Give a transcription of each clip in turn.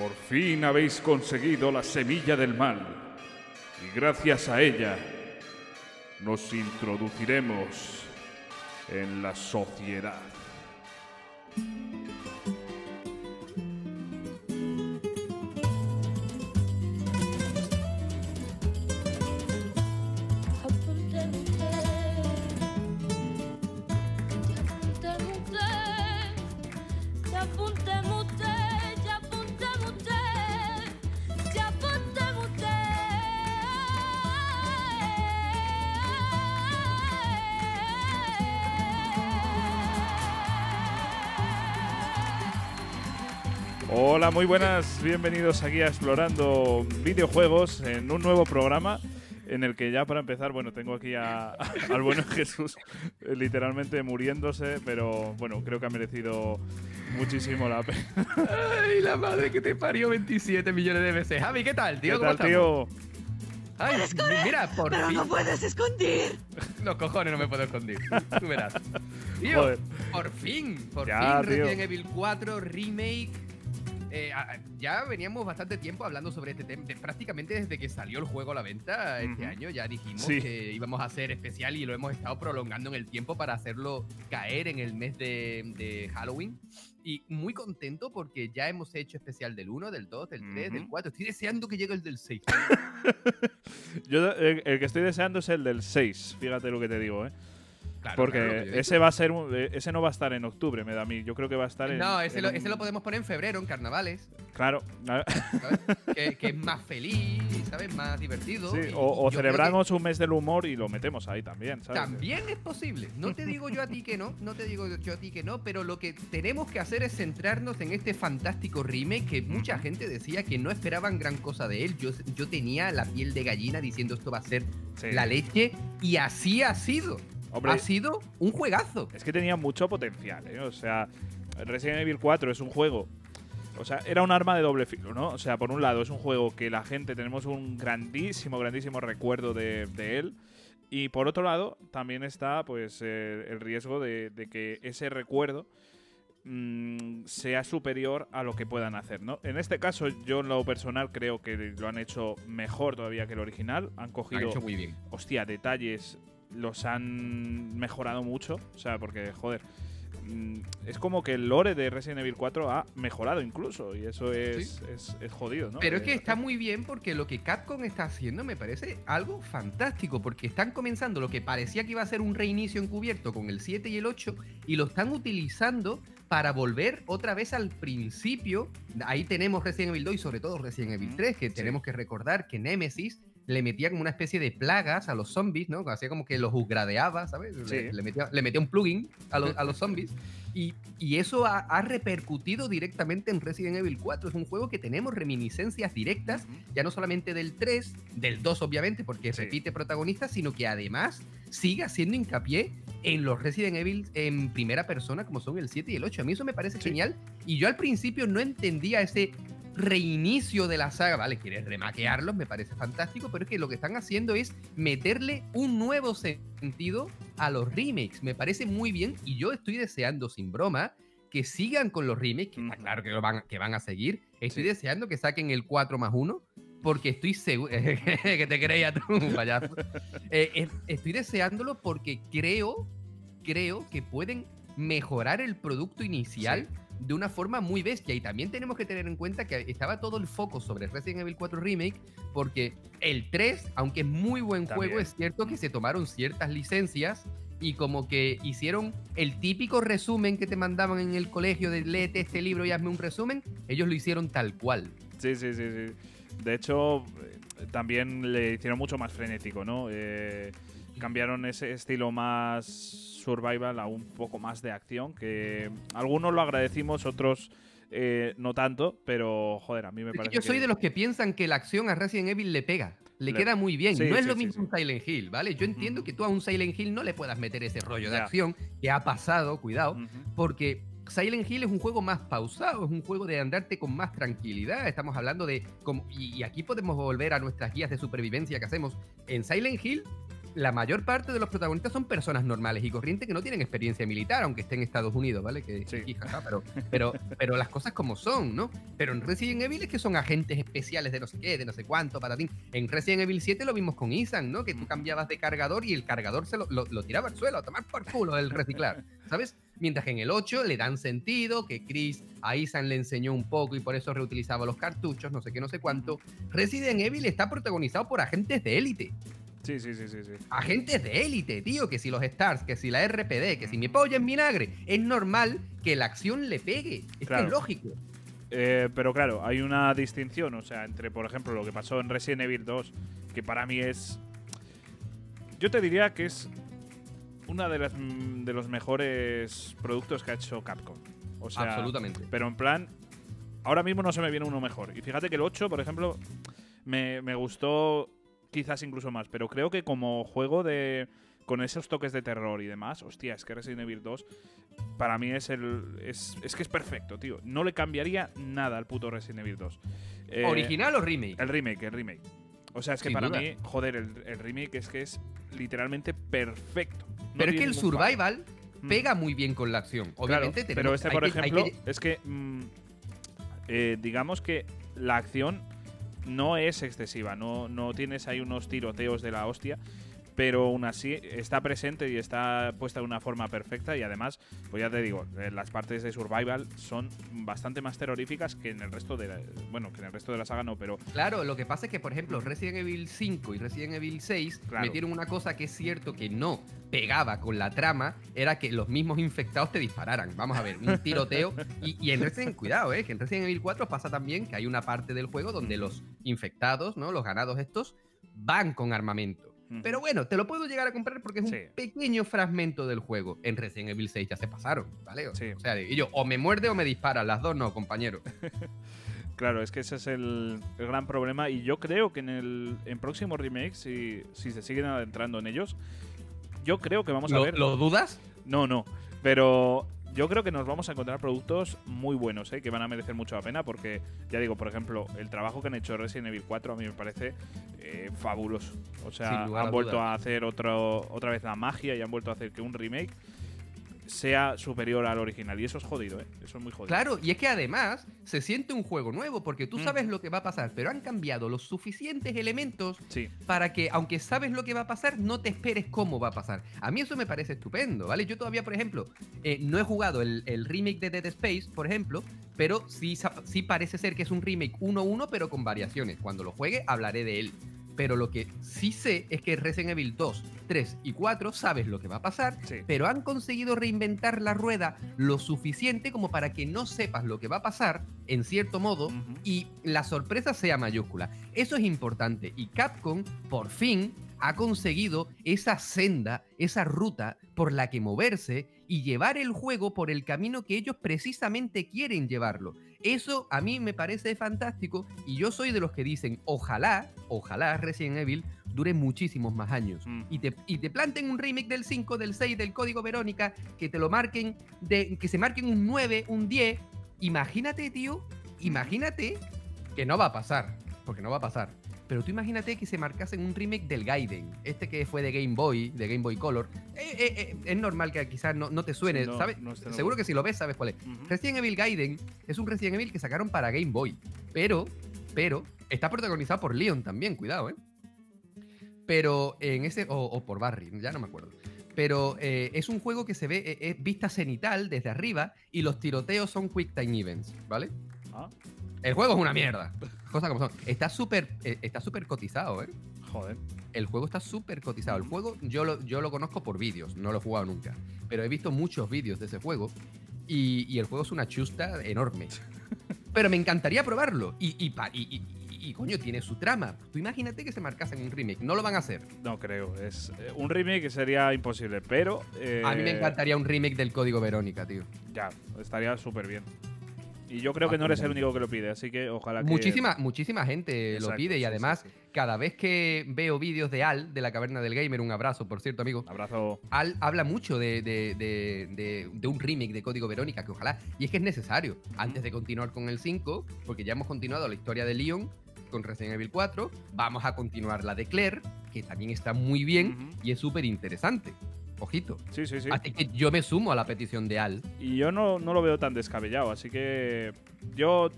Por fin habéis conseguido la semilla del mal y gracias a ella nos introduciremos en la sociedad. Hola, muy buenas, bienvenidos aquí a Explorando Videojuegos en un nuevo programa en el que ya para empezar, bueno, tengo aquí a- al bueno Jesús eh, literalmente muriéndose, pero bueno, creo que ha merecido muchísimo la pena. Ay, la madre que te parió 27 millones de veces. Javi, ¿qué tal, tío? ¿Qué ¿Cómo tal, estamos? tío? Ay, mira, por Pero fin. no puedes esconder. Los cojones no me puedo esconder. Tú verás. Tío, Joder. por fin, por Ya, fin, tío. Resident Evil 4 Remake. Eh, ya veníamos bastante tiempo hablando sobre este tema. de- Prácticamente desde que salió el juego a la venta este Ujú. año, ya dijimos Sí. que íbamos a hacer especial y lo hemos estado prolongando en el tiempo para hacerlo caer en el mes de, de Halloween. Y muy contento porque ya hemos hecho especial del 1, del 2, del 3, del Ujú. 4. Estoy deseando que llegue el del 6. Yo eh, el que estoy deseando es el del 6, fíjate lo que te digo, ¿eh? Claro, Porque claro, ese va a ser eh, ese no va a estar en octubre, me da a mí. Yo creo que va a estar en No, ese en lo, un- ese lo podemos poner en febrero, en carnavales, Claro. ¿sabes? que, que es más feliz, ¿sabes? Más divertido. Sí, y- o, que celebramos un mes del humor y lo metemos ahí también, ¿sabes? También es posible. No te digo yo a ti que no, no te digo yo a ti que no, pero lo que tenemos que hacer es centrarnos en este fantástico remake que mucha gente decía que no esperaban gran cosa de él. Yo, yo tenía la piel de gallina diciendo esto va a ser Sí. la leche y así ha sido. Hombre, Ha sido un juegazo. es que tenía mucho potencial, ¿eh? O sea, Resident Evil 4 es un juego. O sea, era un arma de doble filo, ¿no? O sea, por un lado es un juego que la gente tenemos un grandísimo, grandísimo recuerdo de, de él. Y por otro lado, también está pues eh, el riesgo de, de que ese recuerdo mm, sea superior a lo que puedan hacer, ¿no? En este caso, yo en lo personal creo que lo han hecho mejor todavía que el original. Han cogido han hecho muy bien. hostia, detalles los han mejorado mucho. O sea, porque, joder, mm, es como que el lore de Resident Evil 4 ha mejorado incluso. Y eso es, es, es jodido, ¿no? Pero es que Eh, está muy bien porque lo que Capcom está haciendo me parece algo fantástico, porque están comenzando lo que parecía que iba a ser un reinicio encubierto con el 7 y el 8 y lo están utilizando para volver otra vez al principio. Ahí tenemos Resident Evil 2 y sobre todo Resident Evil Ujú, 3, que tenemos que recordar que Nemesis le metía como una especie de plagas a los zombies, ¿no? Hacía como que los upgradeaba, ¿sabes? Le- Sí. Le, metía, le metía un plugin a los, a los zombies. Y, y eso ha, ha repercutido directamente en Resident Evil 4. Es un juego que tenemos reminiscencias directas, ya no solamente del 3, del 2 obviamente, porque Sí. repite protagonistas, sino que además sigue haciendo hincapié en los Resident Evil en primera persona, como son el 7 y el 8. A mí eso me parece Sí. genial. Y yo al principio no entendía ese reinicio de la saga, ¿vale? Quieres remaquearlos, me parece fantástico, pero es que lo que están haciendo es meterle un nuevo sentido a los remakes. Me parece muy bien y yo estoy deseando, sin broma, que sigan con los remakes, que está claro que, lo van, que van a seguir. Estoy Sí. deseando que saquen el 4 más 1, porque estoy seguro. que te creía tú, payaso. Eh, eh, estoy deseándolo porque creo, creo que pueden mejorar el producto inicial de una forma muy bestia. Y también tenemos que tener en cuenta que estaba todo el foco sobre Resident Evil 4 Remake, porque el 3, aunque es muy buen También. juego, es cierto que se tomaron ciertas licencias y como que hicieron el típico resumen que te mandaban en el colegio de léete este libro y hazme un resumen, ellos lo hicieron tal cual. Sí, sí, sí, sí. De hecho, eh, también le hicieron mucho más frenético, ¿no? Eh, cambiaron ese estilo más survival a un poco más de acción, que algunos lo agradecimos, otros eh, no tanto, pero joder, a mí me parece yo soy que- de los que piensan que la acción a Resident Evil le pega. Le, Le- queda muy bien. Sí, no es sí, lo sí, mismo un Silent Hill, ¿vale? Yo entiendo que tú a un Silent Hill no le puedas meter ese rollo de acción que ha pasado, cuidado, porque Silent Hill es un juego más pausado, es un juego de andarte con más tranquilidad. Estamos hablando de. como- y, y aquí podemos volver a nuestras guías de supervivencia que hacemos. En Silent Hill, la mayor parte de los protagonistas son personas normales y corrientes que no tienen experiencia militar, aunque estén en Estados Unidos, ¿vale? Que, Sí. hija, pero, pero, pero las cosas como son, ¿no? Pero en Resident Evil es que son agentes especiales de no sé qué, de no sé cuánto, patatín. En Resident Evil 7 lo vimos con Ethan, ¿no? Que tú cambiabas de cargador y el cargador se lo, lo- lo tiraba al suelo, a tomar por culo el reciclar, ¿sabes? Mientras que en el 8 le dan sentido, que Chris a Ethan le enseñó un poco y por eso reutilizaba los cartuchos, no sé qué, no sé cuánto. Resident Evil está protagonizado por agentes de élite. Sí, sí, sí, sí, sí. Agentes de élite, tío, que si los Stars, que si la RPD, que si mi polla en vinagre, es normal que la acción le pegue. Es Claro. que es lógico. Eh, pero claro, hay una distinción, o sea, entre, por ejemplo, lo que pasó en Resident Evil 2, que para mí es. Yo te diría que es una de las mm, de los mejores productos que ha hecho Capcom. O sea, Absolutamente. Pero en plan, ahora mismo no se me viene uno mejor. Y fíjate que el 8, por ejemplo, me, me gustó quizás incluso más. Pero creo que como juego de. Con esos toques de terror y demás, hostia, es que Resident Evil 2 para mí es el. Es, es que es perfecto, tío. No le cambiaría nada al puto Resident Evil 2. Eh, ¿Original o remake? El remake, el remake. O sea, es que Sin para duda. mí, joder, el, el remake es que es literalmente perfecto. No Pero es que el survival Mm. pega muy bien con la acción. Obviamente Claro, pero este, por que- ejemplo, que- es que mm, eh, digamos que la acción no es excesiva, no, no tienes ahí unos tiroteos de la hostia, pero aún así está presente y está puesta de una forma perfecta y además, pues ya te digo, eh, las partes de survival son bastante más terroríficas que en el resto de la, bueno, que en el resto de la saga no, pero Claro, lo que pasa es que, por ejemplo, Resident Evil 5 y Resident Evil 6 Claro. metieron una cosa que es cierto que no pegaba con la trama, era que los mismos infectados te dispararan. Vamos a ver, un tiroteo. y, y en Resident cuidado, eh, que en Resident Evil 4 pasa también que hay una parte del juego donde los infectados, ¿no? Los ganados estos, van con armamento. Pero bueno, te lo puedo llegar a comprar porque es un pequeño fragmento del juego. En Resident Evil 6 ya se pasaron, ¿vale? O- Sí. O sea, y yo, o me muerde o me dispara, las dos no, compañero. Claro, es que ese es el, el gran problema y yo creo que en el en próximos remakes, si, si se siguen adentrando en ellos, yo creo que vamos a ¿Lo, ver... ¿Lo dudas? No, no, pero yo creo que nos vamos a encontrar productos muy buenos, ¿eh? que van a merecer mucho la pena porque, ya digo, por ejemplo, el trabajo que han hecho Resident Evil 4 a mí me parece eh, fabuloso. O sea, a han vuelto dudas. a hacer otro, otra vez la magia y han vuelto a hacer que un remake sea superior al original. Y eso es jodido, ¿eh? Eso es muy jodido. Claro, y es que además se siente un juego nuevo porque tú Mm. sabes lo que va a pasar, pero han cambiado los suficientes elementos Sí, para que, aunque sabes lo que va a pasar, no te esperes cómo va a pasar. A mí eso me parece estupendo, ¿vale? Yo todavía, por ejemplo, eh, no he jugado el, el remake de Dead Space, por ejemplo, pero sí, sí parece ser que es un remake 1-1, pero con variaciones. Cuando lo juegue, hablaré de él. Pero lo que sí sé es que Resident Evil 2, 3 y 4 sabes lo que va a pasar, sí. pero han conseguido reinventar la rueda lo suficiente como para que no sepas lo que va a pasar, en cierto modo, y la sorpresa sea mayúscula. Eso es importante y Capcom por fin ha conseguido esa senda, esa ruta por la que moverse y llevar el juego por el camino que ellos precisamente quieren llevarlo. Eso a mí me parece fantástico y yo soy de los que dicen, ojalá, ojalá Resident Evil dure muchísimos más años. Mm. Y te, y te planten un remake del 5, del 6, del código Verónica, que te lo marquen, de, que se marquen un 9, un 10. Imagínate, tío, imagínate que no va a pasar, porque no va a pasar. Pero tú imagínate que se marcasen un remake del Gaiden, este que fue de Game Boy, de Game Boy Color. Eh, eh, eh, es normal que quizás no, no te suene, no, ¿sabes? no Seguro que si lo ves sabes cuál es. Resident Evil Gaiden es un Resident Evil que sacaron para Game Boy, pero, pero está protagonizado por Leon también, cuidado, ¿eh? Pero en ese, o, o por Barry, ya no me acuerdo. Pero eh, es un juego que se ve, es vista cenital desde arriba y los tiroteos son Quick Time Events, ¿vale? El juego es una mierda, cosas como son. Está súper eh, está súper cotizado, ¿eh? joder. El juego está súper cotizado. El juego yo lo, yo lo conozco por vídeos, no lo he jugado nunca. Pero he visto muchos vídeos de ese juego y, y el juego es una chusta enorme. Pero me encantaría probarlo. Y, y, y- y- coño, tiene su trama. Tú imagínate que se marcasen un remake. No lo van a hacer. No creo. Es eh, un remake sería imposible, pero. eh, A mí me encantaría un remake del código Verónica, tío. Ya, estaría súper bien. Y yo creo que no eres el único que lo pide, así que ojalá que. Muchísima, muchísima gente Exacto, lo pide y sí, sí, además, sí. cada vez que veo vídeos de Al, de la caverna del gamer, un abrazo, por cierto, amigo. Abrazo. Al habla mucho de, de- de- un remake de Código Verónica, que ojalá. Y es que es necesario. Antes de continuar con el 5, porque ya hemos continuado la historia de Leon, con Resident Evil 4, vamos a continuar la de Claire, que también está muy bien y es súper interesante. Ojito. Sí, sí, sí. Así que yo me sumo a la petición de Al. Y yo no, no lo veo tan descabellado, así que yo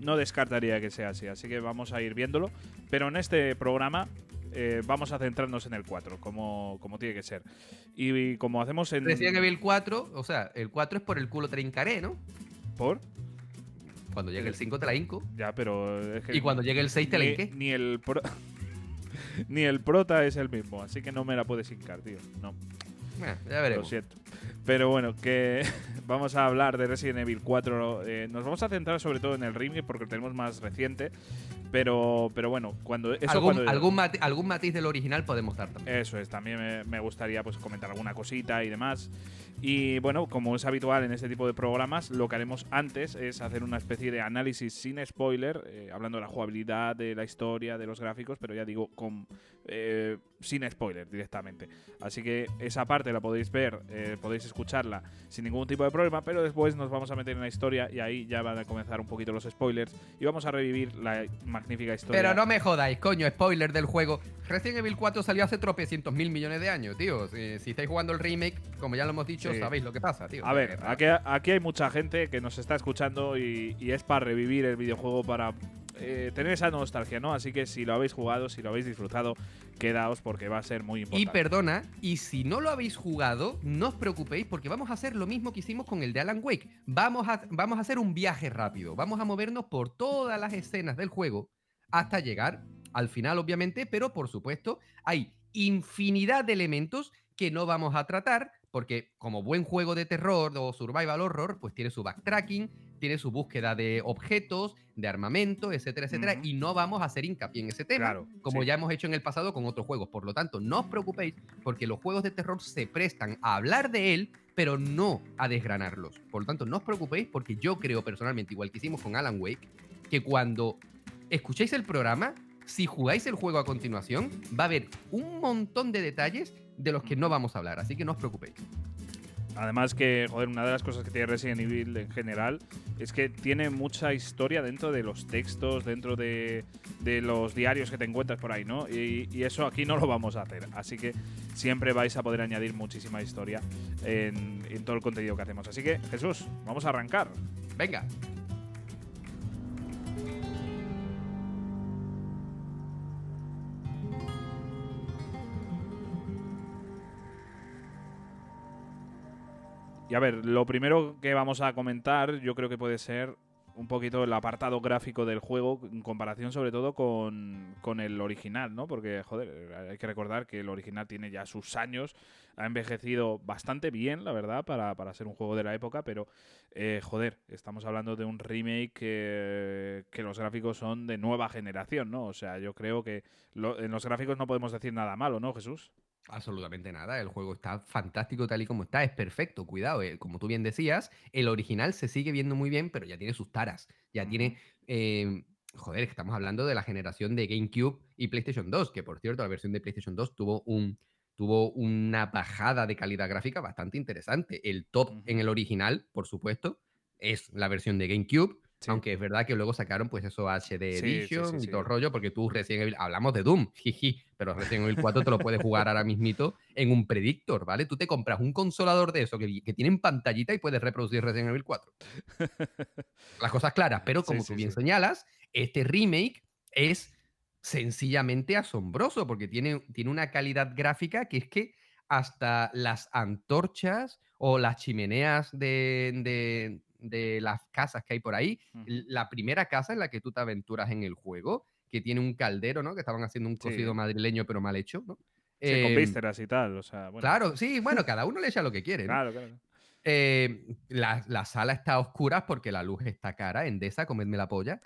no descartaría que sea así, así que vamos a ir viéndolo. Pero en este programa eh, vamos a centrarnos en el 4, como, como tiene que ser. Y, como hacemos en... Resident Evil 4, o sea, el 4 es por el culo hincaré, ¿no? ¿Por? Cuando llegue el 5 te la hinco. Ya, pero... es que Y cuando llegue el 6 te la hinqué. ni el... pro- ni el prota es el mismo, así que no me la puedes hincar, tío. No. Bueno, ya Lo veremos. siento. Pero bueno, que vamos a hablar de Resident Evil 4. eh, nos vamos a centrar sobre todo en el remake porque lo tenemos más reciente. Pero, pero bueno, cuando eso algún, cuando- algún, mati- algún matiz del original podemos dar también. eso es, también me, me gustaría pues comentar alguna cosita y demás. Y bueno, como es habitual en este tipo de programas, lo que haremos antes es hacer una especie de análisis sin spoiler, eh, hablando de la jugabilidad, de la historia, de los gráficos, pero ya digo, con eh, sin spoiler directamente. Así que esa parte la podéis ver, eh, podéis escucharla sin ningún tipo de problema, pero después nos vamos a meter en la historia y ahí ya van a comenzar un poquito los spoilers y vamos a revivir la magnífica historia. Pero no me jodáis, coño, spoiler del juego. Resident Evil 4 salió hace tropecientos mil millones de años, tío. Si, si estáis jugando el remake, como ya lo hemos dicho, Sí. sabéis lo que pasa, tío. A ver, aquí, aquí hay mucha gente que nos está escuchando y, y es para revivir el videojuego, para eh, tener esa nostalgia, ¿no? Así que si lo habéis jugado, si lo habéis disfrutado, quedaos porque va a ser muy Y importante. perdona, y si no lo habéis jugado, no os preocupéis porque vamos a hacer lo mismo que hicimos con el de Alan Wake. Vamos a, vamos a hacer un viaje rápido. Vamos a movernos por todas las escenas del juego hasta llegar al final, obviamente, pero por supuesto hay infinidad de elementos que no vamos a tratar porque como buen juego de terror o survival horror, pues tiene su backtracking, tiene su búsqueda de objetos, de armamento, etcétera, etcétera, y no vamos a hacer hincapié en ese tema Claro, como sí. ya hemos hecho en el pasado con otros juegos. Por lo tanto, no os preocupéis porque los juegos de terror se prestan a hablar de él, pero no a desgranarlos. Por lo tanto, no os preocupéis porque yo creo personalmente, igual que hicimos con Alan Wake, que cuando escuchéis el programa, si jugáis el juego a continuación, va a haber un montón de detalles de los que no vamos a hablar. Así que no os preocupéis. Además que, joder, una de las cosas que tiene Resident Evil en general es que tiene mucha historia dentro de los textos, dentro de, de los diarios que te encuentras por ahí, ¿no? Y, y eso aquí no lo vamos a hacer. Así que siempre vais a poder añadir muchísima historia en, en todo el contenido que hacemos. Así que, Jesús, vamos a arrancar. Venga. Y a ver, lo primero que vamos a comentar yo creo que puede ser un poquito el apartado gráfico del juego en comparación sobre todo con, con el original, ¿no? Porque, joder, hay que recordar que el original tiene ya sus años, ha envejecido bastante bien, la verdad, para, para ser un juego de la época, pero, eh, joder, estamos hablando de un remake que, que los gráficos son de nueva generación, ¿no? O sea, yo creo que lo- en los gráficos no podemos decir nada malo, ¿no, Jesús? Absolutamente nada, el juego está fantástico tal y como está, es perfecto, cuidado, eh, como tú bien decías, el original se sigue viendo muy bien, pero ya tiene sus taras, ya tiene, eh, joder, estamos hablando de la generación de GameCube y PlayStation 2, que por cierto la versión de PlayStation 2 tuvo, un, tuvo una bajada de calidad gráfica bastante interesante, el top en el original, por supuesto, es la versión de GameCube, Sí. aunque es verdad que luego sacaron pues eso HD sí, Edition sí, y todo el rollo, porque tú Resident Evil, hablamos de Doom, jiji, pero Resident Evil 4 te lo puedes jugar ahora mismito en un predictor, ¿vale? Tú te compras un consolador de eso que, que tiene pantallita y puedes reproducir Resident Evil 4. Las cosas claras, pero como tú bien señalas, este remake es sencillamente asombroso porque tiene, tiene una calidad gráfica que es que hasta las antorchas o las chimeneas de, de- de las casas que hay por ahí, la primera casa en la que tú te aventuras en el juego, que tiene un caldero, ¿no? Que estaban haciendo un Sí. cocido madrileño pero mal hecho, ¿no? Sí, con Em, vísceras y tal, o sea, bueno. Claro, sí, bueno, cada uno le echa lo que quiere, ¿no? Claro, claro. Eh, la, la sala está a oscuras porque la luz está cara, Endesa, comedme la polla.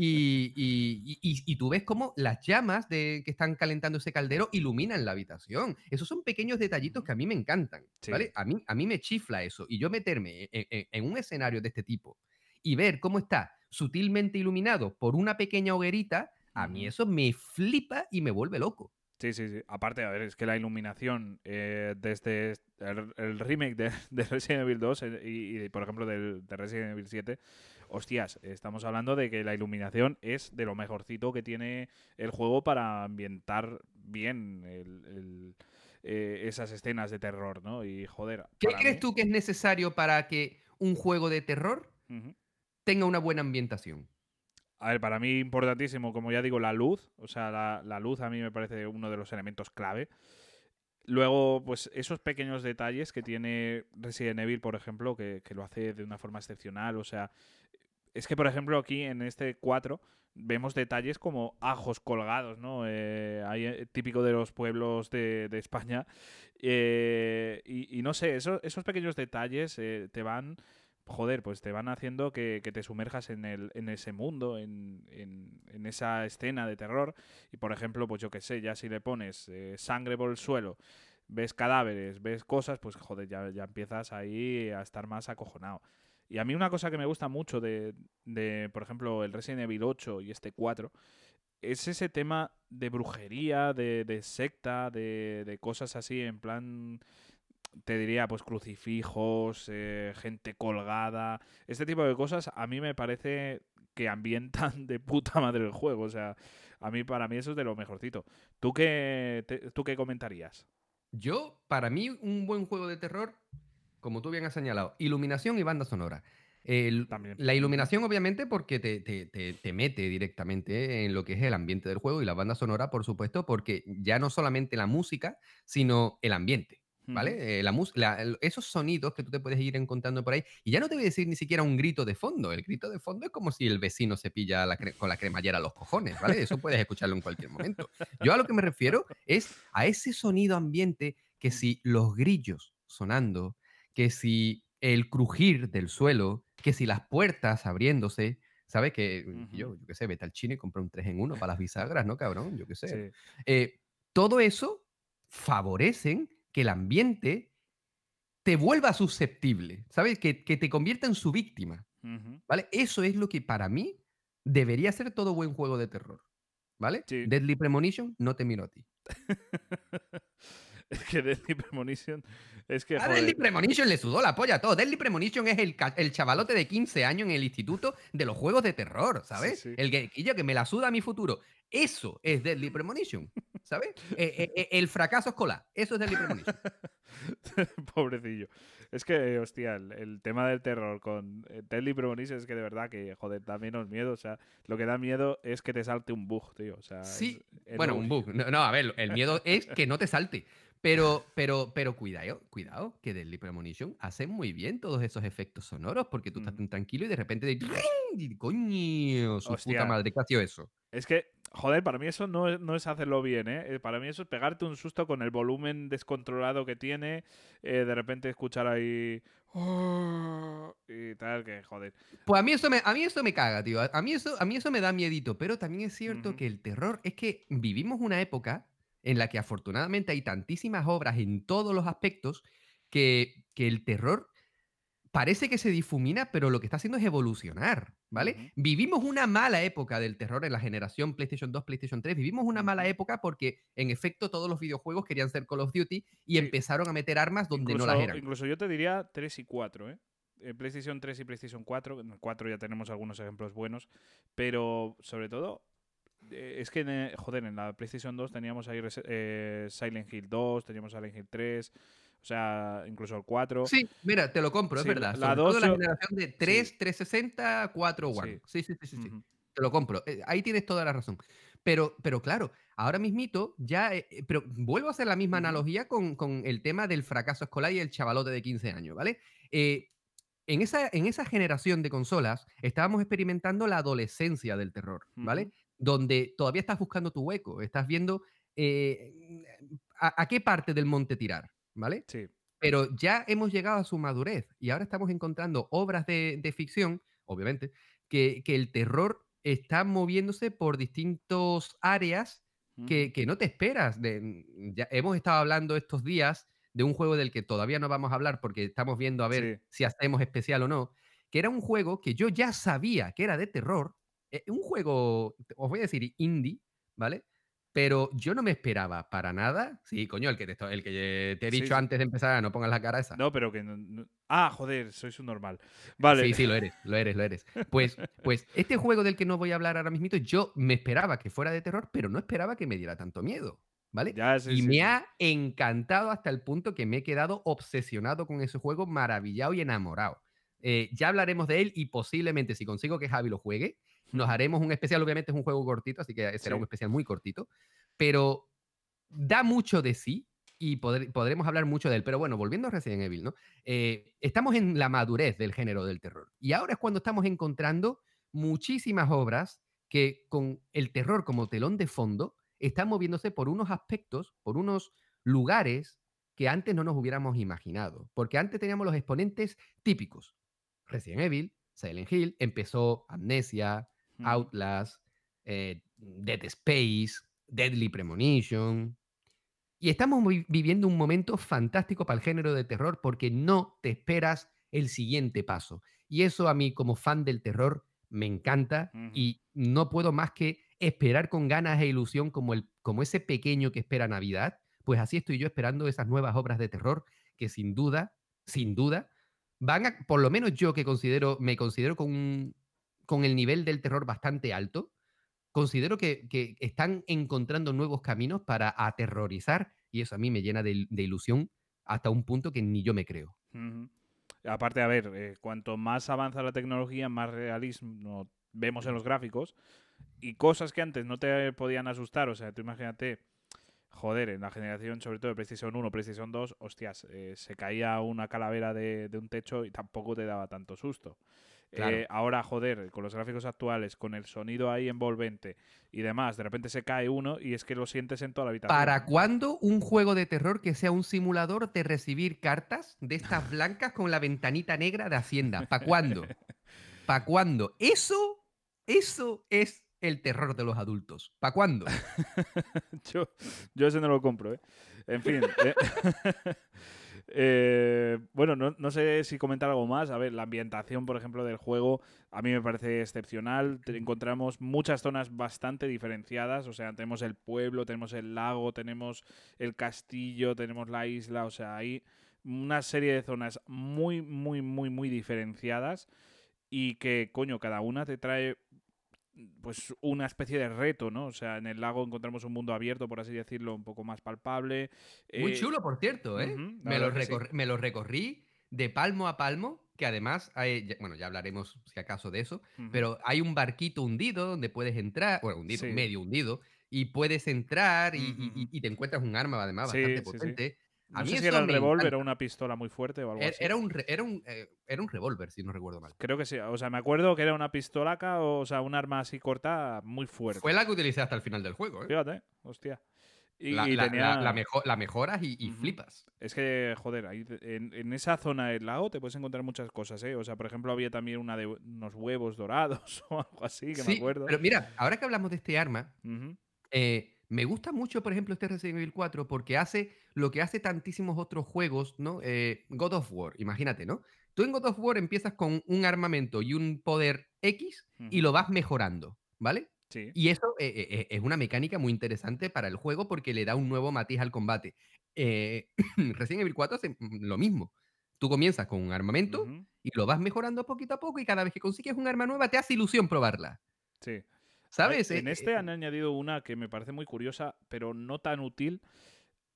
Y, y- y- y tú ves cómo las llamas de, que están calentando ese caldero iluminan la habitación. Esos son pequeños detallitos que a mí me encantan, Sí. ¿vale? A mí, a mí me chifla eso. Y yo meterme en, en- en un escenario de este tipo y ver cómo está sutilmente iluminado por una pequeña hoguerita, a mí eso me flipa y me vuelve loco. Sí, sí, sí. Aparte, a ver, es que la iluminación eh, desde el, remake de, Resident Evil 2 eh, y, por ejemplo, del, de Resident Evil 7, hostias, estamos hablando de que la iluminación es de lo mejorcito que tiene el juego para ambientar bien eh, esas escenas de terror, ¿no? Y joder. ¿Qué crees tú que es necesario para que un juego de terror tenga una buena ambientación? A ver, para mí importantísimo, como ya digo, la luz. O sea, la, luz a mí me parece uno de los elementos clave. Luego, pues esos pequeños detalles que tiene Resident Evil, por ejemplo, que, lo hace de una forma excepcional. O sea, es que, por ejemplo, aquí en este 4 vemos detalles como ajos colgados, ¿no? Eh, eh, típico de los pueblos de, España. Eh, y, no sé, esos pequeños detalles te van joder, pues te van haciendo que, te sumerjas en, el, en ese mundo, en, en, esa escena de terror. Y por ejemplo, pues yo qué sé, ya si le pones eh, sangre por el suelo, ves cadáveres, ves cosas, pues joder, ya, ya empiezas ahí a estar más acojonado. Y a mí una cosa que me gusta mucho de, de, por ejemplo, el Resident Evil 8 y este 4, es ese tema de brujería, de, secta, de, de cosas así, en plan te diría, pues crucifijos, eh, gente colgada, este tipo de cosas a mí me parece que ambientan de puta madre el juego. O sea, a mí, para mí eso es de lo mejorcito. ¿Tú qué, ¿tú qué comentarías? Yo, para mí, un buen juego de terror, como tú bien has señalado, iluminación y banda sonora. La iluminación, obviamente, porque te, te, te, mete directamente en lo que es el ambiente del juego y la banda sonora, por supuesto, porque ya no solamente la música, sino el ambiente. ¿vale? Eh, la, esos sonidos que tú te puedes ir encontrando por ahí. Y ya no te voy a decir ni siquiera un grito de fondo. El grito de fondo es como si el vecino se pilla con la cremallera los cojones, ¿vale? Eso puedes escucharlo en cualquier momento. Yo a lo que me refiero es a ese sonido ambiente que si los grillos sonando, que si el crujir del suelo, que si las puertas abriéndose, ¿sabes? Que yo, yo qué sé, vete al chino y compra un 3 en 1 para las bisagras, ¿no, cabrón? Yo qué sé. Eh, todo eso favorecen que el ambiente te vuelva susceptible, ¿sabes? Que, te convierta en su víctima, ¿vale? Eso es lo que para mí debería ser todo buen juego de terror, ¿vale? Deadly Premonition no te miro a ti. es que Deadly Premonition es que. A Deadly Premonition le sudó la polla a todo. Deadly Premonition es el, el, chavalote de 15 años en el instituto de los juegos de terror, ¿sabes? El que, que me la suda a mi futuro. Eso es Deadly Premonition, ¿sabes? Eh, eh, eh, el fracaso escolar, eso es Deadly Premonition. Pobrecillo. Es que, hostia, el, tema del terror con Deadly Premonition es que de verdad que, joder, da menos miedo. O sea, lo que da miedo es que te salte un bug, tío. O sea, sí, bueno, un bug. No, a ver, el miedo es que no te salte. Pero, pero, pero cuidado, cuidado, que Deadly Premonition hace muy bien todos esos efectos sonoros, porque tú estás tan tranquilo y de repente de coño, su puta madre, ¿qué ha eso? Es que Joder, para mí eso no es, no es hacerlo bien, ¿eh? ¿eh? Para mí eso es pegarte un susto con el volumen descontrolado que tiene, eh, de repente escuchar ahí... Oh", y tal, que joder. Pues a mí eso me, a mí eso me caga, tío. A mí eso, a mí eso me da miedito, pero también es cierto que el terror es que vivimos una época en la que afortunadamente hay tantísimas obras en todos los aspectos que, que el terror parece que se difumina, pero lo que está haciendo es evolucionar, ¿vale? Vivimos una mala época del terror en la generación PlayStation 2, PlayStation 3. Vivimos una mala época porque, en efecto, todos los videojuegos querían ser Call of Duty y empezaron a meter armas donde no las eran. Incluso yo te diría 3 y 4, ¿eh? En PlayStation 3 y PlayStation 4, en el 4 ya tenemos algunos ejemplos buenos, pero sobre todo eh, es que, joder, en la PlayStation 2 teníamos ahí eh, Silent Hill 2, teníamos Silent Hill 3, o sea, incluso el 4. Sí, mira, te lo compro, es verdad. La 2 la generación de 3, 360, 4 One. Sí, sí, sí, sí. Te lo compro. Eh, ahí tienes toda la razón. Pero, pero claro, ahora mismito ya. Eh, eh, pero vuelvo a hacer la misma analogía con, con, el tema del fracaso escolar y el chavalote de 15 años, ¿vale? en, esa, en esa generación de consolas estábamos experimentando la adolescencia del terror, ¿vale? Donde todavía estás buscando tu hueco, estás viendo a, qué parte del monte tirar. ¿Vale? Sí. Pero ya hemos llegado a su madurez y ahora estamos encontrando obras de, ficción, obviamente, que, el terror está moviéndose por distintas áreas que, no te esperas. Mm, ya hemos estado hablando estos días de un juego del que todavía no vamos a hablar porque estamos viendo a ver si hacemos especial o no, que era un juego que yo ya sabía que era de terror, eh, un juego, os voy a decir indie, ¿vale? Pero yo no me esperaba para nada. Sí, coño, el que te, esto- el que te he dicho sí. antes de empezar, no pongas la cara esa. No, pero que. no- no- Ah, joder, sois un normal. Vale. Sí, sí, lo eres, lo eres, lo eres. Pues, pues este juego del que no voy a hablar ahora mismo, yo me esperaba que fuera de terror, pero no esperaba que me diera tanto miedo, ¿vale? Ya, sí, y sí, me ha encantado hasta el punto que me he quedado obsesionado con ese juego, maravillado y enamorado. Eh, ya hablaremos de él y posiblemente si consigo que Javi lo juegue, nos haremos un especial, obviamente es un juego cortito, así que será Sí. un especial muy cortito, pero da mucho de sí y podremos hablar mucho de él. Pero bueno, volviendo a Resident Evil, ¿no? Eh, estamos en la madurez del género del terror. Y ahora es cuando estamos encontrando muchísimas obras que con el terror como telón de fondo están moviéndose por unos aspectos, por unos lugares que antes no nos hubiéramos imaginado. Porque antes teníamos los exponentes típicos. Resident Evil, Silent Hill, empezó Amnesia, Outlast, eh, Dead Space, Deadly Premonition. Y estamos vi- viviendo un momento fantástico para el género de terror porque no te esperas el siguiente paso. Y eso a mí como fan del terror me encanta y no puedo más que esperar con ganas e ilusión como, el, como ese pequeño que espera Navidad. Pues así estoy yo esperando esas nuevas obras de terror que sin duda, sin duda, van a, por lo menos yo que considero, me considero con, un- con el nivel del terror bastante alto, considero que, están encontrando nuevos caminos para aterrorizar y eso a mí me llena de, ilusión hasta un punto que ni yo me creo. Aparte, a ver, eh, cuanto más avanza la tecnología, más realismo vemos en los gráficos y cosas que antes no te podían asustar. O sea, tú imagínate, joder, en la generación, sobre todo de PlayStation 1, PlayStation 2, hostias, eh, se caía una calavera de un techo y tampoco te daba tanto susto. Claro. Eh, ahora, joder, con los gráficos actuales, con el sonido ahí envolvente y demás, de repente se cae uno y es que lo sientes en toda la habitación. ¿Para cuándo un juego de terror que sea un simulador de recibir cartas de estas blancas con la ventanita negra de Hacienda? ¿Para cuándo? ¿Para cuándo? Eso, eso es el terror de los adultos. ¿Para cuándo? yo, yo ese no lo compro, ¿eh? En fin. eh, eh, bueno, no, no sé si comentar algo más. A ver, la ambientación, por ejemplo, del juego a mí me parece excepcional. Encontramos muchas zonas bastante diferenciadas. O sea, tenemos el pueblo, tenemos el lago, tenemos el castillo, tenemos la isla. O sea, hay una serie de zonas muy, muy, muy, muy diferenciadas. Y que, coño, cada una te trae pues una especie de reto, ¿no? O sea, en el lago encontramos un mundo abierto, por así decirlo, un poco más palpable. Muy Eh, chulo, por cierto, ¿eh? me, lo sí. me lo recorrí de palmo a palmo, que además, hay- bueno, ya hablaremos si acaso de eso, pero hay un barquito hundido donde puedes entrar, bueno, hundido, Sí. medio hundido, y puedes entrar y, te encuentras un arma además Sí, bastante sí, potente. A No mí sé si era el revólver o una pistola muy fuerte o algo Er- así. Era un, era un, eh, era un revólver, si no recuerdo mal. Creo que sí. O sea, me acuerdo que era una pistolaca o, o sea, un arma así corta muy fuerte. Fue la que utilicé hasta el final del juego, ¿eh? Fíjate, hostia. Y, la, y la- tenía... la- mejo- la mejoras y, flipas. Es que, joder, ahí en, en esa zona del lago te puedes encontrar muchas cosas, ¿eh? O sea, por ejemplo, había también una de unos huevos dorados o algo así, que me acuerdo. pero mira, ahora que hablamos de este arma. Eh, me gusta mucho, por ejemplo, este Resident Evil 4 porque hace lo que hace tantísimos otros juegos, ¿no? Eh, God of War, imagínate, ¿no? Tú en God of War empiezas con un armamento y un poder X y lo vas mejorando, ¿vale? Sí. Y eso eh, eh, es una mecánica muy interesante para el juego porque le da un nuevo matiz al combate. Resident Evil 4 hace mm, lo mismo. Tú comienzas con un armamento y lo vas mejorando poquito a poco y cada vez que consigues un arma nueva te hace ilusión probarla. Sí. ¿Sabes? En Eh, este eh, han añadido una que me parece muy curiosa, pero no tan útil.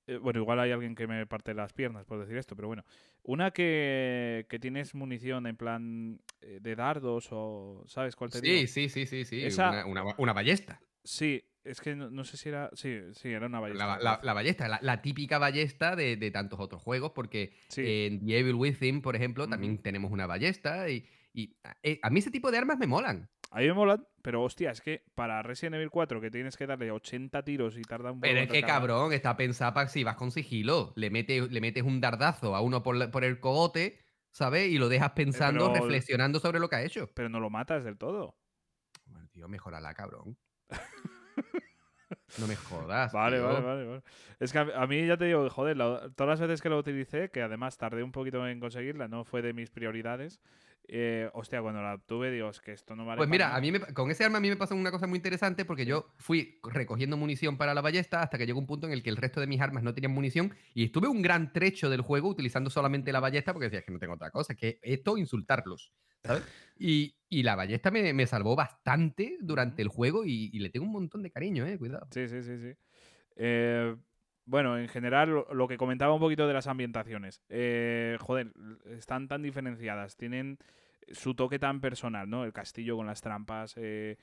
Eh, bueno, igual hay alguien que me parte las piernas por decir esto, pero bueno. Una que, que tienes munición en plan eh, de dardos o... ¿Sabes cuál te Sí, digo? sí, sí, sí, sí. Esa- Una, una- una ballesta. Sí, es que no, no sé si era... Sí, sí, era una ballesta. La, ballesta, la, la típica ballesta de, de tantos otros juegos, porque Sí. en The Evil Within, por ejemplo, también tenemos una ballesta y, y, eh, a mí ese tipo de armas me molan. A mí me molan, pero hostia, es que para Resident Evil 4 que tienes que darle 80 tiros y tarda un Pero huevo es que, cabrón, está pensada para si vas con sigilo. Le metes, le metes un dardazo a uno por, la- por el cogote, ¿sabes? Y lo dejas pensando, pero- reflexionando sobre lo que ha hecho. Pero no lo matas del todo. Bueno, tío, mejorala, cabrón. No me jodas. Vale, tío. vale, vale, vale. Es que a, a mí ya te digo, joder, la- todas las veces que lo utilicé, que además tardé un poquito en conseguirla, no fue de mis prioridades. Eh, hostia, cuando la obtuve, Dios, que esto no vale. Pues mira, nada. a mí me- con ese arma a mí me pasó una cosa muy interesante porque yo fui recogiendo munición para la ballesta hasta que llegó un punto en el que el resto de mis armas no tenían munición y estuve un gran trecho del juego utilizando solamente la ballesta porque decía "Es que no tengo otra cosa, que esto insultarlos, ¿sabes? Y, y la ballesta me, me salvó bastante durante el juego y, y le tengo un montón de cariño, eh, cuidado. Sí, sí, sí, sí. Eh, bueno, en general, lo, que comentaba un poquito de las ambientaciones. Eh, joder, están tan diferenciadas, tienen su toque tan personal, ¿no? El castillo con las trampas, eh,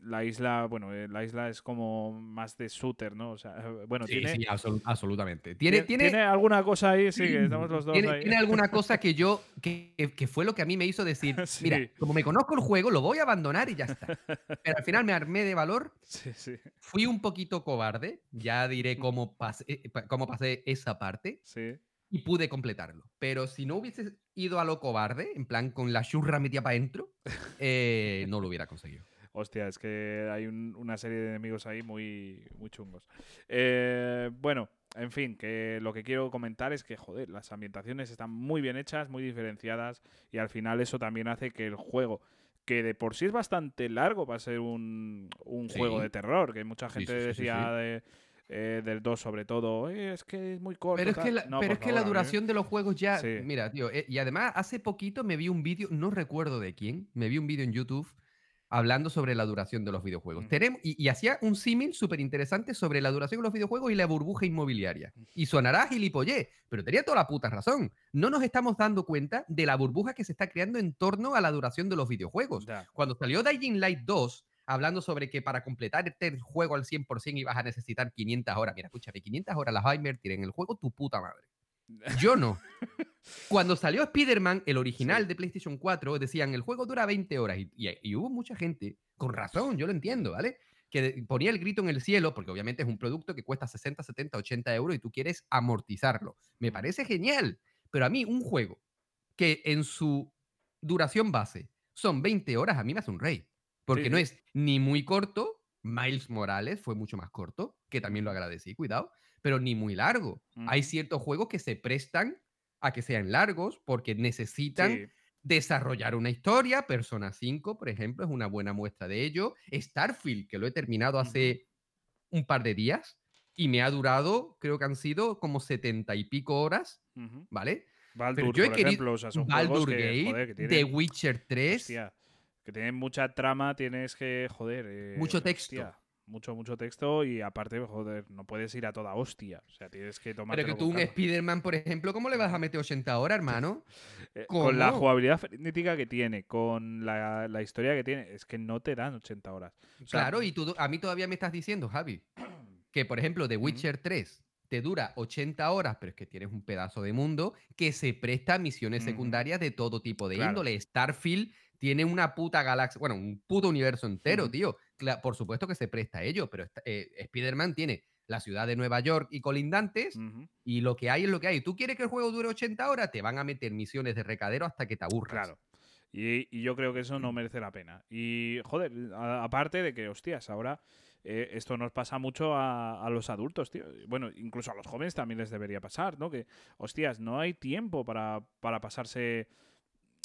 la isla, bueno, eh, la isla es como más de shooter, ¿no? O sea, bueno, Sí, tiene, sí, absolu- absolutamente. Tiene, tiene, tiene, alguna cosa ahí, sí, que estamos los dos tiene, ahí. tiene alguna cosa que yo, que, que- fue lo que a mí me hizo decir, Sí. mira, como me conozco el juego, lo voy a abandonar y ya está. Pero al final me armé de valor Sí, sí, Fui un poquito cobarde, ya diré cómo pasé, eh, cómo pasé esa parte sí. y pude completarlo. Pero si no hubiese ido a lo cobarde, en plan con la churra metida para adentro, eh, no lo hubiera conseguido. Hostia, es que hay un- una serie de enemigos ahí muy, muy chungos. Eh, bueno, en fin, que lo que quiero comentar es que, joder, las ambientaciones están muy bien hechas, muy diferenciadas, y al final eso también hace que el juego, que de por sí es bastante largo para ser un, un Sí. juego de terror, que mucha gente sí, sí, sí, decía de, eh, del 2 sobre todo, "Oye, es que es muy corto. Pero es tal". que la, No, pero que mí- duración de los juegos ya. Mira, tío. eh, y además, hace poquito me vi un vídeo, no recuerdo de quién, me vi un vídeo en YouTube hablando sobre la duración de los videojuegos. Mm. Tenemos, y, y hacía un símil súper interesante sobre la duración de los videojuegos y la burbuja inmobiliaria. Y sonará gilipollez, pero tenía toda la puta razón. No nos estamos dando cuenta de la burbuja que se está creando en torno a la duración de los videojuegos. Cuando salió Dying Light 2, hablando sobre que para completar este juego al 100% ibas a necesitar 500 horas. Mira, escúchame, 500 horas las vas a invertir en el juego tu puta madre. Yo no. Cuando salió Spider-Man, el original Sí. de PlayStation 4, decían el juego dura 20 horas. Y, y- y hubo mucha gente, con razón, yo lo entiendo, ¿vale? Que ponía el grito en el cielo, porque obviamente es un producto que cuesta 60, 70, 80 euros y tú quieres amortizarlo. Me parece genial. Pero a mí, un juego que en su duración base son 20 horas, a mí me hace un rey. Porque Sí, no es ni muy corto, Miles Morales fue mucho más corto, que también lo agradecí, cuidado, pero ni muy largo. Hay ciertos juegos que se prestan a que sean largos porque necesitan Sí. desarrollar una historia. Persona 5, por ejemplo, es una buena muestra de ello. Starfield, que lo he terminado hace un par de días y me ha durado, creo que han sido como setenta y pico horas. ¿vale? Baldur, yo he por querido- ejemplo, o sea, son Baldur que, Gate, joder, que The Witcher 3. Hostia, que tienen mucha trama, tienes que, joder. eh, Mucho texto. hostia, mucho, mucho texto y aparte, joder, no puedes ir a toda hostia. O sea, tienes que tomar. Pero que tú un Spider-Man, por ejemplo, ¿cómo le vas a meter 80 horas, hermano? con la jugabilidad frenética que tiene, con la, la historia que tiene, es que no te dan 80 horas. O sea, Claro, y tú a mí todavía me estás diciendo, Javi, que por ejemplo, The Witcher 3 te dura 80 horas, pero es que tienes un pedazo de mundo que se presta a misiones secundarias de todo tipo de Claro. índole. Starfield tiene una puta galaxia, bueno, un puto universo entero, tío. Por supuesto que se presta a ello, pero eh, Spider-Man tiene la ciudad de Nueva York y colindantes, y lo que hay es lo que hay. ¿Tú quieres que el juego dure 80 horas? Te van a meter misiones de recadero hasta que te aburras. Claro. Y, y yo creo que eso no merece la pena. Y, joder, a- aparte de que, hostias, ahora eh, esto nos pasa mucho a, a los adultos, tío. Bueno, incluso a los jóvenes también les debería pasar, ¿no? Que, hostias, no hay tiempo para, para pasarse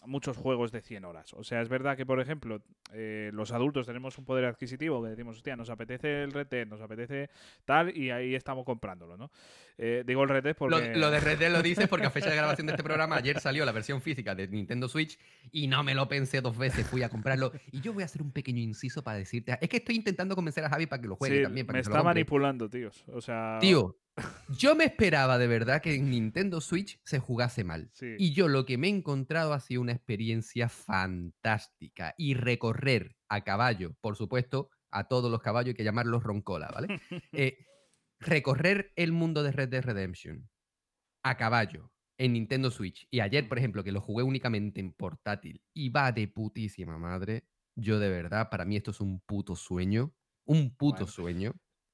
muchos juegos de 100 horas. O sea, es verdad que, por ejemplo, eh, los adultos tenemos un poder adquisitivo que decimos, hostia, nos apetece el Red Dead, nos apetece tal, y ahí estamos comprándolo, ¿no? Eh, digo el Red Dead Lo, porque... lo de Red Dead lo dices porque a fecha de grabación de este programa ayer salió la versión física de Nintendo Switch y no me lo pensé dos veces, fui a comprarlo. Y yo voy a hacer un pequeño inciso para decirte, es que estoy intentando convencer a Javi para que lo juegue Sí, también. Para me que lo está manipulando, tíos. O sea... Tío, yo me esperaba de verdad que en Nintendo Switch se jugase mal. Sí. Y yo lo que me he encontrado ha sido una experiencia fantástica. Y recorrer a caballo, por supuesto, a todos los caballos hay que llamarlos roncola, ¿vale? Eh, recorrer el mundo de Red Dead Redemption a caballo en Nintendo Switch. Y ayer, por ejemplo, que lo jugué únicamente en portátil y va de putísima madre. Yo de verdad, para mí esto es un puto sueño. Un puto Bueno. sueño.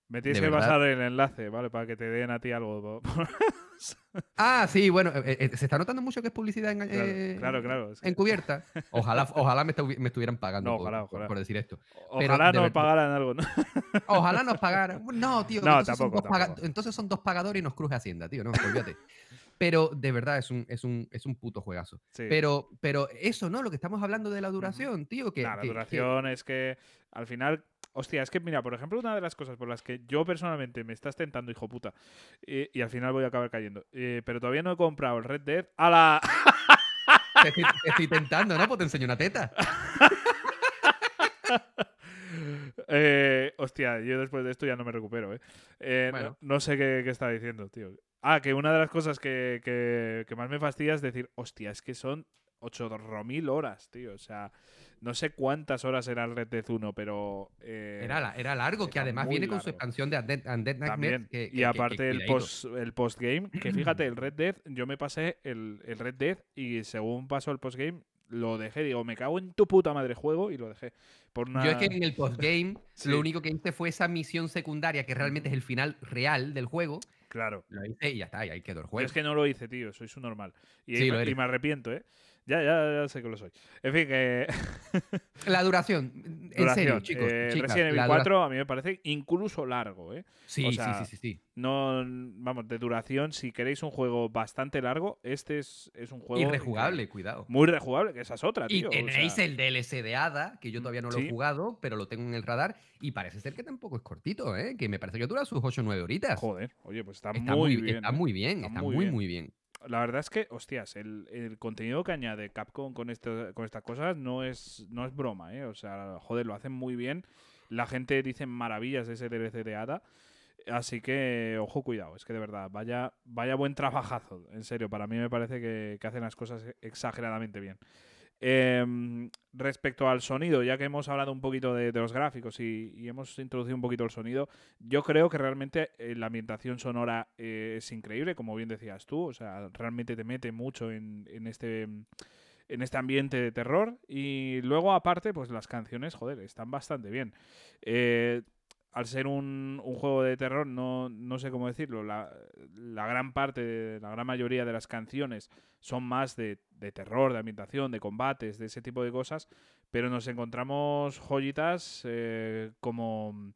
Me tienes que pasar el enlace, ¿vale? Para que te den a ti algo. Ah, sí, bueno, eh, eh, se está notando mucho que es publicidad en, claro, eh, claro, claro. es que- encubierta. Ojalá, ojalá me, estu- me estuvieran pagando No, por, ojalá, por- ojalá. por decir esto. Ojalá nos verdad- pagaran algo, ¿no? Ojalá nos pagaran. No, tío, No, entonces, tampoco, entonces son dos pagadores y nos cruje Hacienda, tío. No, olvídate. Pero de verdad es un, es un, es un puto juegazo. Sí. Pero, pero eso, ¿no? Lo que estamos hablando de la duración, tío. Que, Nah, la que- que- duración es que al final. Hostia, es que mira, por ejemplo, una de las cosas por las que yo personalmente me estás tentando, hijo puta, y, y al final voy a acabar cayendo. eh, pero todavía no he comprado el Red Dead a la. te, estoy, te estoy tentando, ¿no? Pues te enseño una teta. Eh, hostia, yo después de esto ya no me recupero, ¿eh? Eh, no, sé qué, qué estaba diciendo, tío. Ah, que una de las cosas que, que- que más me fastidia es decir, hostia, es que son 8.000 horas, tío. O sea, no sé cuántas horas era el Red Dead 1, pero... eh, Era, era largo, que además viene con su expansión de Undead. También. que- que- y aparte que el post el postgame, que fíjate, el Red Dead, yo me pasé el, el Red Dead y según pasó el postgame, lo dejé. Digo, me cago en tu puta madre juego y lo dejé. Por una... Yo es que en el postgame Sí. lo único que hice fue esa misión secundaria, que realmente es el final real del juego. Claro. Lo hice y ya está, y ahí quedó el juego. es que no lo hice, tío, soy su normal. Y, Sí, y me arrepiento, ¿eh? Ya, ya, ya sé que lo soy. En fin, que. La duración, en duración. serio, chicos. Eh, chicas, Resident Evil la dura- 4 a mí me parece incluso largo, ¿eh? Sí, o sí, sea, sí, sí, sí. No, vamos, de duración, si queréis un juego bastante largo, este es, es un juego. Y rejugable, cuidado. Muy rejugable, que esa es otra, Y tío. o tenéis sea, el DLC de Hada, que yo todavía no lo Sí. he jugado, pero lo tengo en el radar. Y parece ser que tampoco es cortito, ¿eh? Que me parece que dura sus 8 o 9 horitas. Joder, oye, pues está, está muy muy, bien. está ¿eh? muy bien, Está muy muy, bien. muy bien. La verdad es que, hostias, el, el contenido que añade Capcom con, esto, con estas cosas no es, no es broma, ¿eh? O sea, joder, lo hacen muy bien. La gente dice maravillas de ese DLC de Hada. Así que, ojo, cuidado, es que de verdad, vaya, vaya buen trabajazo. En serio, para mí me parece que, que hacen las cosas exageradamente bien. Em, respecto al sonido, ya que hemos hablado un poquito de, los gráficos y, y hemos introducido un poquito el sonido, yo creo que realmente eh, la ambientación sonora eh, es increíble, como bien decías tú, o sea, realmente te mete mucho en, en este en este ambiente de terror. Y luego aparte pues las canciones joder están bastante bien. Eh, al ser un, un juego de terror no, no sé cómo decirlo la, la gran parte la gran mayoría de las canciones son más de, de terror de ambientación de combates de ese tipo de cosas pero nos encontramos joyitas eh, como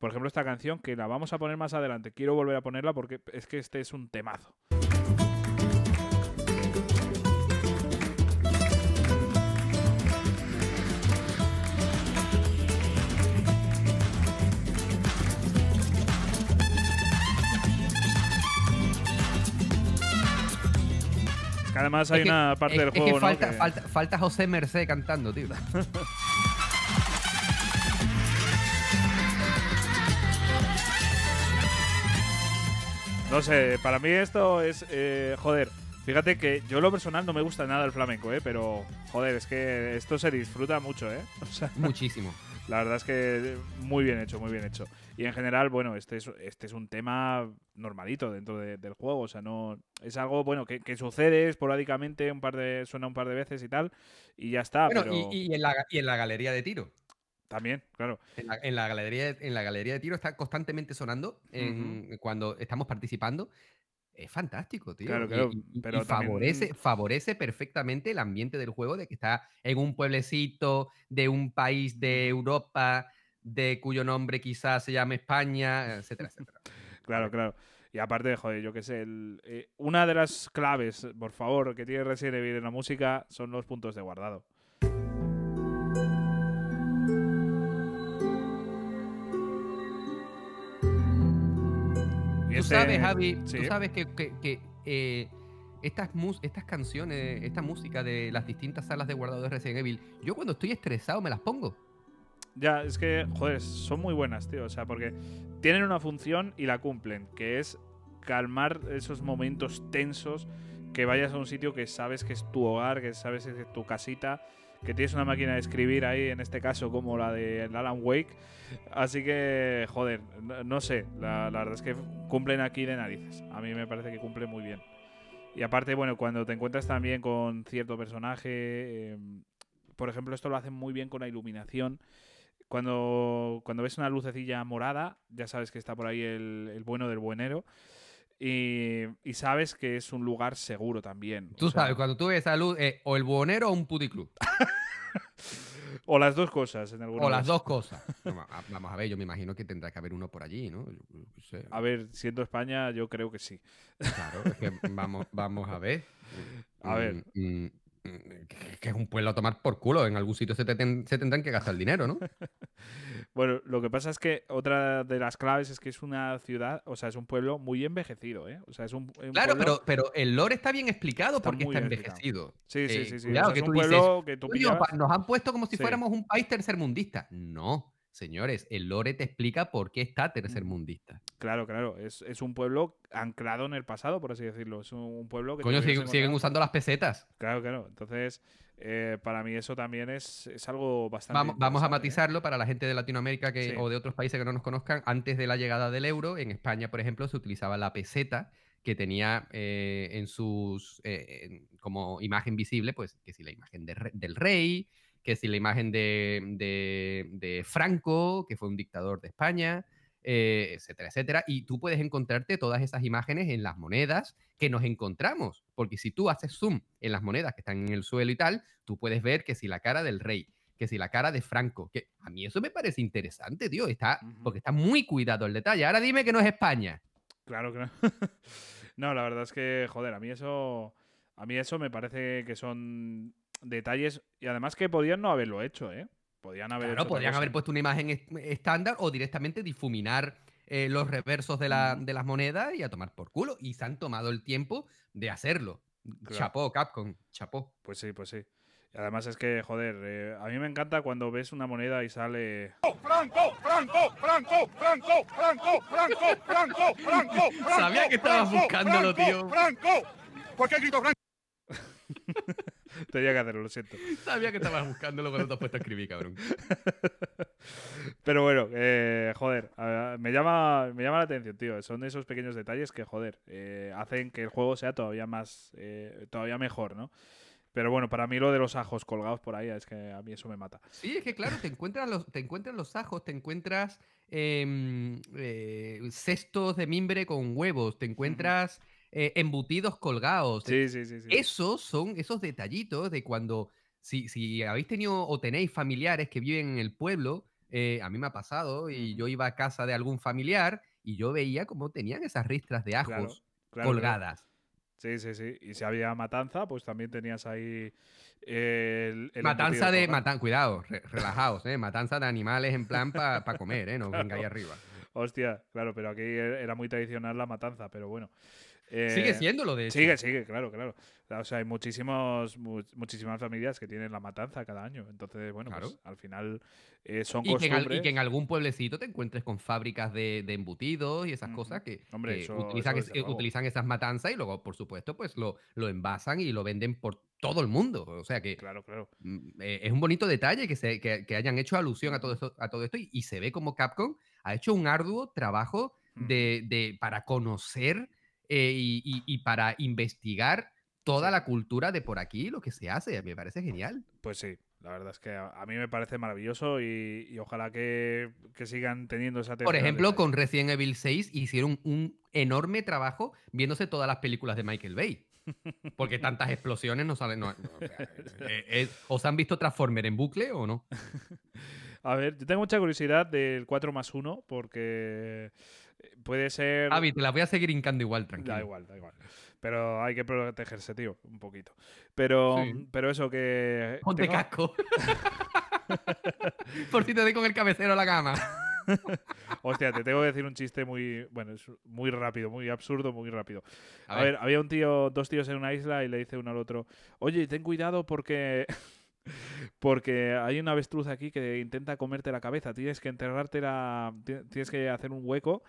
por ejemplo, esta canción que la vamos a poner más adelante. Quiero volver a ponerla porque es que este es un temazo. Además hay Es que- una parte es, del es juego. falta, falta, falta José Merced cantando, tío. No sé, para mí esto es. eh, joder, fíjate que yo lo personal no me gusta nada el flamenco, ¿eh? Pero, joder, es que esto se disfruta mucho, ¿eh? O sea, Muchísimo. la verdad es que muy bien hecho, muy bien hecho. Y en general, bueno, este es, este es un tema normalito dentro de- del juego. O sea, no. Es algo, bueno, que, que sucede esporádicamente, un par de. suena un par de veces y tal. Y ya está. Bueno, pero y, y en la, y en la galería de tiro. también, claro. En la, en la galería, en la galería de tiro está constantemente sonando en- cuando estamos participando. Es fantástico, tío. Claro, claro, y, y- pero y favorece, también- favorece perfectamente el ambiente del juego de que está en un pueblecito de un país de Europa, de cuyo nombre quizás se llame España, etcétera, etcétera. Claro, claro. Y aparte, joder, yo qué sé, el- eh, una de las claves, por favor, que tiene Resident Evil en la música son los puntos de guardado. Tú sabes, Javi, sí. tú sabes que, que- que, eh, estas, mus- estas canciones, esta música de las distintas salas de guardado de Resident Evil, yo cuando estoy estresado me las pongo. Ya, es que, joder, son muy buenas, tío. O sea, porque tienen una función y la cumplen, que es calmar esos momentos tensos, que vayas a un sitio que sabes que es tu hogar, que sabes que es tu casita, que tienes una máquina de escribir ahí, en este caso como la de Alan Wake. Así que, joder, no, sé, la, verdad es que cumplen aquí de narices. A mí me parece que cumplen muy bien. Y aparte, bueno, cuando te encuentras también con cierto personaje, eh, por ejemplo, esto lo hacen muy bien con la iluminación. Cuando, cuando ves una lucecilla morada, ya sabes que está por ahí el, el bueno del buenero. Y, y sabes que es un lugar seguro también. Tú O sea, sabes, cuando tú ves esa luz, eh, o el buhonero o un puticlub. O las dos cosas en alguna O las dos cosas. Vamos a ver, yo me imagino que tendrá que haber uno por allí, ¿no? A ver, siendo España, yo creo que sí. Claro, es que vamos, vamos a ver. A ver. Mm, mm, que es un pueblo a tomar por culo. En algún sitio se, tendrán que gastar el dinero, ¿no? bueno, lo que pasa es que otra de las claves es que es una ciudad, o sea, es un pueblo muy envejecido, ¿eh? O sea, es un, claro, pero, pero el lore está bien explicado porque está envejecido. Sí, sí, sí. sí. es un pueblo que tú Nos han puesto como si fuéramos un país tercermundista. No. Señores, el lore te explica por qué está tercermundista. Claro, claro. Es, un pueblo anclado en el pasado, por así decirlo. Es un, pueblo que. Coño, siguen, usando las pesetas. Claro, claro. Entonces, eh, para mí eso también es, es algo bastante. Vamos, vamos a ¿eh? matizarlo para la gente de Latinoamérica que, o de otros países que no nos conozcan. Antes de la llegada del euro, en España, por ejemplo, se utilizaba la peseta que tenía eh, en sus. como imagen visible, pues, que si la imagen del rey que si la imagen de, Franco, que fue un dictador de España, eh, etcétera, etcétera. Y tú puedes encontrarte todas esas imágenes en las monedas que nos encontramos, porque si tú haces zoom en las monedas que están en el suelo y tal, tú puedes ver que si la cara del rey, que si la cara de Franco, que a mí eso me parece interesante, tío, está, porque está muy cuidado el detalle. Ahora dime que no es España. Claro que no. no, la verdad es que, joder, a mí eso, a mí eso me parece que son detalles y además que podían no haberlo hecho, ¿eh? Podían haber claro, podrían haber puesto una imagen estándar o directamente difuminar eh, los reversos de, la, de, las monedas y a tomar por culo. Y se han tomado el tiempo de hacerlo. Chapó, Capcom, chapó. Pues sí, pues sí. Y además es que, joder, eh, a mí me encanta cuando ves una moneda y sale. ¡Franco! ¡Franco! ¡Franco! ¡Franco! ¡Franco! ¡Franco! ¡Franco! ¡Franco! Sabía que estabas buscándolo, tío. ¡Franco! ¿Por qué grito Franco? Tenía que hacerlo, lo siento. Sabía que estabas buscándolo cuando te has puesto a escribir, cabrón. Pero bueno, eh, joder, me llama, me llama la atención, tío. Son esos pequeños detalles que, joder, eh, hacen que el juego sea todavía más, eh, todavía mejor, ¿no? Pero bueno, para mí lo de los ajos colgados por ahí es que a mí eso me mata. Sí, es que claro, te encuentras los, te encuentras los ajos, te encuentras em, cestos de mimbre con huevos, te encuentras eh, embutidos colgados. Sí, sí, sí, Esos son esos detallitos de cuando, si, si habéis tenido o tenéis familiares que viven en el pueblo, eh, a mí me ha pasado y yo iba a casa de algún familiar y yo veía cómo tenían esas ristras de ajos colgadas. Sí, sí, sí. Y si había matanza, pues también tenías ahí el, matanza de matan cuidado, relajaos, ¿eh? matanza de animales en plan para comer, ¿eh? no venga ahí arriba. Hostia, claro, pero aquí e, era muy tradicional la matanza, pero bueno eh, siendo lo de Sigue, sigue, claro, claro. O sea, hay muchísimos, muchísimas familias que tienen la matanza cada año. Entonces, bueno, pues al final eh, son y costumbres. Que en, y que en algún pueblecito te encuentres con fábricas de, embutidos y esas cosas que, utilizan, esas matanzas y luego, por supuesto, pues lo, lo envasan y lo venden por todo el mundo. O sea que claro, claro. Mm, eh, es un bonito detalle que, se, que, hayan hecho alusión a todo esto, a todo esto y, se ve como Capcom ha hecho un arduo trabajo de, de, para conocer eh, y, para investigar toda la cultura de por aquí, lo que se hace. Me parece genial. Pues sí, la verdad es que a, mí me parece maravilloso y, ojalá que, sigan teniendo esa Por ejemplo, con Resident Evil 6 hicieron un enorme trabajo viéndose todas las películas de Michael Bay. Porque tantas explosiones no salen. Eh, ¿Os han visto Transformer en bucle o no? A ver, yo tengo mucha curiosidad del 4 más 1 porque puede ser. Avi, te la voy a seguir hincando igual, tranquilo. Da igual, da igual. Pero hay que protegerse, tío, un poquito. Pero, pero eso que. Ponte casco. Por si te doy con el cabecero a la cama. Hostia, te tengo que decir un chiste muy. Bueno, es muy rápido, muy absurdo, muy rápido. A, ver. había un tío, dos tíos en una isla y le dice uno al otro: Oye, ten cuidado porque. Porque hay una avestruz aquí que intenta comerte la cabeza. Tienes que enterrarte la. Tienes que hacer un hueco,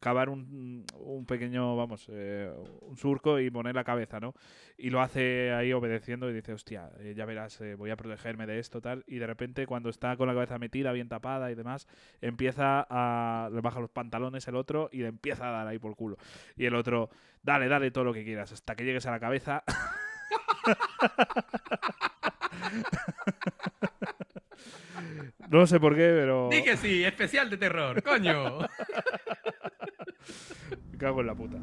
cavar un, un pequeño, vamos, eh, un surco y poner la cabeza, ¿no? Y lo hace ahí obedeciendo y dice, hostia, eh, ya verás, eh, voy a protegerme de esto, tal. Y de repente, cuando está con la cabeza metida, bien tapada y demás, empieza a. Le baja los pantalones el otro y le empieza a dar ahí por culo. Y el otro, dale, dale todo lo que quieras, hasta que llegues a la cabeza. No sé por qué, pero. Di que sí, especial de terror, coño. Me cago en la puta.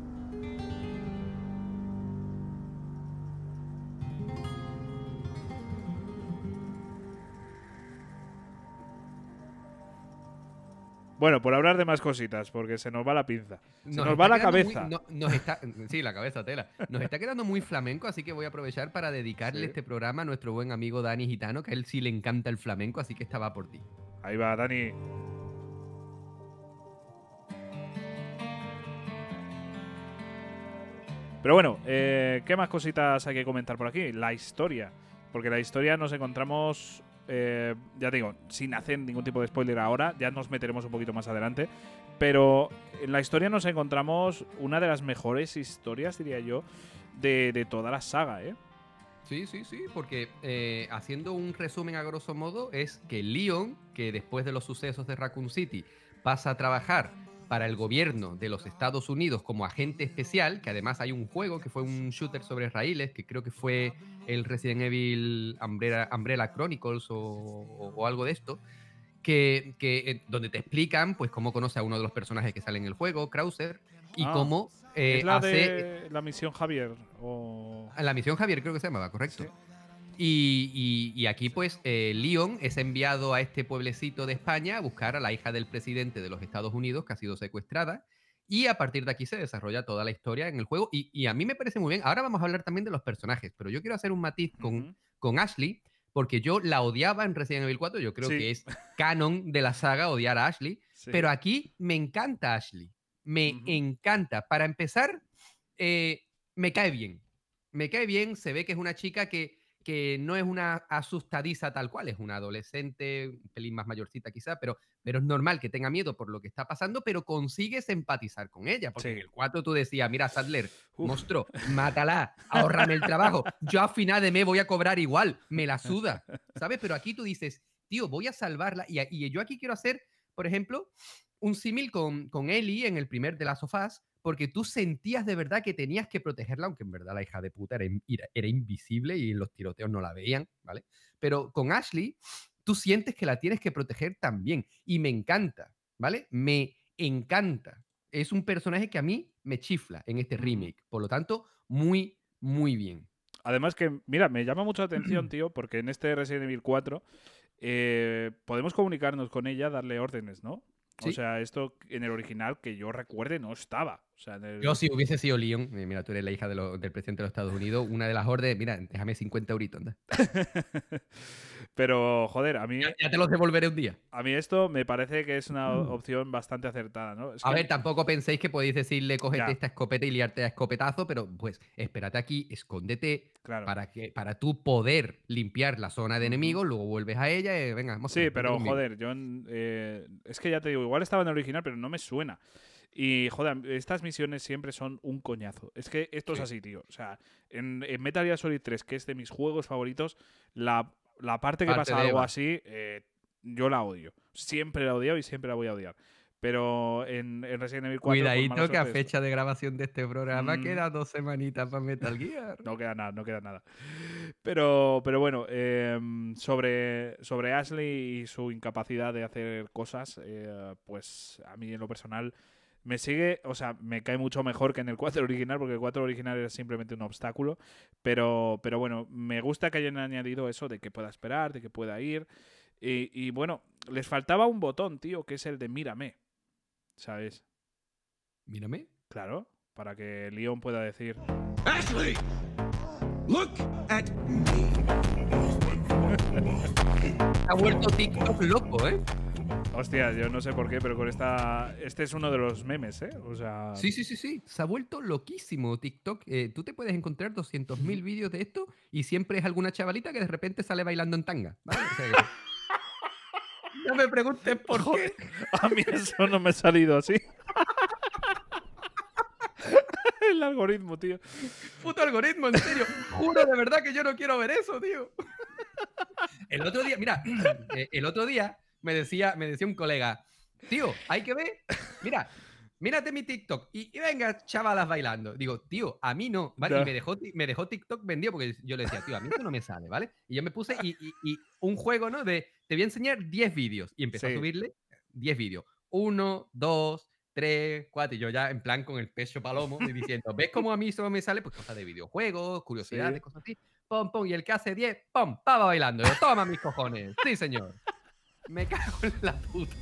Bueno, por hablar de más cositas, porque se nos va la pinza. Se nos, va la quedando muy- cabeza. no- nos está, sí, la cabeza tela. Nos está quedando muy flamenco, así que voy a aprovechar para dedicarle Sí. este programa a nuestro buen amigo Dani Gitano, que a él sí le encanta el flamenco, así que esta va por ti. Ahí va, Dani. Pero bueno, eh, ¿qué más cositas hay que comentar por aquí? La historia. Porque la historia nos encontramos, eh, ya digo, sin hacer ningún tipo de spoiler ahora, ya nos meteremos un poquito más adelante. Pero en la historia nos encontramos una de las mejores historias, diría yo, de, de toda la saga, ¿eh? Sí, sí, sí, porque eh, haciendo un resumen a grosso modo, es que Leon, que después de los sucesos de Raccoon City pasa a trabajar para el gobierno de los Estados Unidos como agente especial, que además hay un juego que fue un shooter sobre raíles, que creo que fue el Resident Evil Umbrella, Umbrella Chronicles o, o- o algo de esto, que, que, eh, donde te explican pues cómo conoce a uno de los personajes que sale en el juego, Krauser, y Ah, cómo eh, ¿Es la hace... de la misión Javier? O... La misión Javier creo que se llamaba, correcto. Sí. Y, y- y aquí, pues, eh, Leon es enviado a este pueblecito de España a buscar a la hija del presidente de los Estados Unidos que ha sido secuestrada. Y a partir de aquí se desarrolla toda la historia en el juego. Y, y a mí me parece muy bien. Ahora vamos a hablar también de los personajes, pero yo quiero hacer un matiz con, con Ashley, porque yo la odiaba en Resident Evil 4. Yo creo Sí. que es canon de la saga odiar a Ashley. Sí. Pero aquí me encanta Ashley. Me encanta. Para empezar, eh, me cae bien. Me cae bien. Se ve que es una chica que, que no es una asustadiza tal cual. Es una adolescente, un pelín más mayorcita quizá, pero, pero es normal que tenga miedo por lo que está pasando, pero consigues empatizar con ella. Porque Sí. en el 4 tú decías, mira, Sadler, Uf. monstruo, mátala, ahórrame el trabajo. Yo a final de mes voy a cobrar igual. Me la suda. ¿Sabes? Pero aquí tú dices, tío, voy a salvarla. Y, y yo aquí quiero hacer, por ejemplo, un símil con, con Ellie en el primer de las sofás, porque tú sentías de verdad que tenías que protegerla, aunque en verdad la hija de puta era, era- invisible y en los tiroteos no la veían, ¿vale? Pero con Ashley, tú sientes que la tienes que proteger también. Y me encanta, ¿vale? Me encanta. Es un personaje que a mí me chifla en este remake. Por lo tanto, muy, muy bien. Además que, mira, me llama mucho la atención, tío, porque en este Resident Evil 4 eh, podemos comunicarnos con ella, darle órdenes, ¿no? O sea, esto en el original que yo recuerde no estaba. O sea, en el- Yo si hubiese sido Leon, eh, mira, tú eres la hija de lo- del presidente de los Estados Unidos, una de las órdenes, mira, déjame 50 euritos, anda. Pero, joder, a mí, Ya, ya te los devolveré un día. a mí esto me parece que es una opción bastante acertada, ¿no? Es A que- ver, tampoco penséis que podéis decirle, cógete Ya. esta escopeta y liarte a escopetazo, pero pues espérate aquí, escóndete claro. para que para tú poder limpiar la zona de enemigos, luego vuelves a ella y venga, vamos. Sí, pero joder, yo eh, es que ya te digo, igual estaba en el original, pero no me suena. Y joder, estas misiones siempre son un coñazo. Es que esto es Sí. así, tío. O sea, en, en Metal Gear Solid 3, que es de mis juegos favoritos, la, la parte que Parte pasa algo Eva. así, eh, yo la odio. Siempre la he odiado y siempre la voy a odiar. Pero en, en Resident Evil 4. por mala Cuidadito que a fecha de grabación de este programa Mm. queda dos semanitas para Metal Gear. No queda nada, no queda nada. Pero, pero bueno, em, sobre, sobre Ashley y su incapacidad de hacer cosas, eh, pues a mí en lo personal me sigue, o sea, me cae mucho mejor que en el 4 original, porque el 4 original era simplemente un obstáculo. Pero, pero bueno, me gusta que hayan añadido eso de que pueda esperar, de que pueda ir. Y, y bueno, les faltaba un botón, tío, que es el de mírame. ¿Sabes? Mírame. Claro, para que Leon pueda decir. Ashley! Look at me. Ha vuelto TikTok loco, ¿eh? Hostia, yo no sé por qué, pero con esta. Este es uno de los memes, ¿eh? O sea. Sí, sí, sí, sí. Se ha vuelto loquísimo TikTok. Eh, tú te puedes encontrar 200.000 vídeos de esto y siempre es alguna chavalita que de repente sale bailando en tanga. ¿vale? O sea que- no me preguntes por qué. A mí eso no me ha salido así. El algoritmo, tío. Puto algoritmo, en serio. Juro de verdad que yo no quiero ver eso, tío. El otro día, mira, eh, el otro día me decía, me decía un colega, tío, hay que ver, mira, mírate mi TikTok y, y venga, chavalas bailando. Digo, tío, a mí no, ¿vale? Y me dejó, me dejó TikTok vendido porque yo le decía, tío, a mí esto no me sale, ¿vale? Y yo me puse y, y- y un juego, ¿no? De, te voy a enseñar 10 vídeos y empecé Sí. a subirle 10 vídeos. Uno, dos, tres, cuatro, y yo ya en plan con el pecho palomo y diciendo, ¿ves cómo a mí solo me sale? Pues cosas de videojuegos, curiosidades, Sí. cosas así. Pum, pum, y el que hace 10, pum, estaba bailando. Yo, toma mis cojones. Sí, señor. Me cago en la puta.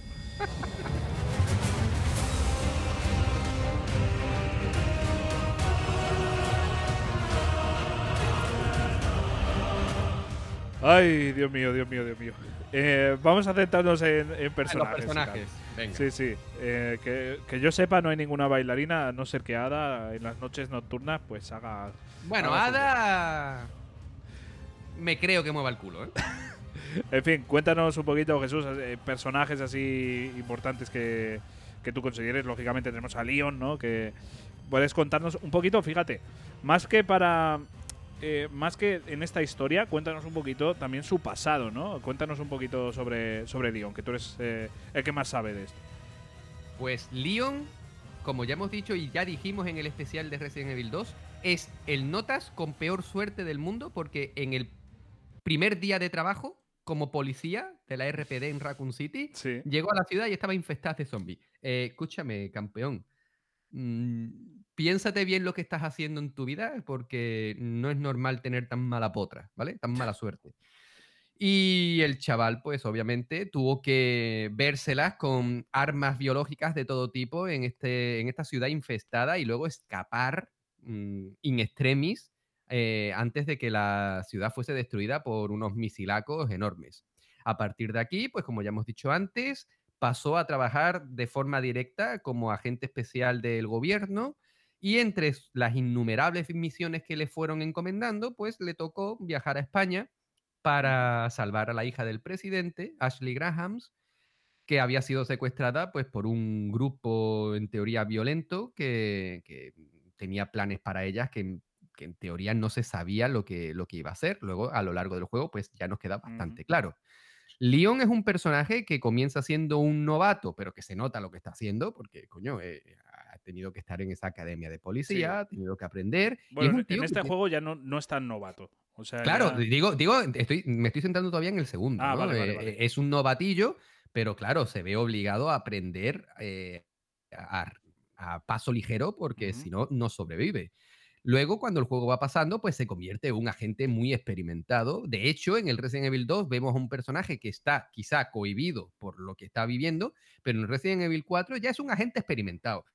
Ay, Dios mío, Dios mío, Dios mío. Eh, vamos a centrarnos en, personajes. Personajes. Venga. Sí, sí. Eh, que, que, yo sepa, no hay ninguna bailarina, a no ser que Ada en las noches nocturnas pues haga. Bueno, haga Ada. Me creo que mueva el culo, ¿eh? En fin, cuéntanos un poquito, Jesús, eh, personajes así importantes que, que tú consideres. Lógicamente tenemos a Leon, ¿no? Que puedes contarnos un poquito, fíjate, más que para... eh, más que en esta historia, cuéntanos un poquito también su pasado, ¿no? Cuéntanos un poquito sobre, sobre Leon, que tú eres eh, el que más sabe de esto. Pues Leon, como ya hemos dicho y ya dijimos en el especial de Resident Evil 2, es el notas con peor suerte del mundo porque en el primer día de trabajo como policía de la RPD en Raccoon City, Sí. llegó a la ciudad y estaba infestada de zombies. Eh, escúchame, campeón. mm, piénsate bien lo que estás haciendo en tu vida porque no es normal tener tan mala potra, ¿vale? Tan mala suerte. Y el chaval, pues obviamente, tuvo que vérselas con armas biológicas de todo tipo en, este, en esta ciudad infestada y luego escapar mm, in extremis eh, antes de que la ciudad fuese destruida por unos misilacos enormes. A partir de aquí, pues como ya hemos dicho antes, pasó a trabajar de forma directa como agente especial del gobierno y entre las innumerables misiones que le fueron encomendando, pues le tocó viajar a España para salvar a la hija del presidente, Ashley Grahams, que había sido secuestrada pues, por un grupo en teoría violento que, que tenía planes para ellas que, que en teoría no se sabía lo que, lo que iba a hacer. Luego, a lo largo del juego, pues ya nos queda bastante claro. Leon es un personaje que comienza siendo un novato, pero que se nota lo que está haciendo, porque, coño, eh, ha tenido que estar en esa academia de policía, ha tenido que aprender. y es Bueno, un en tío que este tiene- juego ya no, no es tan novato. O sea, Claro, ya- digo, digo, estoy, me estoy centrando todavía en el segundo. Ah, ¿no? vale, vale, Eh, vale. Es un novatillo, pero claro, se ve obligado a aprender eh, a, a paso ligero porque Ujú. si no, no sobrevive. Luego, cuando el juego va pasando, pues se convierte en un agente muy experimentado. De hecho, en el Resident Evil 2 vemos a un personaje que está quizá cohibido por lo que está viviendo, pero en Resident Evil 4 ya es un agente experimentado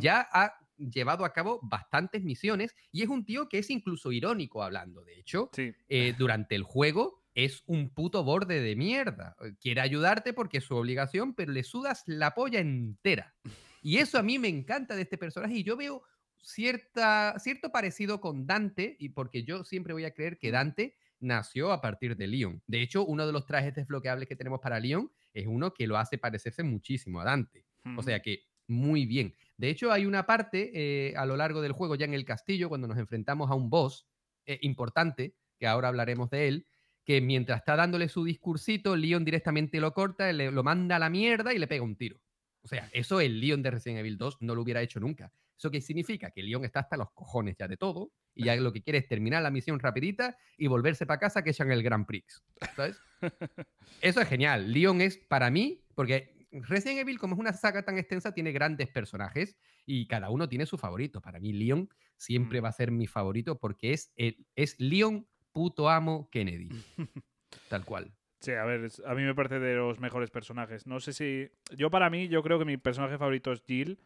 ya ha llevado a cabo bastantes misiones y es un tío que es incluso irónico hablando. De hecho, Sí. eh, durante el juego es un puto borde de mierda. Eh, Quiere ayudarte porque es su obligación, pero le sudas la polla entera. Y eso a mí me encanta de este personaje y yo veo cierta, cierto parecido con Dante, y porque yo siempre voy a creer que Dante nació a partir de Leon. De hecho, uno de los trajes desbloqueables que tenemos para Leon es uno que lo hace parecerse muchísimo a Dante. O sea que muy bien. De hecho, hay una parte eh, a lo largo del juego, ya en el castillo, cuando nos enfrentamos a un boss eh, importante, que ahora hablaremos de él, que mientras está dándole su discursito, Leon directamente lo corta, le- lo manda a la mierda y le pega un tiro. O sea, eso el Leon de Resident Evil 2 no lo hubiera hecho nunca. ¿Eso qué significa? Que Leon está hasta los cojones ya de todo y ya lo que quiere es terminar la misión rapidita y volverse para casa que echan el Grand Prix. ¿Sabes? Eso es genial. Leon es para mí, porque Resident Evil, como es una saga tan extensa, tiene grandes personajes y cada uno tiene su favorito. Para mí, Leon siempre Mm. va a ser mi favorito porque es, el, es Leon puto amo Kennedy. Tal cual. Sí, a ver, a mí me parece de los mejores personajes. No sé si. Yo, para mí, yo creo que mi personaje favorito es Jill.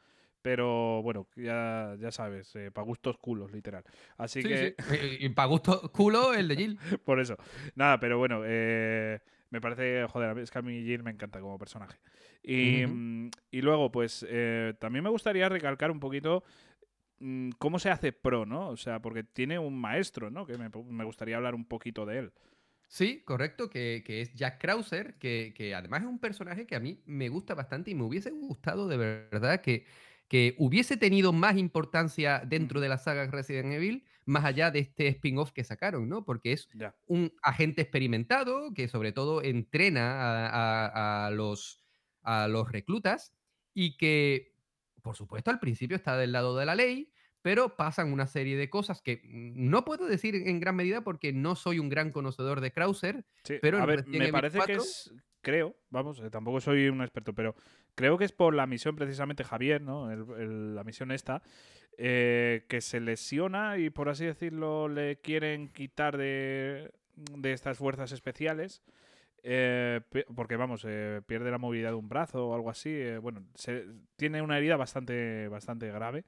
Pero bueno, ya, ya sabes, para gustos culos, literal. Así que, Y, para gusto culo, el de Jill. por eso. Nada, pero bueno, eh, me parece, joder, es que a mí Jill me encanta como personaje. Y, mm, y luego, pues, eh, también me gustaría recalcar un poquito mm, cómo se hace pro, ¿no? O sea, porque tiene un maestro, ¿no? Que me, me gustaría hablar un poquito de él. Sí, correcto, que, que es Jack Krauser, que, que además es un personaje que a mí me gusta bastante y me hubiese gustado de verdad que, que hubiese tenido más importancia dentro de la saga Resident Evil, más allá de este spin-off que sacaron, ¿no? Porque es un agente experimentado que sobre todo entrena a, a- a los, a los reclutas y que, por supuesto, al principio está del lado de la ley, pero pasan una serie de cosas que no puedo decir en gran medida porque no soy un gran conocedor de Krauser, Sí, Pero a ver, me parece que 4 es, creo, vamos, eh, tampoco soy un experto, pero creo que es por la misión precisamente Javier, ¿no? La misión esta, eh, que se lesiona y por así decirlo le quieren quitar de, de estas fuerzas especiales. eh, porque vamos, pierde la movilidad de un brazo o algo así. bueno, se- tiene una herida bastante, bastante grave.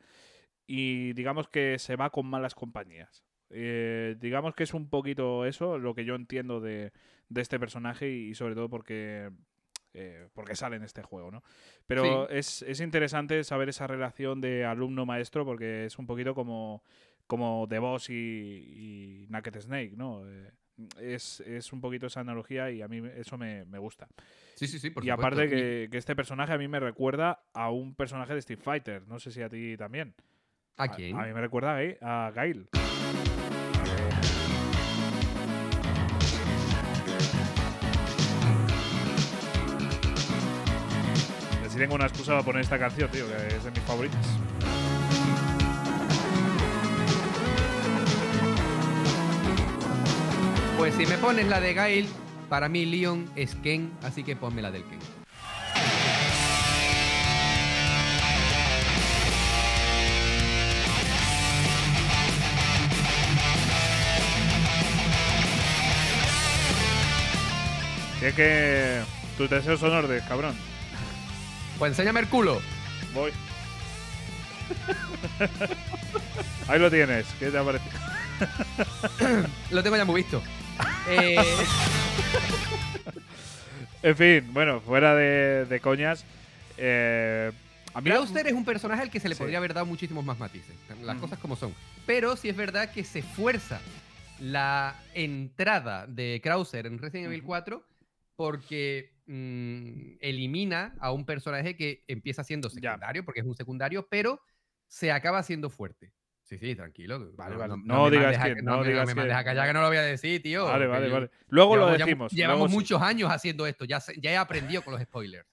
Y digamos que se va con malas compañías. Eh, digamos que es un poquito eso lo que yo entiendo de, de este personaje y, sobre todo porque eh, porque sale en este juego, ¿no? Pero es, es, interesante saber esa relación de alumno-maestro porque es un poquito como, como The Boss y, y Naked Snake, ¿no? Eh, es, es, un poquito esa analogía y a mí eso me, me gusta. Sí, sí, sí. y aparte que, que, este personaje a mí me recuerda a un personaje de Street Fighter. No sé si a ti también. ¿A quién? A, mí me recuerda a, a Gail. Si tengo una excusa para poner esta canción, tío, que es de mis favoritas. Pues si me pones la de Gail, para mí Leon es Ken, así que ponme la del Ken. es que tus deseos son órdenes, cabrón. Pues enséñame el culo. Voy. Ahí lo tienes. ¿Qué te ha parecido? lo tengo ya muy visto. Eh, en fin, bueno, fuera de, coñas. Eh, a mí es un personaje al que se le podría haber dado muchísimos más matices. Las cosas como son. Pero sí es verdad que se fuerza la entrada de Krauser en Resident Evil 4 porque mm, elimina a un personaje que empieza siendo secundario, porque es un secundario, pero se acaba siendo fuerte. Sí, sí, tranquilo. Vale, vale. No, digas que no, digas me que... a callar que no lo voy a decir, tío. Vale, vale, vale. Luego lo decimos. Llevamos muchos años haciendo esto, ya, ya he aprendido con los spoilers.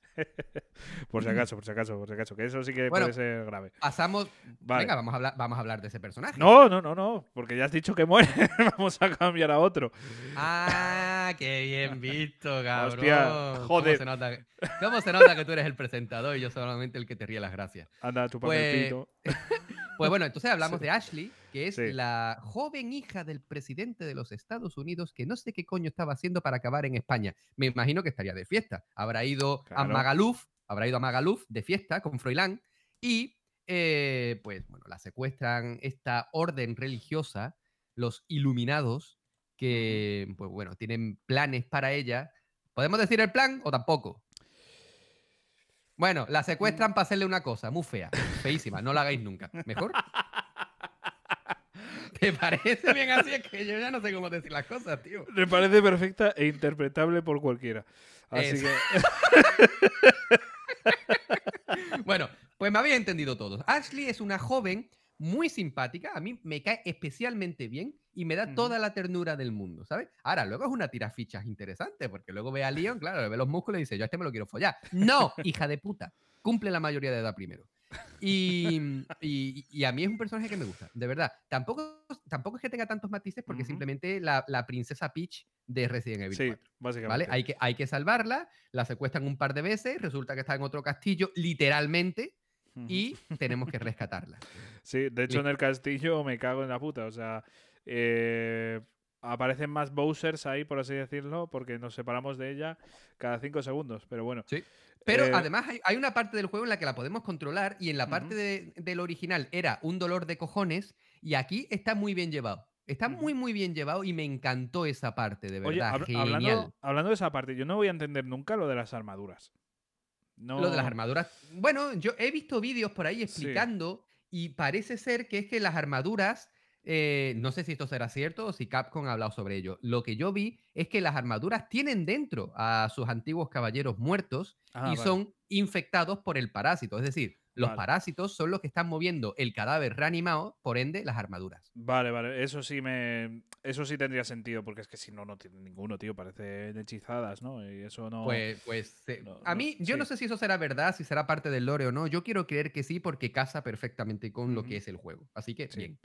Por si acaso, por si acaso, por si acaso, que eso sí que puede ser grave. Pasamos. Venga, vamos a, hablar, vamos a hablar de ese personaje. No, no, no, no, porque ya has dicho que muere. vamos a cambiar a otro. Ah, qué bien visto, cabrón. Hostia, joder. ¿Cómo se, nota, que tú eres el presentador y yo solamente el que te ríe las gracias? Anda, tu pues... Pues bueno, entonces hablamos de Ashley, que es la joven hija del presidente de los Estados Unidos que no sé qué coño estaba haciendo para acabar en España. Me imagino que estaría de fiesta. Habrá ido a Magaluf, habrá ido a Magaluf de fiesta con Froilán y eh, pues bueno, la secuestran esta orden religiosa, los iluminados, que pues bueno, tienen planes para ella. ¿Podemos decir el plan o tampoco? Bueno, la secuestran mm. para hacerle una cosa, muy fea, feísima, no la hagáis nunca. ¿Mejor? ¿Te parece bien así? Es que yo ya no sé cómo decir las cosas, tío. Me parece perfecta e interpretable por cualquiera. Así que. bueno, pues me había entendido todo. Ashley es una joven muy simpática, a mí me cae especialmente bien y me da toda la ternura del mundo, ¿sabes? Ahora, luego es una tirafichas interesante, porque luego ve a Leon, claro, le ve los músculos y dice, yo a este me lo quiero follar. No, hija de puta, cumple la mayoría de edad primero. Y, y, a mí es un personaje que me gusta, de verdad. Tampoco, tampoco es que tenga tantos matices, porque simplemente la, la, princesa Peach de Resident Evil sí, básicamente. ¿vale? Hay que, hay que salvarla, la secuestran un par de veces, resulta que está en otro castillo, literalmente, y tenemos que rescatarla. Sí, de hecho en el castillo me cago en la puta, o sea, eh, aparecen más Bowsers ahí, por así decirlo, porque nos separamos de ella cada cinco segundos, pero bueno. Sí. Pero eh, además hay, una parte del juego en la que la podemos controlar y en la parte del original era un dolor de cojones y aquí está muy bien llevado. Está muy, muy bien llevado y me encantó esa parte, de verdad. hablando, hablando, de esa parte, yo no voy a entender nunca lo de las armaduras. Lo de las armaduras. Bueno, yo he visto vídeos por ahí explicando y parece ser que es que las armaduras, eh, no sé si esto será cierto o si Capcom ha hablado sobre ello. Lo que yo vi es que las armaduras tienen dentro a sus antiguos caballeros muertos ah, y son infectados por el parásito. Es decir, los parásitos son los que están moviendo el cadáver reanimado, por ende, las armaduras. Vale, vale. Eso sí me. Eso sí tendría sentido, porque es que si no, no tiene ninguno, tío. Parecen hechizadas, ¿no? Y eso no. Pues, pues a mí, yo no sé si eso será verdad, si será parte del lore o no. Yo quiero creer que sí, porque casa perfectamente con lo que es el juego. Así que, bien.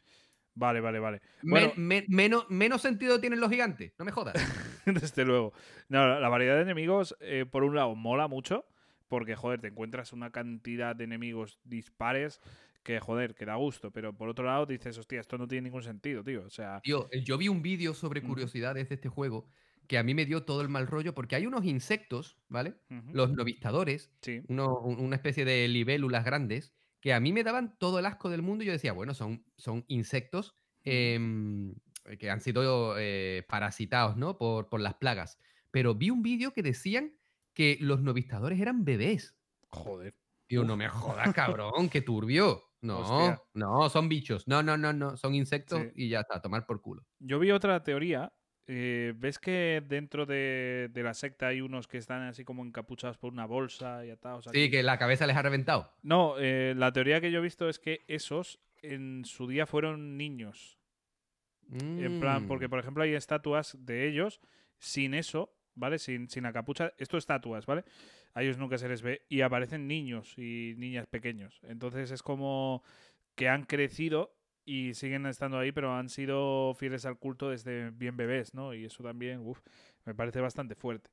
Vale, vale, vale. menos, menos sentido tienen los gigantes, no me jodas. Desde luego. No, la variedad de enemigos, eh, por un lado, mola mucho porque, joder, te encuentras una cantidad de enemigos dispares que, joder, que da gusto. Pero por otro lado dices, hostia, esto no tiene ningún sentido, tío. O sea. Tío, eh, yo vi un vídeo sobre curiosidades de este juego que a mí me dio todo el mal rollo porque hay unos insectos, ¿vale? Los novistadores, una especie de libélulas grandes, que a mí me daban todo el asco del mundo y yo decía, bueno, son, son insectos em, que han sido eh, parasitados, ¿no? Por, por las plagas. Pero vi un vídeo que decían que los novistadores eran bebés. Joder. Tío, no me jodas, cabrón, qué turbio. No, Hostia. no, son bichos. No, no, no, no, son insectos Sí. y ya está, a tomar por culo. Yo vi otra teoría. Eh, ¿Ves que dentro de, de la secta hay unos que están así como encapuchados por una bolsa y atados aquí? Sí, que la cabeza les ha reventado. No, eh, la teoría que yo he visto es que esos en su día fueron niños. En plan, Mm. porque por ejemplo hay estatuas de ellos sin eso, ¿vale? Sin, sin la capucha. Esto estatuas, ¿vale? A ellos nunca se les ve y aparecen niños y niñas pequeños. Entonces es como que han crecido y siguen estando ahí, pero han sido fieles al culto desde bien bebés, ¿no? Y eso también, uf, me parece bastante fuerte.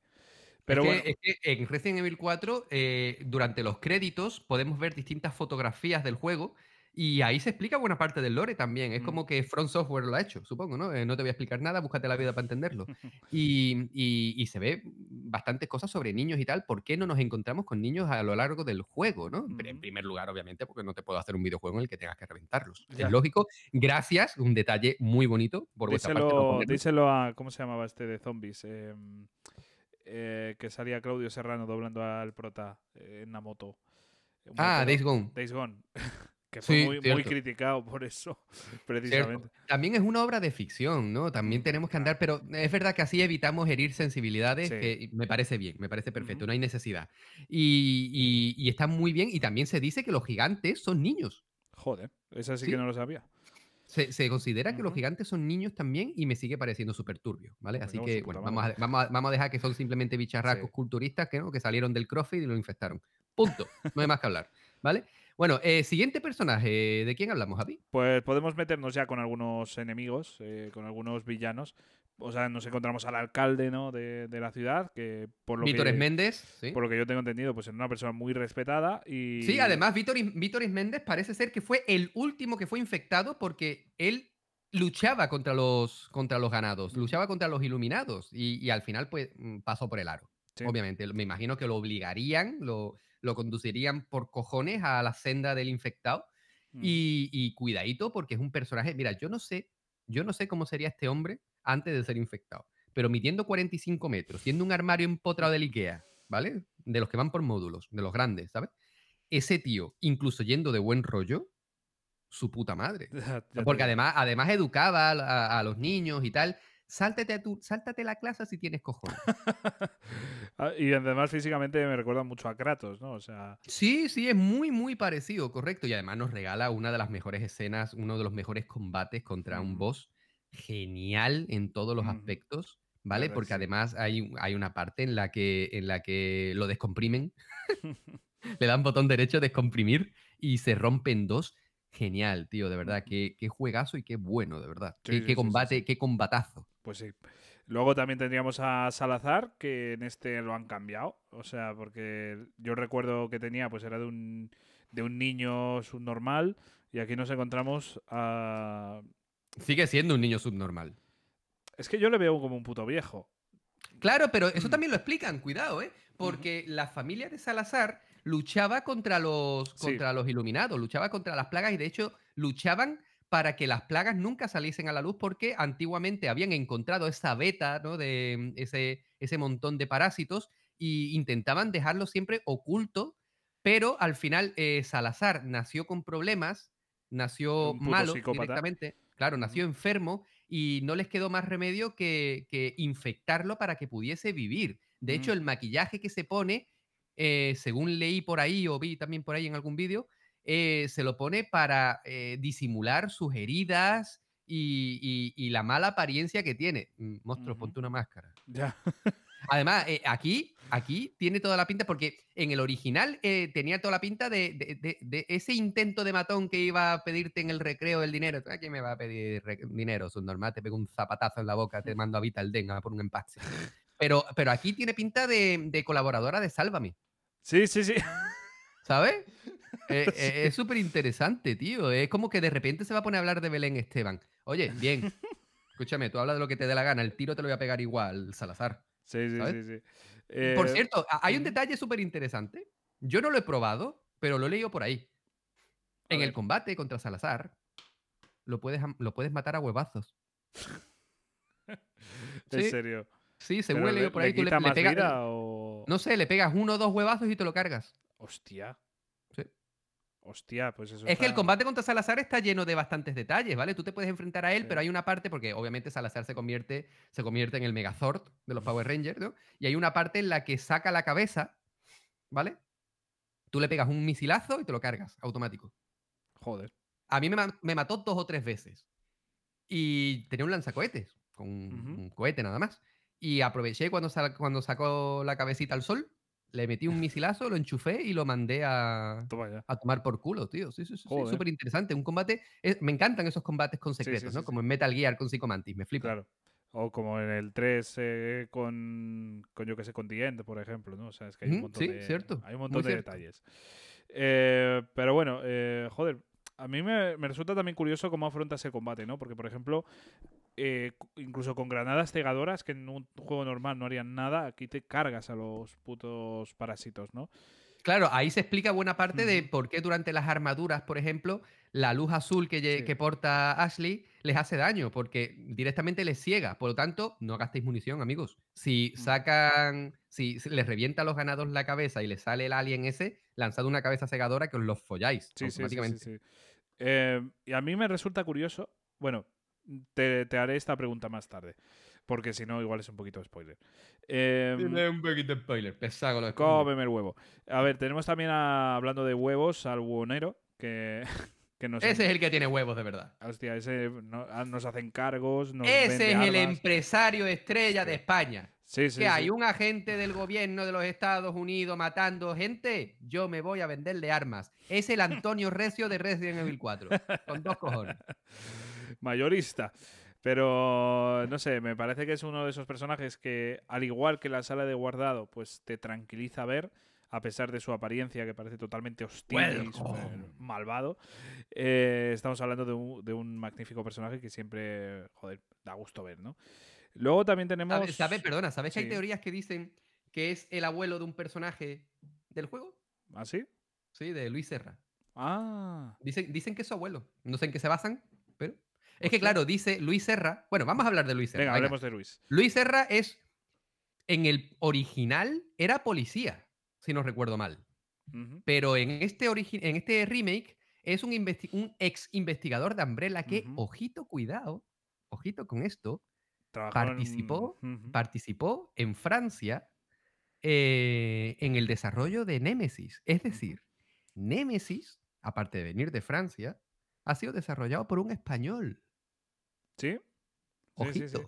Pero es, bueno, que, es que en Resident Evil 4, eh, durante los créditos, podemos ver distintas fotografías del juego y ahí se explica buena parte del lore también. Es Mm. como que Front Software lo ha hecho, supongo, ¿no? Eh, no te voy a explicar nada, búscate la vida para entenderlo. Y, y- y se ve bastantes cosas sobre niños y tal. ¿Por qué no nos encontramos con niños a lo largo del juego, ¿no? En Ujú. primer lugar, obviamente, porque no te puedo hacer un videojuego en el que tengas que reventarlos. Ya. Es lógico. Gracias, un detalle muy bonito por vuestra parte. no díselo, díselo a. ¿Cómo se llamaba este de zombies? Em, eh, que salía Claudio Serrano doblando al prota eh, en la moto. Un Ah, motor- Days Gone. Days Gone. que fue Sí, muy, criticado por eso, Cierto. precisamente. También es una obra de ficción, ¿no? También tenemos que andar, pero es verdad que así evitamos herir sensibilidades, Sí. que me parece bien, me parece perfecto, no hay necesidad. Y, y- y está muy bien, y también se dice que los gigantes son niños. Joder, esa sí, Sí. que no lo sabía. Se, se considera que los gigantes son niños también y me sigue pareciendo súper turbio, ¿vale? Así que, bueno, vamos a, vamos, a, vamos a dejar que son simplemente bicharracos Sí. culturistas que, ¿no? que salieron del CrossFit y lo infectaron. Punto. No hay más que hablar, ¿vale? Bueno, eh, siguiente personaje, ¿de quién hablamos, Javi? Pues podemos meternos ya con algunos enemigos, eh, con algunos villanos. O sea, nos encontramos al alcalde ¿no? de, de la ciudad, que por lo Víctor que, Méndez, ¿sí? por lo que yo tengo entendido, pues es una persona muy respetada y... Sí, además Víctor, Víctor Méndez parece ser que fue el último que fue infectado porque él luchaba contra los, contra los ganados, luchaba contra los iluminados y, y al final pues mm, pasó por el aro. Sí. Obviamente, me imagino que lo obligarían, lo, lo conducirían por cojones a la senda del infectado Mm. y, y cuidadito porque es un personaje, mira, yo no sé, yo no sé cómo sería este hombre antes de ser infectado, pero midiendo 45 metros, siendo un armario empotrado del Ikea, ¿vale? De los que van por módulos, de los grandes, ¿sabes? Ese tío, incluso yendo de buen rollo, su puta madre. Porque además, además educaba a, a- a los niños y tal. Sáltate, a tu, sáltate la clase si tienes cojones. Ah, y además físicamente me recuerda mucho a Kratos, ¿no? O sea, Sí, sí, es muy, muy parecido, correcto. Y además nos regala una de las mejores escenas, uno de los mejores combates contra un Ujú. boss. Genial en todos los Ujú. aspectos, ¿vale? Porque además hay, hay una parte en la que, en la que lo descomprimen. Le dan botón derecho, descomprimir, y se rompe en dos. Genial, tío, de verdad. Qué, qué juegazo y qué bueno, de verdad. Sí, qué, sí, combate, sí. qué combatazo. Pues sí. Luego también tendríamos a Salazar, que en este lo han cambiado. O sea, porque yo recuerdo que tenía, pues era de un, de un niño subnormal. Y aquí nos encontramos a. Sigue siendo un niño subnormal. Es que yo le veo como un puto viejo. Claro, pero eso Mm. también lo explican, cuidado, ¿eh? Porque la familia de Salazar luchaba contra los, Sí. contra los iluminados, luchaba contra las plagas y de hecho luchaban para que las plagas nunca saliesen a la luz porque antiguamente habían encontrado esa beta, ¿no? De mm, ese, ese montón de parásitos y intentaban dejarlo siempre oculto, pero al final eh, Salazar nació con problemas, nació malo psicópata. directamente, claro, nació enfermo y no les quedó más remedio que, que infectarlo para que pudiese vivir. De hecho, Mm. el maquillaje que se pone, eh, según leí por ahí o vi también por ahí en algún vídeo, eh, se lo pone para eh, disimular sus heridas y, y- y la mala apariencia que tiene. Mm, Monstruo, Ujú. ponte una máscara. Ya. Además, eh, aquí, aquí tiene toda la pinta, porque en el original eh, tenía toda la pinta de, de- de- de ese intento de matón que iba a pedirte en el recreo el dinero. ¿A quién me va a pedir dinero? Subnormal, te pego un zapatazo en la boca, te mando a Vital Den a por un empaste. Pero, pero aquí tiene pinta de, de colaboradora de Sálvame, Sí, sí, sí. ¿sabes? Eh, eh, es súper interesante, tío. Es como que de repente se va a poner a hablar de Belén Esteban. Oye, bien. Escúchame, tú hablas de lo que te dé la gana. El tiro te lo voy a pegar igual, Salazar. Sí, sí, ¿Sabes? sí, sí. Por Eh, cierto, hay un detalle súper interesante. Yo no lo he probado, pero lo he leído por ahí. A En el combate contra Salazar, lo puedes, lo puedes matar a huevazos. En Sí. serio. Sí, se huele le- por le ahí. Tú le, quita le más pegas. o...? No sé, le pegas uno o dos huevazos y te lo cargas. Hostia. Hostia, pues eso Es que el combate contra Salazar está lleno de bastantes detalles, ¿vale? Tú te puedes enfrentar a él, Sí. pero hay una parte, porque obviamente Salazar se convierte, se convierte en el Megazord de los Power Rangers, ¿no? Y hay una parte en la que saca la cabeza, ¿vale? Tú le pegas un misilazo y te lo cargas, automático. Joder. A mí me, me mató dos o tres veces. Y tenía un lanzacohetes, con un, cohete nada más. Y aproveché cuando, cuando sacó la cabecita al sol, le metí un misilazo, lo enchufé y lo mandé a, Toma a tomar por culo, tío. Sí, sí, sí. sí. Súper interesante. Un combate. es- me encantan esos combates con sí, secretos, sí, ¿no? sí. Como en Metal Gear con Psychomantis. Me flipa. Claro. O como en el 3 eh, con, con, yo que sé, con The End, por ejemplo, ¿no? O sea, es que hay un montón sí, de, cierto, Hay un montón de cierto. detalles. Eh, pero bueno, eh, joder, a mí me, me resulta también curioso cómo afronta ese combate, ¿no? Porque, por ejemplo, eh, incluso con granadas cegadoras, que en un juego normal no harían nada, aquí te cargas a los putos parásitos, ¿no? Claro, ahí se explica buena parte de por qué durante las armaduras, por ejemplo, la luz azul que, Sí. que porta Ashley les hace daño, porque directamente les ciega. Por lo tanto, no gastéis munición, amigos. Si Mm. sacan, si, les revienta a los ganados la cabeza y les sale el alien ese, lanzad una cabeza cegadora que os los folláis Sí, sí, sí, sí, automáticamente. sí. Eh, y a mí me resulta curioso. Bueno, te, te haré esta pregunta más tarde. Porque si no, igual es un poquito de spoiler. Eh, un poquito de spoiler, pesado lo cómeme el huevo. A ver, tenemos también, a- hablando de huevos, al huonero. Que, que nos. Ese es el que tiene huevos de verdad. Hostia, ese no- ah, nos hacen cargos. Nos Ese es el empresario estrella de. España. Sí, sí. ¿Qué sí. hay? ¿Un agente del gobierno de los Estados Unidos matando gente? Yo me voy a venderle armas. Es el Antonio Recio de Resident Evil 4. Con dos cojones. mayorista. Pero no sé, me parece que es uno de esos personajes que, al igual que la sala de guardado, pues te tranquiliza ver, a pesar de su apariencia que parece totalmente hostil y malvado. Eh, estamos hablando de un, de un magnífico personaje que siempre, joder, da gusto ver, ¿no? Luego también tenemos. ¿Sabes? ¿Sabe? Perdona, ¿sabes que hay teorías que dicen que es el abuelo de un personaje del juego? ¿Ah, sí? Sí, de Luis Serra. Ah, Dicen, dicen que es su abuelo. No sé en qué se basan, pero. Es que, claro, dice Luis Serra. Bueno, vamos a hablar de Luis Serra. venga, venga. hablemos de Luis. Luis Serra es. En el original era policía, si no recuerdo mal. Pero en este, en este remake es un, investi- un ex investigador de Umbrella que, ojito, cuidado, ojito con esto, Trabajaron- participó- participó en Francia eh, en el desarrollo de Nemesis. Es decir, Nemesis, aparte de venir de Francia, ha sido desarrollado por un español. ¿Sí? Ojito. sí, sí.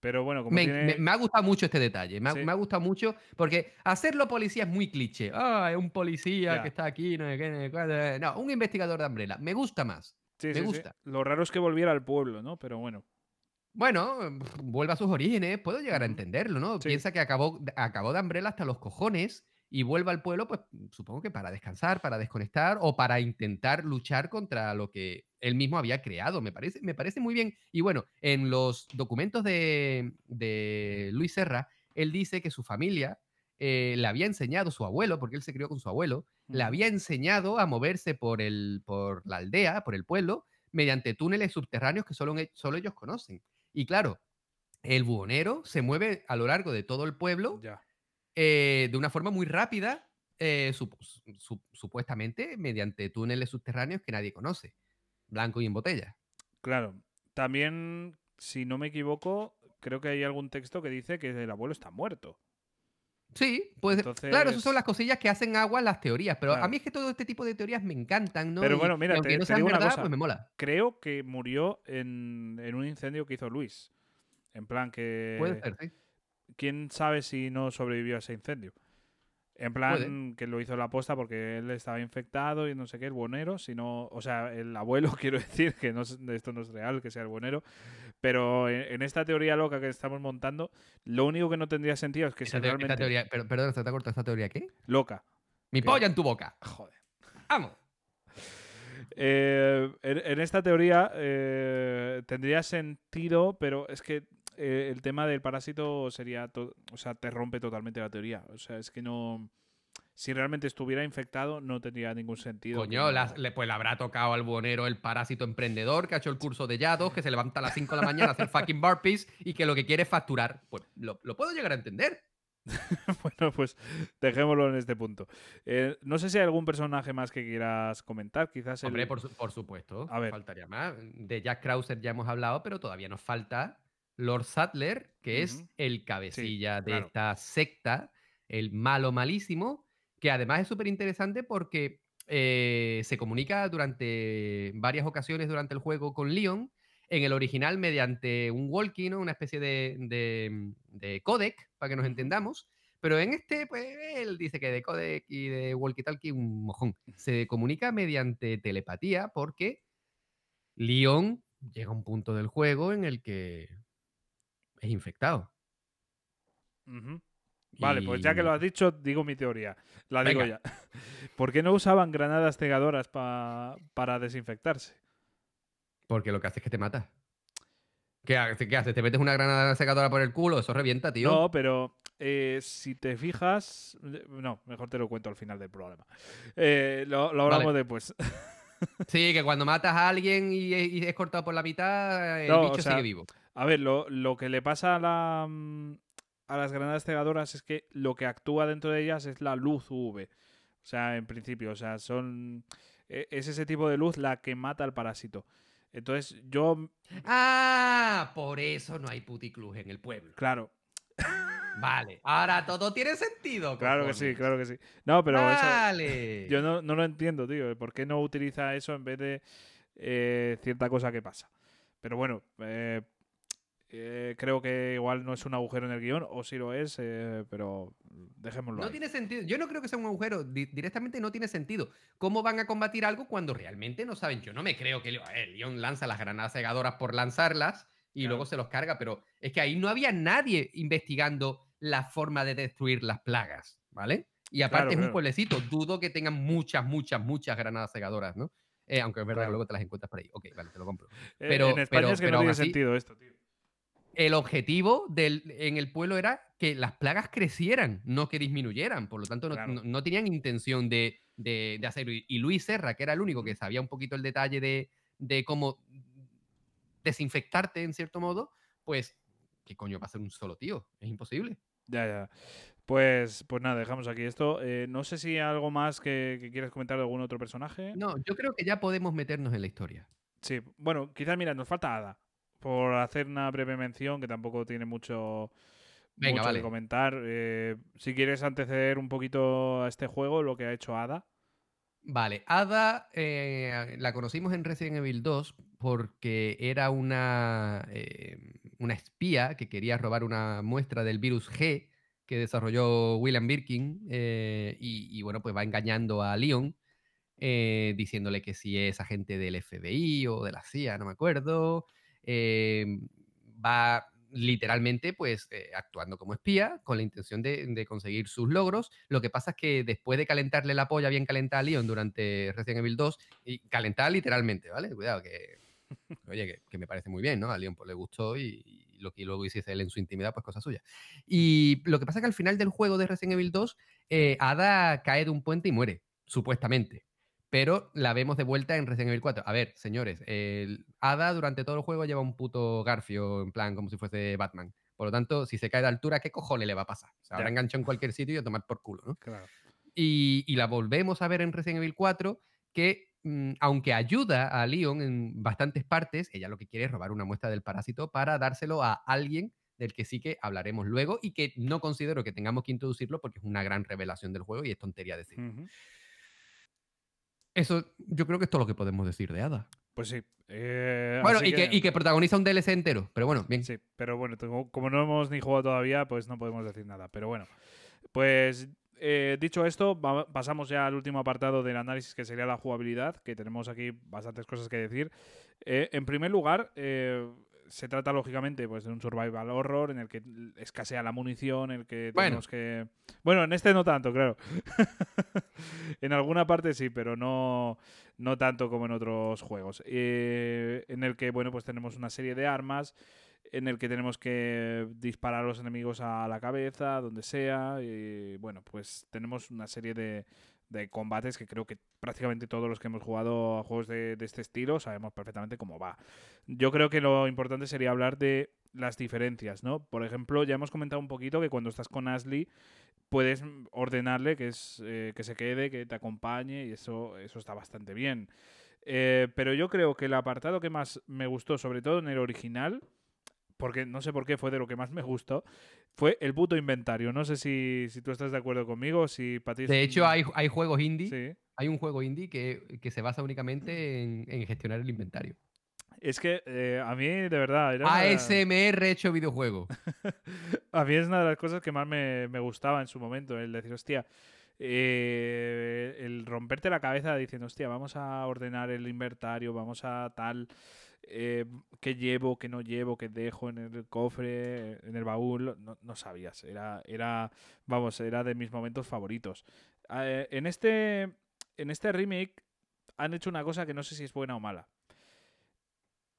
Pero bueno, como Me, tiene... me- me ha gustado mucho este detalle. Me ha, Sí. me ha gustado mucho porque hacerlo policía es muy cliché. Ah, es un policía Ya. que está aquí, no sé qué, no sé cuál. No, un investigador de Umbrella. Me gusta más. Sí, me gusta. Lo raro es que volviera al pueblo, ¿no? Pero bueno. Bueno, vuelve a sus orígenes, puedo llegar a entenderlo, ¿no? Piensa que acabó, acabó de Umbrella hasta los cojones y vuelve al pueblo, pues supongo que para descansar, para desconectar o para intentar luchar contra lo que él mismo había creado. Me parece, me parece muy bien. Y bueno, en los documentos de, de Luis Serra, él dice que su familia eh, le había enseñado, su abuelo, porque él se crió con su abuelo, le había enseñado a moverse por, el, por la aldea, por el pueblo, mediante túneles subterráneos que solo, solo ellos conocen. Y claro, el buhonero se mueve a lo largo de todo el pueblo Ya. Eh, de una forma muy rápida, eh, sup- su- supuestamente mediante túneles subterráneos que nadie conoce. Blanco y en botella. Claro. También, si no me equivoco, creo que hay algún texto que dice que el abuelo está muerto. Sí, pues claro, esas Entonces- son las cosillas que hacen agua las teorías, pero Claro. a mí es que todo este tipo de teorías me encantan, ¿no? Pero bueno, mira, te- no te sean digo una verdad, cosa. pues me mola. Creo que murió en, en un incendio que hizo Luis. En plan que... Puede ser, sí. ¿Quién sabe si no sobrevivió a ese incendio? En plan que lo hizo la posta porque él estaba infectado y no sé qué, el bonero, sino, o sea, el abuelo, quiero decir, que no, esto no es real, que sea el bonero, pero en, en esta teoría loca que estamos montando, lo único que no tendría sentido es que Esta, realmente teoría, pero, perdón, ¿se te cortado esta teoría qué? loca. Mi ¿Qué? polla en tu boca. Joder. ¡Vamos! Eh, en, en esta teoría eh, tendría sentido, pero es que eh, el tema del parásito sería, o sea, te rompe totalmente la teoría. O sea, es que no, si realmente estuviera infectado, no tendría ningún sentido. Coño, le, pues le habrá tocado al buonero el parásito emprendedor que ha hecho el curso de Yados, que se levanta a las 5 de la mañana a hacer fucking burpees y que lo que quiere es facturar. Pues lo, lo puedo llegar a entender. Bueno, pues dejémoslo en este punto. Eh, no sé si hay algún personaje más que quieras comentar. Quizás el... Hombre, por, su- por supuesto. A ver. Faltaría más. De Jack Krauser ya hemos hablado, pero todavía nos falta Lord Sattler, que es el cabecilla de claro. esta secta, el malo malísimo, que además es súper interesante porque eh, se comunica durante varias ocasiones durante el juego con Leon. En el original, mediante un walkie, ¿no? una especie de, de- de codec, para que nos entendamos. Pero en este, pues él dice que de codec y de walkie-talkie un mojón. Se comunica mediante telepatía porque Leon llega a un punto del juego en el que es infectado. Vale, pues ya que lo has dicho, digo mi teoría. La digo ya. ¿Por qué no usaban granadas cegadoras pa- para desinfectarse? Porque lo que hace es que te mata. ¿Qué haces? ¿Qué haces? ¿Te metes una granada secadora por el culo? Eso revienta, tío. No, pero eh, si te fijas. No, mejor te lo cuento al final del programa. Eh, lo, lo hablamos Vale. después. Sí, que cuando matas a alguien y, y es cortado por la mitad, el No, o bicho sea, sigue vivo. A ver, lo, lo que le pasa a, la, mm, a las granadas cegadoras es que lo que actúa dentro de ellas es la luz UV. O sea, en principio, o sea, son. e- Es ese tipo de luz la que mata al parásito. Entonces, yo, Ah, por eso no hay puticlus en el pueblo. claro, Vale, ahora todo tiene sentido. claro que sí, claro que sí. No, pero eso. Vale. Yo no, no lo entiendo, tío. ¿Por qué no utiliza eso en vez de eh, cierta cosa que pasa? Pero bueno, eh, eh, creo que igual no es un agujero en el guion, o sí lo es, eh, pero dejémoslo No ahí. tiene sentido. Yo no creo que sea un agujero. Di- directamente no tiene sentido. ¿Cómo van a combatir algo cuando realmente no saben? Yo no me creo que a ver, Leon lanza las granadas cegadoras por lanzarlas y Claro. luego se los carga, pero es que ahí no había nadie investigando la forma de destruir las plagas, ¿vale? Y aparte Claro, es un claro. pueblecito. Dudo que tengan muchas, muchas, muchas granadas cegadoras, ¿no? Eh, aunque es verdad luego te las encuentras por ahí. Ok, vale, te lo compro. Eh, pero- en España pero- es que pero no tiene así- sentido esto, tío. El objetivo del, en el pueblo era que las plagas crecieran, no que disminuyeran. Por lo tanto, no, Claro. no- no tenían intención de, de, de hacerlo. Y Luis Serra, que era el único que sabía un poquito el detalle de, de cómo desinfectarte en cierto modo, pues, ¿qué coño va a ser un solo tío? Es imposible. Ya, ya. Pues, pues nada, dejamos aquí esto. Eh, no sé si hay algo más que, que quieras comentar de algún otro personaje. No, yo creo que ya podemos meternos en la historia. Sí, bueno, quizás, mira, nos falta Ada. Por hacer una breve mención, que tampoco tiene mucho, Venga, mucho vale. que comentar. Eh, si quieres anteceder un poquito a este juego, lo que ha hecho Ada. Vale, Ada eh, la conocimos en Resident Evil 2 porque era una, eh, una espía que quería robar una muestra del virus G que desarrolló William Birkin eh, y, y, bueno, pues va engañando a Leon eh, diciéndole que si es agente del FBI o de la CIA, no me acuerdo. Eh, va literalmente pues eh, actuando como espía con la intención de, conseguir sus logros. Lo que pasa es que después de calentarle la polla bien calentada a Leon durante Resident Evil 2, y calentada literalmente, ¿vale? Cuidado, que, oye, que, me parece muy bien, ¿no? A Leon pues, le gustó y, y lo que luego hiciese él en su intimidad, pues cosa suya. Y lo que pasa es que al final del juego de Resident Evil 2, eh, Ada cae de un puente y muere, supuestamente. Pero la vemos de vuelta en Resident Evil 4. A ver, señores, el Ada durante todo el juego lleva un puto garfio, en plan, como si fuese Batman. Por lo tanto, si se cae de altura, ¿qué cojones le va a pasar? Se habrá enganchado en cualquier sitio y a tomar por culo, ¿no? Claro. Y, y la volvemos a ver en Resident Evil 4, que mm, aunque ayuda a Leon en bastantes partes, ella lo que quiere es robar una muestra del parásito para dárselo a alguien del que sí que hablaremos luego y que no considero que tengamos que introducirlo porque es una gran revelación del juego y es tontería decir. Ujú. Eso yo creo que es todo lo que podemos decir de Ada. Pues sí. Eh, Bueno, y que, y que protagoniza un DLC entero, pero bueno, bien. Sí, pero bueno, como no hemos ni jugado todavía, pues no podemos decir nada. Pero bueno, pues eh, dicho esto, pasamos ya al último apartado del análisis, que sería la jugabilidad, que tenemos aquí bastantes cosas que decir. Eh, en primer lugar, eh, se trata lógicamente pues, de un survival horror en el que escasea la munición, en el que Bueno. tenemos que... Bueno, en este no tanto, claro. en alguna parte sí, pero no, no tanto como en otros juegos. Eh, en el que, bueno, pues tenemos una serie de armas en el que tenemos que disparar a los enemigos a la cabeza, donde sea. Y bueno, pues tenemos una serie de, de combates que creo que prácticamente todos los que hemos jugado a juegos de, este estilo sabemos perfectamente cómo va. Yo creo que lo importante sería hablar de las diferencias, ¿no? Por ejemplo, ya hemos comentado un poquito que cuando estás con Ashley puedes ordenarle que, es, eh, que se quede, que te acompañe y eso, eso está bastante bien. Eh, pero yo creo que el apartado que más me gustó, sobre todo en el original, porque no sé por qué fue de lo que más me gustó, fue el puto inventario. No sé si, si tú estás de acuerdo conmigo, si para ti... De hecho, hay, hay juegos indie. Sí. Hay un juego indie que, que se basa únicamente en, en, gestionar el inventario. Es que eh, a mí, de verdad. Era ASMR una... hecho videojuego. a mí es una de las cosas que más me, me gustaba en su momento. El decir, hostia, eh, el romperte la cabeza diciendo, hostia, vamos a ordenar el inventario, vamos a tal. Eh, qué llevo, qué no llevo, qué dejo en el cofre, en el baúl, no, no sabías. Era, era, vamos, era de mis momentos favoritos. Eh, en, este, en este remake han hecho una cosa que no sé si es buena o mala.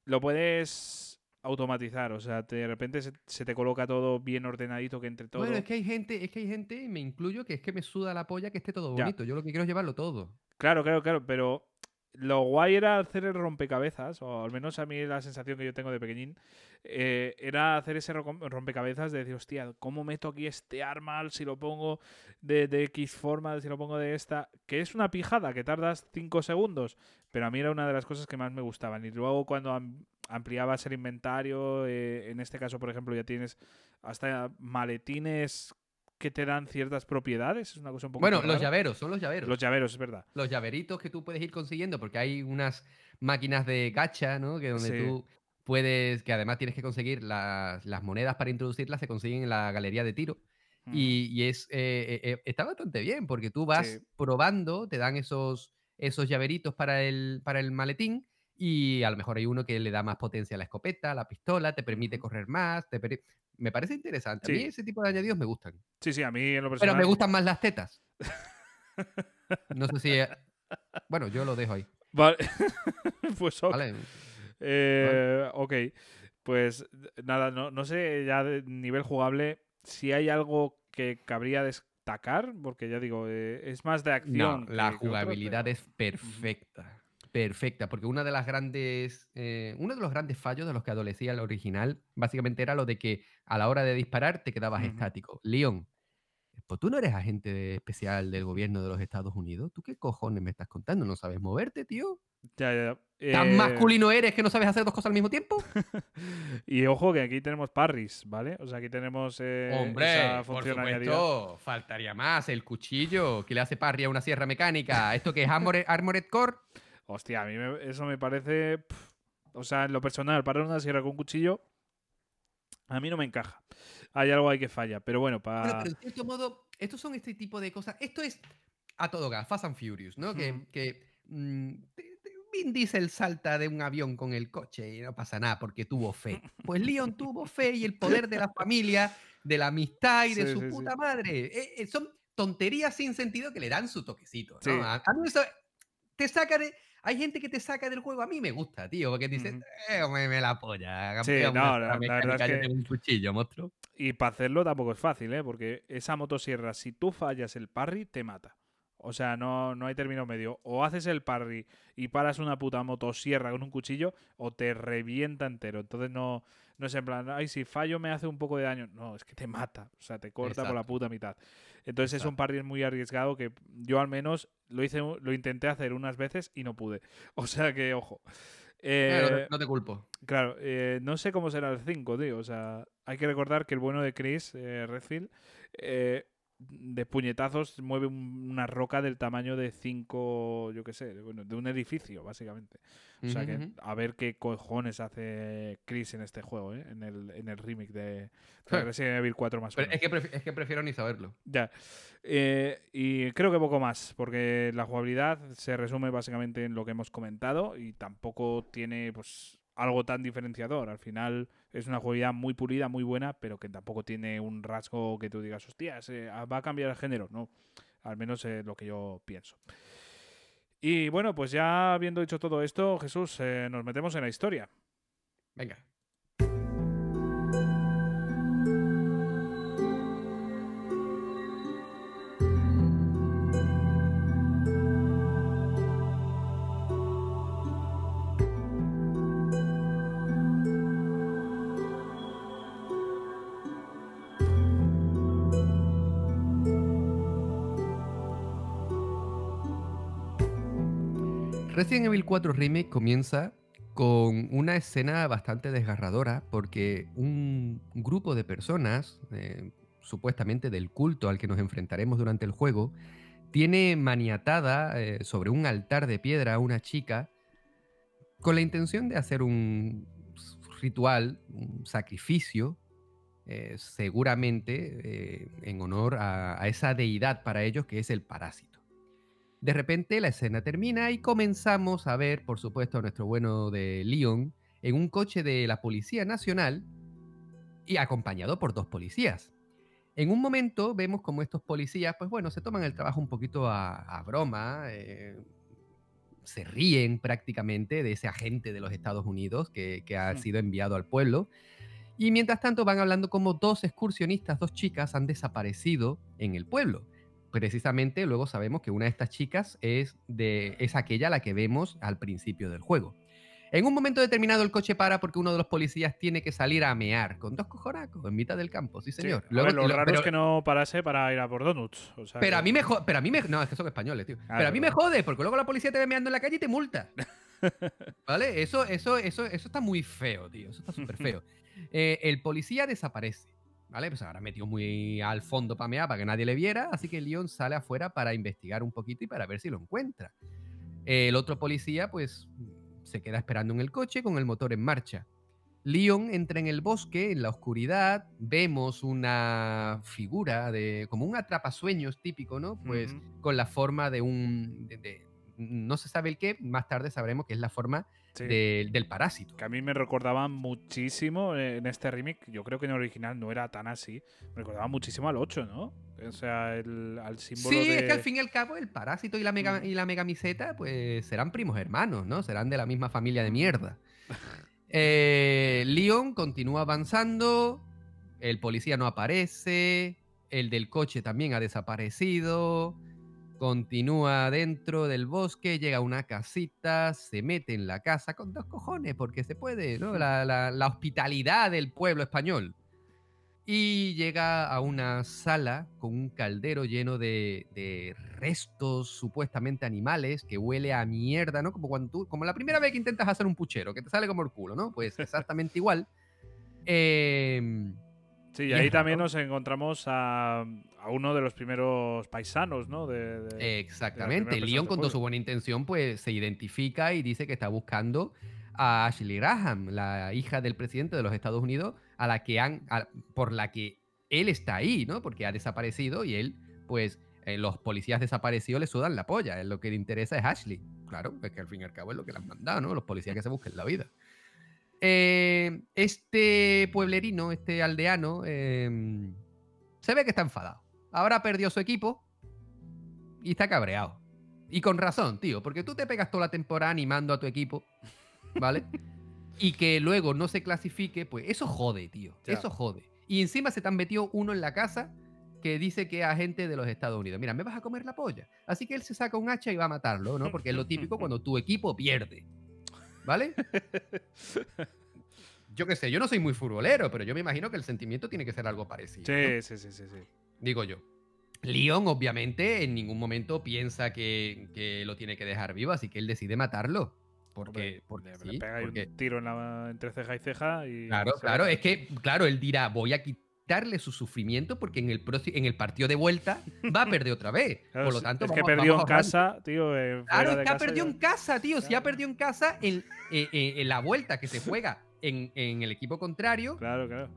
Lo puedes automatizar, o sea, de repente se, se, te coloca todo bien ordenadito que entre todo. Bueno, es que hay gente, es que hay gente, me incluyo, que es que me suda la polla que esté todo bonito. Ya. Yo lo que quiero es llevarlo todo. Claro, claro, claro, pero lo guay era hacer el rompecabezas, o al menos a mí la sensación que yo tengo de pequeñín, eh, era hacer ese rompecabezas de decir, hostia, ¿cómo meto aquí este arma? Si lo pongo de, X forma, si lo pongo de esta, que es una pijada, que tardas 5 segundos, pero a mí era una de las cosas que más me gustaban. Y luego cuando ampliabas el inventario, eh, en este caso, por ejemplo, ya tienes hasta maletines que te dan ciertas propiedades. Es una cosa un poco. Bueno, los llaveros, son los llaveros. Los llaveros, es verdad. Los llaveritos que tú puedes ir consiguiendo, porque hay unas máquinas de gacha, ¿no? Que donde sí. tú puedes, que además tienes que conseguir las, las, monedas para introducirlas, se consiguen en la galería de tiro. Mm. Y, y, es eh, eh, está bastante bien, porque tú vas sí. probando, te dan esos, esos llaveritos para el, para el maletín. Y a lo mejor hay uno que le da más potencia a la escopeta, a la pistola, te permite correr más, te me parece interesante. Sí. A mí ese tipo de añadidos me gustan. Sí, sí, a mí en lo personal... Pero me gustan más las tetas. no sé si... Eh, bueno, yo lo dejo ahí. Vale. pues ok. Vale. Eh, vale. Ok. Pues nada, no, no sé ya de nivel jugable si hay algo que cabría destacar, porque ya digo, eh, es más de acción. No, la jugabilidad otro, pero... es perfecta perfecta, porque una de las grandes, eh, uno de los grandes fallos de los que adolecía el original, básicamente era lo de que a la hora de disparar te quedabas uh -huh. estático. Leon, pues tú no eres agente especial del gobierno de los Estados Unidos. ¿Tú qué cojones me estás contando? ¿No sabes moverte, tío? Ya, ya. Eh... ¿Tan masculino eres que no sabes hacer dos cosas al mismo tiempo? y ojo que aquí tenemos parries, ¿vale? O sea, aquí tenemos eh, Hombre, esa función por supuesto, faltaría más. El cuchillo que le hace parry a una sierra mecánica. ¿Esto que es Armored, Armored Core? Hostia, a mí me, eso me parece. Pff, o sea, en lo personal, para una sierra con un cuchillo, a mí no me encaja. Hay algo ahí que falla. Pero bueno, para. Bueno, pero de cierto modo, estos son este tipo de cosas. Esto es a todo gas, Fast and Furious, ¿no? Que. que mmm, Vin Diesel salta de un avión con el coche y no pasa nada porque tuvo fe. Pues Leon tuvo fe y el poder de la familia, de la amistad y de sí, su sí, puta sí. madre. Eh, eh, son tonterías sin sentido que le dan su toquecito. ¿no? A, mí eso te saca de. Hay gente que te saca del juego. A mí me gusta, tío, porque dice, mm. eh, me, me, la polla. Sí, no, la, la verdad es que... un cuchillo, monstruo. Y para hacerlo tampoco es fácil, ¿eh? Porque esa motosierra, si tú fallas el parry, te mata. O sea, no, no hay término medio. O haces el parry y paras una puta motosierra con un cuchillo, o te revienta entero. Entonces no, no es en plan, ay, si fallo me hace un poco de daño. No, es que te mata. O sea, te corta Exacto. por la puta mitad. Entonces Exacto. es un parry muy arriesgado que yo al menos lo hice, lo intenté hacer unas veces y no pude. O sea que, ojo. Eh, no, te, no, te, culpo. Claro, eh, no sé cómo será el 5, tío. O sea, hay que recordar que el bueno de Chris eh, Redfield eh, de puñetazos mueve una roca del tamaño de cinco, yo qué sé, bueno, de un edificio, básicamente. O sea que a ver qué cojones hace Chris en este juego, ¿eh? en, el, en el remake de, de Resident Evil 4 más Pero es que, es que prefiero ni saberlo. Ya. Eh, y creo que poco más, porque la jugabilidad se resume básicamente en lo que hemos comentado y tampoco tiene, pues algo tan diferenciador. Al final es una jugabilidad muy pulida, muy buena, pero que tampoco tiene un rasgo que tú digas, hostia, se va a cambiar el género. No, al menos es lo que yo pienso. Y bueno, pues ya habiendo dicho todo esto, Jesús, eh, nos metemos en la historia. Venga. Resident Evil 4 Remake comienza con una escena bastante desgarradora porque un grupo de personas, eh, supuestamente del culto al que nos enfrentaremos durante el juego, tiene maniatada eh, sobre un altar de piedra a una chica con la intención de hacer un ritual, un sacrificio, eh, seguramente en honor a, a esa deidad para ellos que es el parásito. De repente la escena termina y comenzamos a ver, por supuesto, a nuestro bueno de Leon en un coche de la Policía Nacional y acompañado por dos policías. En un momento vemos como estos policías, pues bueno, se toman el trabajo un poquito a, a broma, eh, se ríen prácticamente de ese agente de los Estados Unidos que, que ha sido enviado al pueblo. Y mientras tanto van hablando como dos excursionistas, dos chicas, han desaparecido en el pueblo. Precisamente luego sabemos que una de estas chicas es, de, es aquella a la que vemos al principio del juego. En un momento determinado el coche para porque uno de los policías tiene que salir a mear con dos cojonacos en mitad del campo, sí señor. a Luego- ver, lo lo- raro pero- es que no parase para ir a por donuts. o sea pero que- a mí me pero a mí me no, es que son españoles, tío. Ah, pero a mí me jode porque luego la policía te ve meando en la calle y te multa. ¿Vale? Eso eso eso eso está muy feo, tío. Eso está súper feo. Eh, el policía desaparece. ¿Vale? Pues ahora metió muy al fondo para mear para que nadie le viera, así que Leon sale afuera para investigar un poquito y para ver si lo encuentra. El otro policía, pues, se queda esperando en el coche con el motor en marcha. Leon entra en el bosque, en la oscuridad, vemos una figura de como un atrapasueños típico, ¿no? Pues con la forma de un de- de- no se sabe el qué, más tarde sabremos que es la forma Sí. del- del parásito. Que a mí me recordaba muchísimo eh, en este remake. Yo creo que en el original no era tan así. Me recordaba muchísimo al 8, ¿no? O sea, el, al símbolo Sí, de. es que al fin y al cabo el parásito y la mega Mm. y la megamiseta pues serán primos hermanos, ¿no? Serán de la misma familia de mierda. Eh, Leon continúa avanzando, el policía no aparece, el del coche también ha desaparecido, continúa dentro del bosque, llega a una casita, se mete en la casa con dos cojones, porque se puede, ¿no? La, la- la hospitalidad del pueblo español. Y llega a una sala con un caldero lleno de, de restos supuestamente animales que huele a mierda, ¿no? Como cuando tú, como la primera vez que intentas hacer un puchero, que te sale como el culo, ¿no? Pues exactamente igual. Em, Sí, y ahí también nos encontramos a, a uno de los primeros paisanos, ¿no? De, de- Exactamente. persona Leon, con toda su buena intención, pues se identifica y dice que está buscando a Ashley Graham, la hija del presidente de los Estados Unidos, a la que han, a- por la que él está ahí, ¿no? Porque ha desaparecido y él, pues, eh, los policías desaparecidos le sudan la polla. Él Lo que le interesa es Ashley. Claro, es que al fin y al cabo es lo que le han mandado, ¿no? Los policías que se busquen la vida. Eh, este pueblerino, este aldeano, eh, se ve que está enfadado. Ahora perdió su equipo y está cabreado. Y con razón, tío, porque tú te pegas toda la temporada animando a tu equipo, ¿vale? y que luego no se clasifique, pues eso jode, tío. Ya. Eso jode. Y encima se te han metido uno en la casa que dice que es agente de los Estados Unidos. Mira, me vas a comer la polla. Así que él se saca un hacha y va a matarlo, ¿no? Porque es lo típico cuando tu equipo pierde. ¿Vale? Yo qué sé, yo no soy muy futbolero, pero yo me imagino que el sentimiento tiene que ser algo parecido. ¿no? Sí, sí, sí, sí, sí. digo yo. Leon, obviamente, en ningún momento piensa que, que lo tiene que dejar vivo, así que él decide matarlo. Porque, Hombre, porque, le, sí, le pega ahí porque- un tiro en la, entre ceja y ceja y. Claro, claro, es que, claro, él dirá, voy a quitarle su sufrimiento porque en el, en el partido de vuelta va a perder otra vez. Claro, Por lo tanto, es que perdió en a ahorrar- casa, tío. eh, Claro, es que ha perdido en casa, tío. Si ha perdido en casa, en, eh, eh, en la vuelta que se juega en, en el equipo contrario, Claro, claro.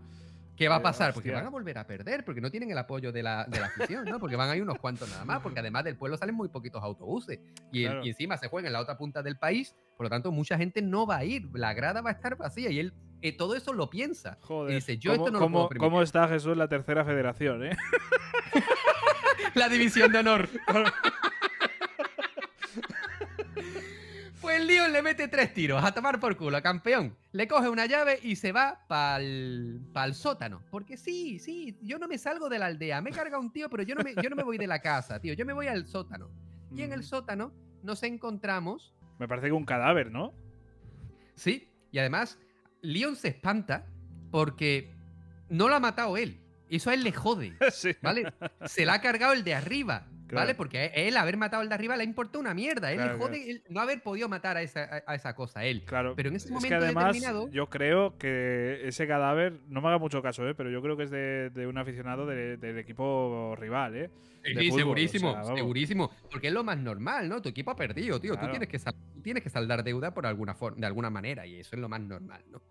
¿Qué va a Eh, pasar? Porque van a volver a perder, porque no tienen el apoyo de la, de la afición, ¿no? Porque van a ir unos cuantos nada más, porque además del pueblo salen muy poquitos autobuses. Y, el- y encima se juega en la otra punta del país, por lo tanto mucha gente no va a ir, la grada va a estar vacía y él eh, todo eso lo piensa. Joder. Y dice, yo ¿Cómo, esto no lo puedo cómo está Jesús en la tercera federación, eh? La división de honor. Pues el Leon le mete tres tiros a tomar por culo, campeón. Le coge una llave y se va para el sótano. Porque sí, sí, yo no me salgo de la aldea. Me carga un tío, pero yo no, me, yo no me voy de la casa, tío. Yo me voy al sótano. Y en el Mm. sótano nos encontramos, Me parece que un cadáver, ¿no? sí, y además Leon se espanta porque no lo ha matado él. Eso a él le jode. sí. ¿Vale? Se la ha cargado el de arriba. Claro. ¿Vale? Porque a él haber matado al de arriba le importa una mierda. Él Claro, le jode el no haber podido matar a esa, a- esa cosa, él. Claro. Pero en ese es momento que además, determinado- yo creo que ese cadáver, no me haga mucho caso, ¿eh? pero yo creo que es de, de un aficionado de- del equipo rival, ¿eh? Sí, fútbol, segurísimo, o sea, vamos. segurísimo. Porque es lo más normal, ¿no? Tu equipo ha perdido, tío. Claro. Tú tienes que, tienes que saldar deuda por alguna forma, de alguna manera, y eso es lo más normal, ¿no?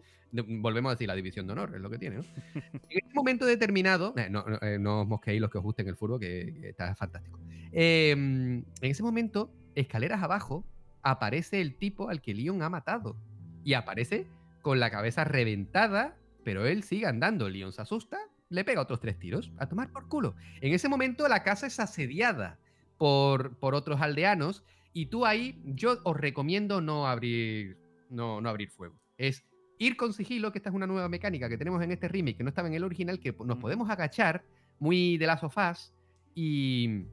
Volvemos a decir, la división de honor es lo que tiene, ¿no? en este momento determinado, eh, no, no, eh, no os mosquéis los que os gusten el fútbol, que, está fantástico. Eh, en ese momento, escaleras abajo, aparece el tipo al que Leon ha matado. Y aparece con la cabeza reventada, pero él sigue andando. Leon se asusta, le pega otros tres tiros, a tomar por culo. En ese momento la casa es asediada por, por otros aldeanos y tú ahí, yo os recomiendo no abrir, no, no abrir fuego. Es ir con sigilo, que esta es una nueva mecánica que tenemos en este remake, que no estaba en el original, que nos Ujú. podemos agachar muy de las sofás y,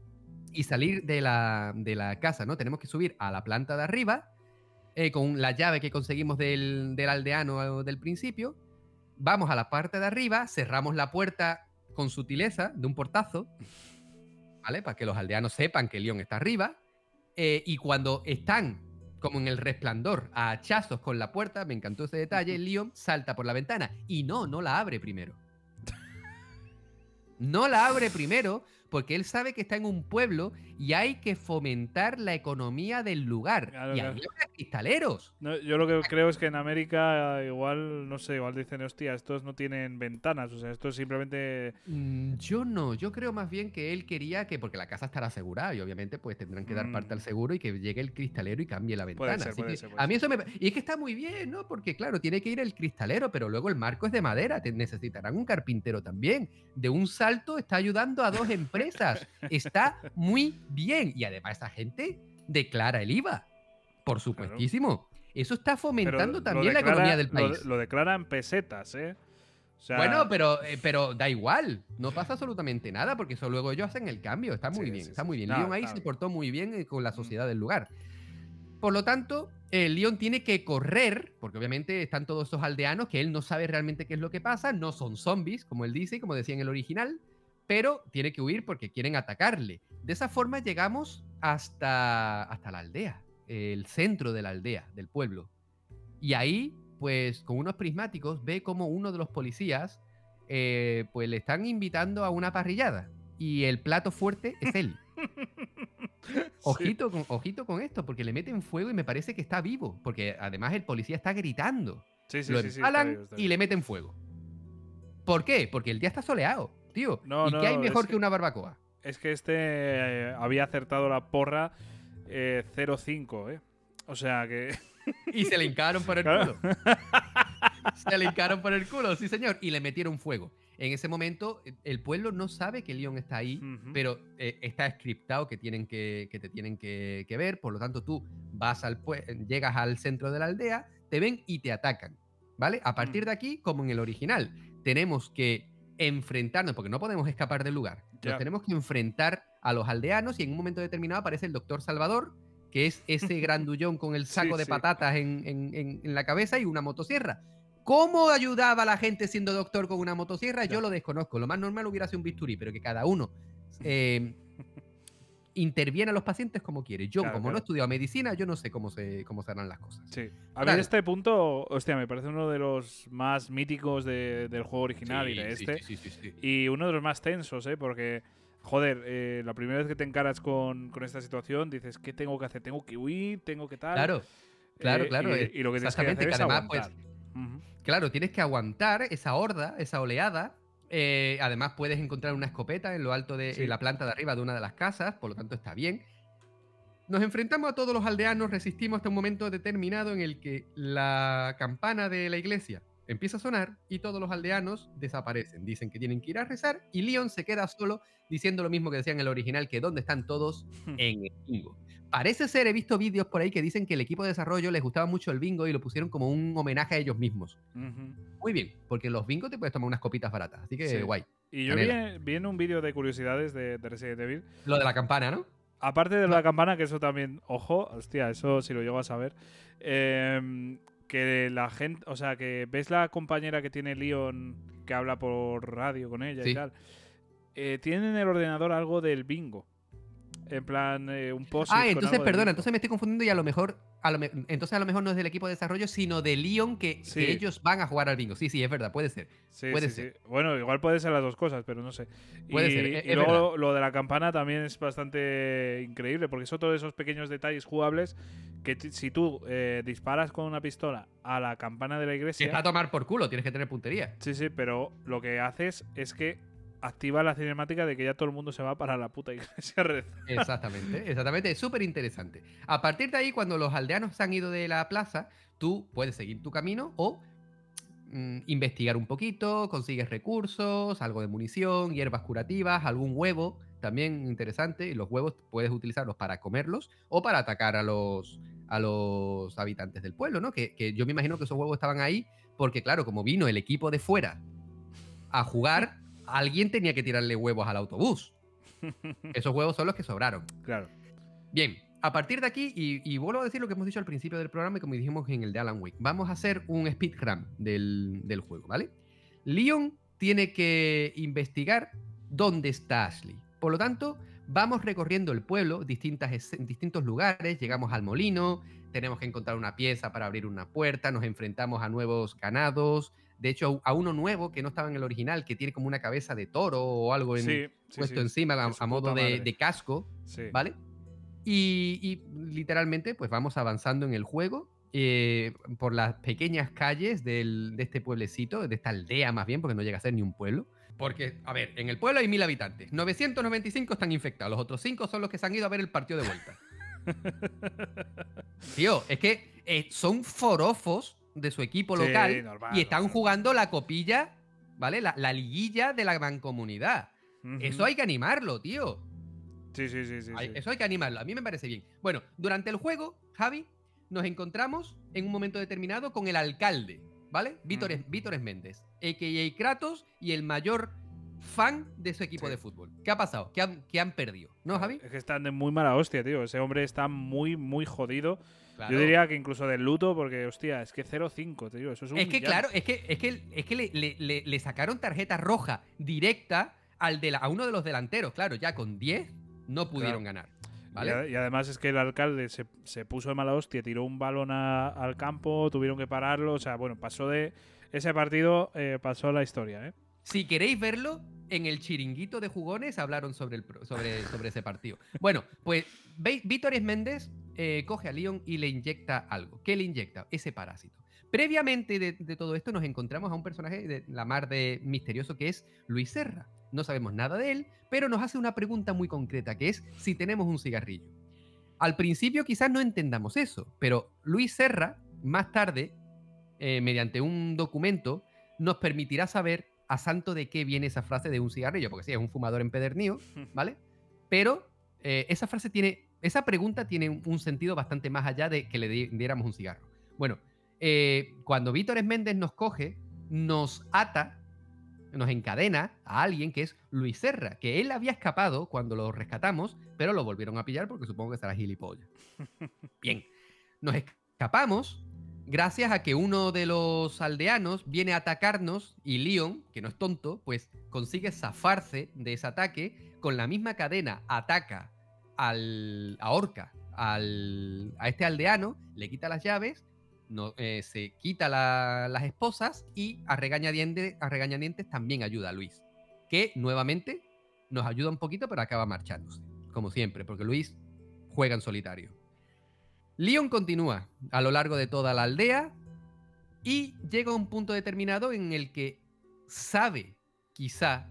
y salir de la, de la casa, ¿no? Tenemos que subir a la planta de arriba eh, con la llave que conseguimos del, del aldeano eh, del principio. Vamos a la parte de arriba, cerramos la puerta con sutileza de un portazo, ¿vale? Para que los aldeanos sepan que León está arriba. eh, y cuando están como en el resplandor a hachazos con la puerta, me encantó ese detalle, Leon salta por la ventana. Y no, no la abre primero. No la abre primero porque él sabe que está en un pueblo y hay que fomentar la economía del lugar. Claro, y claro. cristaleros. No, yo lo que creo es que en América eh, igual, no sé, igual dicen, hostia, estos no tienen ventanas, o sea, esto es simplemente... Mm, Yo no, yo creo más bien que él quería que, porque la casa estará asegurada y obviamente pues tendrán que dar Mm. parte al seguro y que llegue el cristalero y cambie la ventana. Puede ser, Así puede que ser, puede a mí eso me... Y es que está muy bien, ¿no? Porque claro, tiene que ir el cristalero, pero luego el marco es de madera, te necesitarán un carpintero también. De un salto está ayudando a dos empresas. Está muy bien. Y además esa gente declara el IVA. Por supuestísimo. Eso está fomentando también la economía del país. Lo, declaran pesetas, ¿eh? O sea, Bueno, pero, eh, pero da igual, no pasa absolutamente nada porque eso luego ellos hacen el cambio, está muy Sí, bien, sí, está sí. muy bien. No, Leon ahí claro. se portó muy bien eh, con la Mm. sociedad del lugar. Por lo tanto, el Leon tiene que correr, porque obviamente están todos esos aldeanos que él no sabe realmente qué es lo que pasa, no son zombies, como él dice, y como decía en el original, pero tiene que huir porque quieren atacarle. De esa forma llegamos hasta, hasta la aldea, el centro de la aldea, del pueblo. Y ahí, pues, con unos prismáticos, ve como uno de los policías, eh, pues, le están invitando a una parrillada. Y el plato fuerte es él. Ojito, con, ojito con esto, porque le meten fuego y me parece que está vivo. Porque además el policía está gritando. Sí, sí, lo está y le meten fuego. ¿Por qué? Porque el día está soleado, tío. No, ¿Y no, qué hay mejor que que- una barbacoa? Es que este eh, había acertado la porra eh, 0-5, ¿eh? O sea que... Y se le hincaron por el Claro. culo. Se le hincaron por el culo, sí, señor. Y le metieron fuego. En ese momento, el pueblo no sabe que Leon está ahí, pero eh, está scriptado que, tienen que, que te tienen que, que ver. Por lo tanto, tú vas al llegas al centro de la aldea, te ven y te atacan. ¿Vale? A partir de aquí, como en el original, tenemos que enfrentarnos, porque no podemos escapar del lugar. Nos tenemos que enfrentar a los aldeanos y en un momento determinado aparece el doctor Salvador, que es ese grandullón con el Sí, saco de sí. patatas en, en- en- en la cabeza y una motosierra. ¿Cómo ayudaba a la gente siendo doctor con una motosierra? Yo lo desconozco. Lo más normal hubiera sido un bisturí, pero que cada uno eh, interviene a los pacientes como quiere. Yo, Claro, como no claro. he estudiado medicina, yo no sé cómo se, cómo se harán las cosas. Sí. A mí este punto, hostia, me parece uno de los más míticos de- del juego original y de Sí, este. sí, sí, sí, sí. Y uno de los más tensos, ¿eh? Porque, joder, eh, la primera vez que te encaras con, con esta situación, dices, ¿qué tengo que hacer? ¿Tengo que huir? ¿Tengo que tal? Claro, claro, Eh, claro. Y, eh, y lo que tienes que hacer que es además, pues, aguantar. Ujú. Claro, tienes que aguantar esa horda, esa oleada. Eh, además, puedes encontrar una escopeta en lo alto de Sí. en la planta de arriba de una de las casas, por lo tanto está bien. Nos enfrentamos a todos los aldeanos, resistimos hasta un momento determinado en el que la campana de la iglesia empieza a sonar y todos los aldeanos desaparecen. Dicen que tienen que ir a rezar y Leon se queda solo diciendo lo mismo que decía en el original, que ¿dónde están todos? en el bingo. Parece ser, he visto vídeos por ahí que dicen que el equipo de desarrollo les gustaba mucho el bingo y lo pusieron como un homenaje a ellos mismos. Muy bien, porque en los bingos te puedes tomar unas copitas baratas, así que Sí. guay. Y yo vi, vi en un vídeo de curiosidades de, de Resident Evil, Lo de la campana, ¿no? aparte de la campana, que eso también, ojo, hostia, eso si lo llego a saber, em, que la gente, o sea, que ves la compañera que tiene Leon que habla por radio con ella y Sí. tal, eh, tiene en el ordenador algo del bingo. En plan eh, un post. Ah, entonces, perdona, entonces me estoy confundiendo y a lo mejor, a lo me- entonces a lo mejor no es del equipo de desarrollo, sino de Lyon que, ellos van a jugar al bingo. Sí, sí, es verdad, puede ser. Sí, puede sí, ser. Bueno, igual puede ser las dos cosas, pero no sé. Puede y, ser, y es- es luego lo de la campana también es bastante increíble, porque son todos esos pequeños detalles jugables que si tú eh, disparas con una pistola a la campana de la Si iglesia. está a tomar por culo, tienes que tener puntería. Sí, sí, pero lo que haces es que activa la cinemática de que ya todo el mundo se va para la puta iglesia a. Exactamente, exactamente, es súper interesante. A partir de ahí, cuando los aldeanos se han ido de la plaza, tú puedes seguir tu camino o mm, investigar un poquito, consigues recursos, algo de munición, hierbas curativas, algún huevo, también interesante, y los huevos puedes utilizarlos para comerlos o para atacar a los, a los habitantes del pueblo, ¿no? Que, que yo me imagino que esos huevos estaban ahí porque, claro, como vino el equipo de fuera a jugar, alguien tenía que tirarle huevos al autobús. Esos huevos son los que sobraron. Claro. Bien, a partir de aquí, y, y vuelvo a decir lo que hemos dicho al principio del programa y como dijimos en el de Alan Wake, vamos a hacer un speedrun del, del juego, ¿vale? Leon tiene que investigar dónde está Ashley. Por lo tanto, vamos recorriendo el pueblo, distintas, distintos lugares, llegamos al molino, tenemos que encontrar una pieza para abrir una puerta, nos enfrentamos a nuevos ganados, de hecho a uno nuevo que no estaba en el original, que tiene como una cabeza de toro o algo en- Sí, sí, puesto sí. encima a, a modo de, casco. ¿vale? Y, y literalmente, pues vamos avanzando en el juego eh, por las pequeñas calles del- de este pueblecito, de esta aldea más bien, porque no llega a ser ni un pueblo. Porque, a ver, en el pueblo hay mil habitantes, 995 están infectados, los otros 5 son los que se han ido a ver el partido de vuelta. Tío, es que eh, son forofos de su equipo Sí, local normal, y están normal. jugando la copilla, ¿vale? La, la liguilla de la mancomunidad. Ujú. Eso hay que animarlo, tío. Sí, sí, sí, sí. Hay- sí. Eso hay que animarlo. A mí me parece bien. Bueno, durante el juego, Javi, nos encontramos en un momento determinado con el alcalde, ¿vale? Víctor, Ujú. Víctor Méndez, a.k.a. Kratos y el mayor fan de su equipo Sí. de fútbol. ¿Qué ha pasado? ¿Qué han, qué han perdido? ¿No, Javi? Es que están de muy mala hostia, tío. Ese hombre está muy, muy jodido. Claro. Yo diría que incluso del luto, porque, hostia, es que 0-5, tío. Eso es un Es que, villano. claro, es que, es que, es que le, le- le- le sacaron tarjeta roja directa al de la- a uno de los delanteros. Claro, ya con 10 no pudieron ganar. Y ¿Vale? a- Y, además es que el alcalde se, se puso de mala hostia, tiró un balón a- al campo, tuvieron que pararlo. O sea, bueno, pasó de. Ese partido eh, pasó a la historia, ¿eh? Si queréis verlo, en el chiringuito de jugones hablaron sobre, el, sobre, sobre ese partido. Bueno, pues Víctor Méndez eh, coge a Leon y le inyecta algo. ¿Qué le inyecta? Ese parásito. Previamente de, de todo esto nos encontramos a un personaje de la mar de misterioso que es Luis Serra. No sabemos nada de él, pero nos hace una pregunta muy concreta, que es si tenemos un cigarrillo. Al principio quizás no entendamos eso, pero Luis Serra, más tarde, eh, mediante un documento, nos permitirá saber a santo de qué viene esa frase de un cigarrillo, porque sí, es un fumador empedernido, ¿vale? Pero eh, esa frase tiene, esa pregunta tiene un, sentido bastante más allá de que le di- diéramos un cigarro. Bueno, eh, cuando Víctor Méndez nos coge, nos ata, nos encadena a alguien que es Luis Serra, que él había escapado cuando lo rescatamos, pero lo volvieron a pillar porque supongo que será gilipollas. Bien, nos escapamos gracias a que uno de los aldeanos viene a atacarnos y Leon, que no es tonto, pues consigue zafarse de ese ataque con la misma cadena, ataca al, a Orca, al, a este aldeano, le quita las llaves, no, eh, se quita la- las esposas y a regañadientes, a regañadientes también ayuda a Luis, que nuevamente nos ayuda un poquito pero acaba marchándose, como siempre, porque Luis juega en solitario. Leon continúa a lo largo de toda la aldea y llega a un punto determinado en el que sabe, quizá,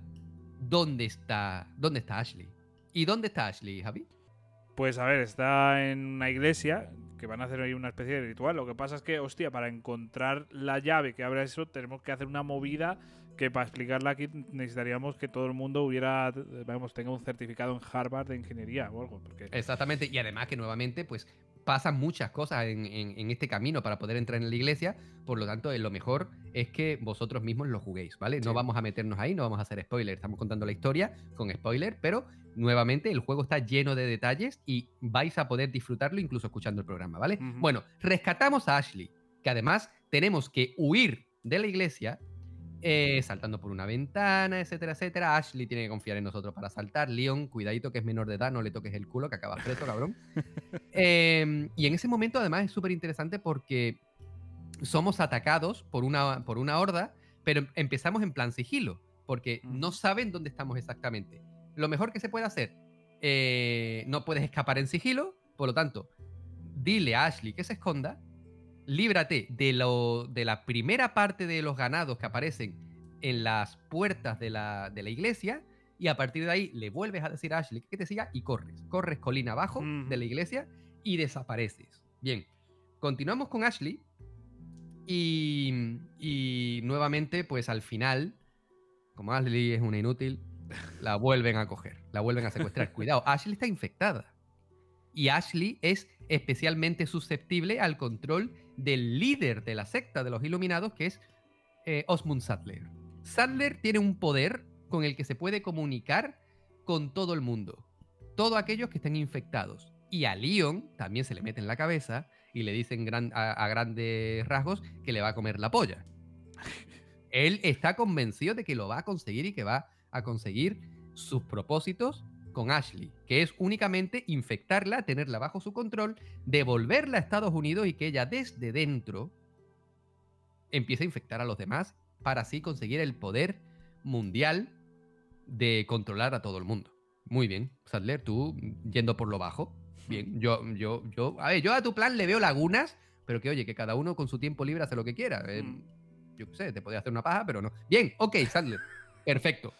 dónde está, dónde está Ashley. ¿Y dónde está Ashley, Javi? Pues a ver, está en una iglesia que van a hacer ahí una especie de ritual. Lo que pasa es que, hostia, para encontrar la llave que abra eso, tenemos que hacer una movida que para explicarla aquí necesitaríamos que todo el mundo hubiera, vamos, tenga un certificado en Harvard de ingeniería o algo. Porque Exactamente, y además que nuevamente, pues pasan muchas cosas en, en- en este camino para poder entrar en la iglesia, por lo tanto, eh, lo mejor es que vosotros mismos lo juguéis, ¿vale? No vamos a meternos ahí, no vamos a hacer spoiler, estamos contando la historia con spoiler, pero nuevamente el juego está lleno de detalles y vais a poder disfrutarlo incluso escuchando el programa, ¿vale? Bueno, rescatamos a Ashley, que además tenemos que huir de la iglesia eh, saltando por una ventana, etcétera, etcétera. Ashley tiene que confiar en nosotros para saltar. Leon, cuidadito que es menor de edad, no le toques el culo, que acabas preso, cabrón. Em, y en ese momento, además, es súper interesante porque somos atacados por una, por una horda, pero empezamos en plan sigilo, porque no saben dónde estamos exactamente. Lo mejor que se puede hacer, eh, no puedes escapar en sigilo, por lo tanto, dile a Ashley que se esconda, líbrate de, lo, de la primera parte de los ganados que aparecen en las puertas de la, de la iglesia y a partir de ahí le vuelves a decir a Ashley que te siga y corres. Corres colina abajo de la iglesia y desapareces. Bien, continuamos con Ashley y, y nuevamente pues al final, como Ashley es una inútil, la vuelven a coger, la vuelven a secuestrar. Cuidado, Ashley está infectada. Y Ashley es especialmente susceptible al control del líder de la secta de los Iluminados, que es eh, Osmund Sadler. Sadler tiene un poder con el que se puede comunicar con todo el mundo, todos aquellos que estén infectados. Y a Leon también se le mete en la cabeza y le dicen a grandes rasgos que le va a comer la polla. Él está convencido de que lo va a conseguir y que va a conseguir sus propósitos con Ashley, que es únicamente infectarla, tenerla bajo su control, devolverla a Estados Unidos y que ella desde dentro empiece a infectar a los demás para así conseguir el poder mundial de controlar a todo el mundo. Muy bien, Sadler, tú yendo por lo bajo. Bien, yo, yo, yo, a ver, yo a tu plan le veo lagunas, pero que oye, que cada uno con su tiempo libre hace lo que quiera. Eh, Mm. yo qué sé, te podía hacer una paja, pero no. Bien, ok, Sadler. Perfecto.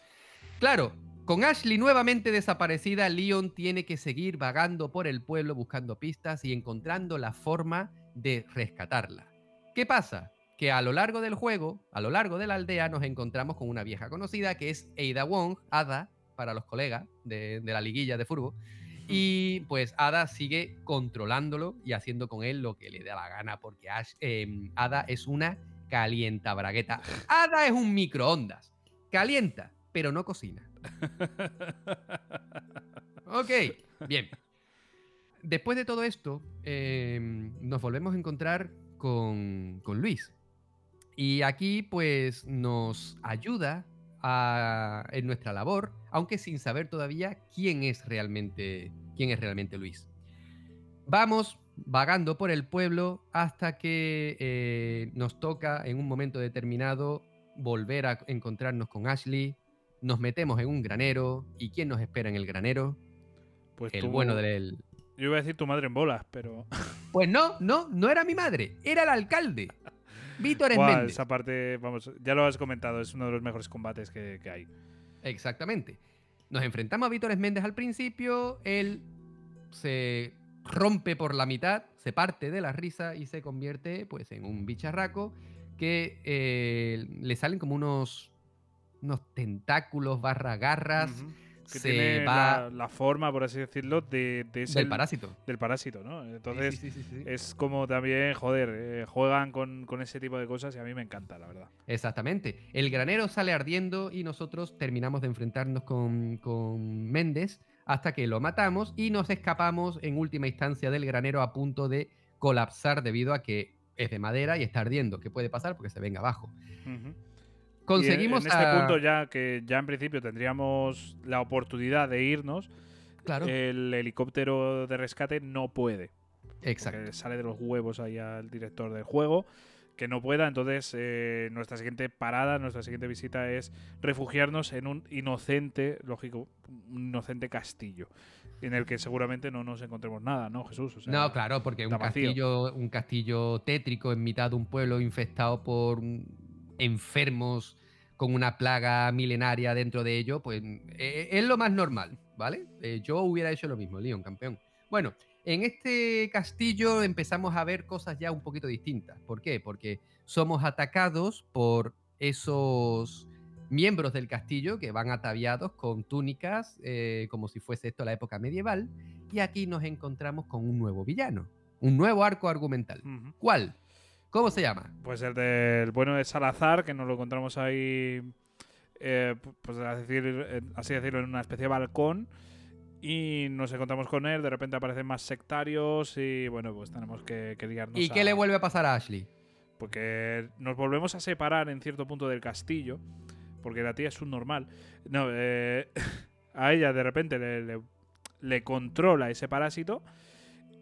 Claro, con Ashley nuevamente desaparecida, Leon tiene que seguir vagando por el pueblo buscando pistas y encontrando la forma de rescatarla. ¿Qué pasa? Que a lo largo del juego, a lo largo de la aldea, nos encontramos con una vieja conocida que es Ada Wong, Ada, para los colegas de, de la liguilla de furbo. Y pues Ada sigue controlándolo y haciendo con él lo que le da la gana, porque Ash- eh, Ada es una calienta bragueta. Ada es un microondas. Calienta, pero no cocina. Ok, bien. Después de todo esto, eh, nos volvemos a encontrar con, con Luis. Y aquí, pues, nos ayuda en nuestra labor, aunque sin saber todavía quién es realmente, quién es realmente Luis. Vamos vagando por el pueblo hasta que eh, nos toca en un momento determinado volver a encontrarnos con Ashley. Nos metemos en un granero. ¿Y quién nos espera en el granero? Pues El tú- bueno del... Yo iba a decir tu madre en bolas, pero. Pues no, no, no era mi madre, era el alcalde. Víctor Buah, Méndez. esa parte, vamos, ya lo has comentado, es uno de los mejores combates que, que hay. Exactamente. Nos enfrentamos a Víctor Méndez al principio, él se rompe por la mitad, se parte de la risa y se convierte pues en un bicharraco que eh, le salen como unos, unos tentáculos barra garras. Que se tiene va la, la forma, por así decirlo, de, de ese- del parásito. del parásito, ¿no? Entonces, Sí, sí, sí, sí, sí. es como también, joder, eh, juegan con, con ese tipo de cosas y a mí me encanta, la verdad. Exactamente. El granero sale ardiendo y nosotros terminamos de enfrentarnos con, con Méndez hasta que lo matamos y nos escapamos en última instancia del granero a punto de colapsar debido a que es de madera y está ardiendo. ¿Qué puede pasar? Porque se venga abajo. Ujú. Conseguimos y en, en este a- punto ya que ya en principio tendríamos la oportunidad de irnos, Claro, el helicóptero de rescate no puede. exacto. Sale de los huevos ahí al director del juego que no pueda. Entonces, eh, nuestra siguiente parada, nuestra siguiente visita es refugiarnos en un inocente, lógico, un inocente castillo. En el que seguramente no nos encontremos nada, ¿no, Jesús? O sea, No, claro, porque un vacío. castillo, un castillo tétrico en mitad de un pueblo infestado por enfermos con una plaga milenaria dentro de ello, pues eh, es lo más normal, ¿vale? Eh, yo hubiera hecho lo mismo, Leon, campeón. Bueno, en este castillo empezamos a ver cosas ya un poquito distintas. ¿Por qué? Porque somos atacados por esos miembros del castillo que van ataviados con túnicas, eh, como si fuese esto la época medieval, y aquí nos encontramos con un nuevo villano, un nuevo arco argumental. ¿Cuál? ¿Cómo se llama? Pues el del bueno de Salazar, que nos lo encontramos ahí, eh, pues así, decir, eh, así decirlo, en una especie de balcón. Y nos encontramos con él, de repente aparecen más sectarios y bueno, pues tenemos que, que liarnos ¿Y a- qué le vuelve a pasar a Ashley? porque nos volvemos a separar en cierto punto del castillo, porque la tía es un normal. No, eh, a ella de repente le, le- le controla ese parásito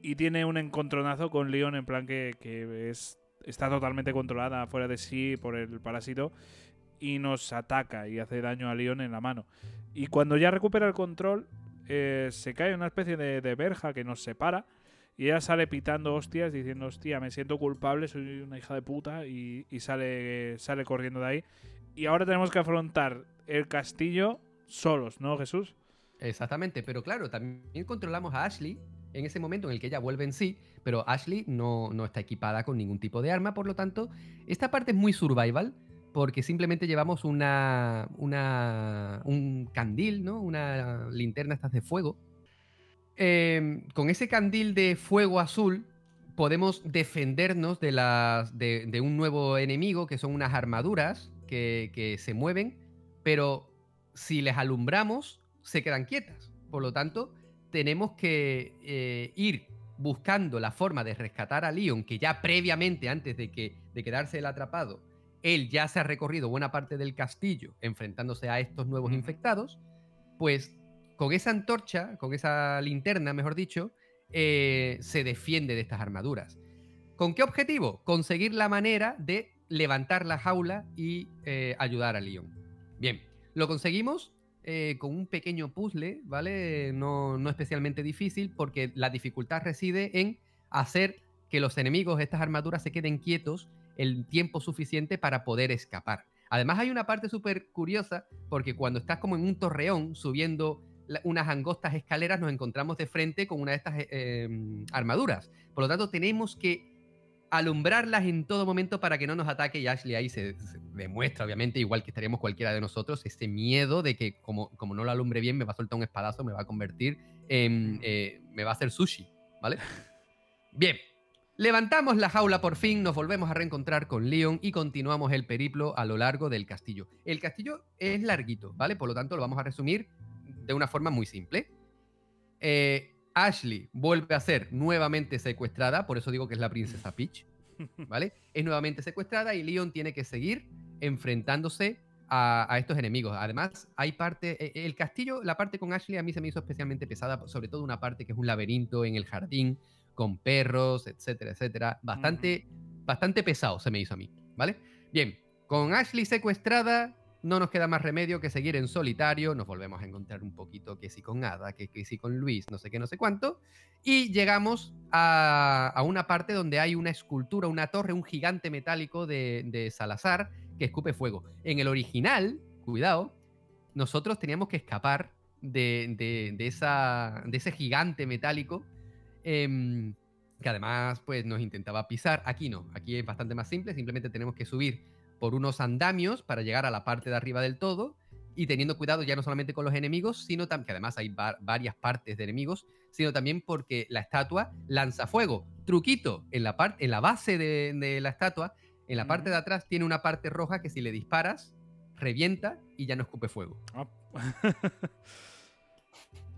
y tiene un encontronazo con Leon en plan que, que es, está totalmente controlada fuera de sí por el parásito y nos ataca y hace daño a Leon en la mano. Y cuando ya recupera el control, eh, se cae una especie de, verja que nos separa. Y ella sale pitando hostias diciendo, hostia, me siento culpable, soy una hija de puta. Y, y sale, sale corriendo de ahí. Y ahora tenemos que afrontar el castillo solos, ¿no, Jesús? Exactamente, pero claro, también controlamos a Ashley en ese momento en el que ella vuelve en sí, pero Ashley no, no está equipada con ningún tipo de arma, por lo tanto, esta parte es muy survival, porque simplemente llevamos una, una un candil, ¿no? Una linterna estas de fuego. Eh, con ese candil de fuego azul podemos defendernos de, las, de un nuevo enemigo, que son unas armaduras que, que se mueven, pero si les alumbramos, se quedan quietas. Por lo tanto, tenemos que eh, ir buscando la forma de rescatar a Leon, que ya previamente, antes de, que, de quedarse el atrapado, él ya se ha recorrido buena parte del castillo enfrentándose a estos nuevos infectados, pues con esa antorcha, con esa linterna, mejor dicho, eh, se defiende de estas armaduras. ¿Con qué objetivo? Conseguir la manera de levantar la jaula y eh, ayudar a Leon. Bien, lo conseguimos eh, con un pequeño puzzle, ¿vale? No, no especialmente difícil, porque la dificultad reside en hacer que los enemigos, estas armaduras, se queden quietos el tiempo suficiente para poder escapar. Además hay una parte súper curiosa, porque cuando estás como en un torreón subiendo unas angostas escaleras, nos encontramos de frente con una de estas eh, eh, armaduras. Por lo tanto, tenemos que alumbrarlas en todo momento para que no nos ataque y Ashley ahí se, se demuestra, obviamente, igual que estaríamos cualquiera de nosotros, ese miedo de que como, como no lo alumbre bien me va a soltar un espadazo, me va a convertir en... eh, me va a hacer sushi, ¿vale? Bien, levantamos la jaula por fin, nos volvemos a reencontrar con Leon y continuamos el periplo a lo largo del castillo. El castillo es larguito, ¿vale? Por lo tanto, lo vamos a resumir de una forma muy simple. Eh, Ashley vuelve a ser nuevamente secuestrada, por eso digo que es la princesa Peach, ¿vale? Es nuevamente secuestrada y Leon tiene que seguir enfrentándose a, a estos enemigos. Además, hay parte, eh, el castillo, la parte con Ashley a mí se me hizo especialmente pesada, sobre todo una parte que es un laberinto en el jardín con perros, etcétera, etcétera. Bastante, bastante pesado se me hizo a mí, ¿vale? Bien, con Ashley secuestrada, no nos queda más remedio que seguir en solitario. Nos volvemos a encontrar un poquito que sí con Ada, que, que sí con Luis, no sé qué, no sé cuánto. Y llegamos a, a una parte donde hay una escultura, una torre, un gigante metálico de, de Salazar que escupe fuego. En el original, cuidado, nosotros teníamos que escapar de, de- esa, de ese gigante metálico em, que además pues, nos intentaba pisar. Aquí no, aquí es bastante más simple, simplemente tenemos que subir por unos andamios para llegar a la parte de arriba del todo y teniendo cuidado ya no solamente con los enemigos, sino también, que además hay va- varias partes de enemigos, sino también porque la estatua lanza fuego. Truquito, en la, parte en la base de, de la estatua, en la parte de atrás tiene una parte roja que si le disparas, revienta y ya no escupe fuego. Ah.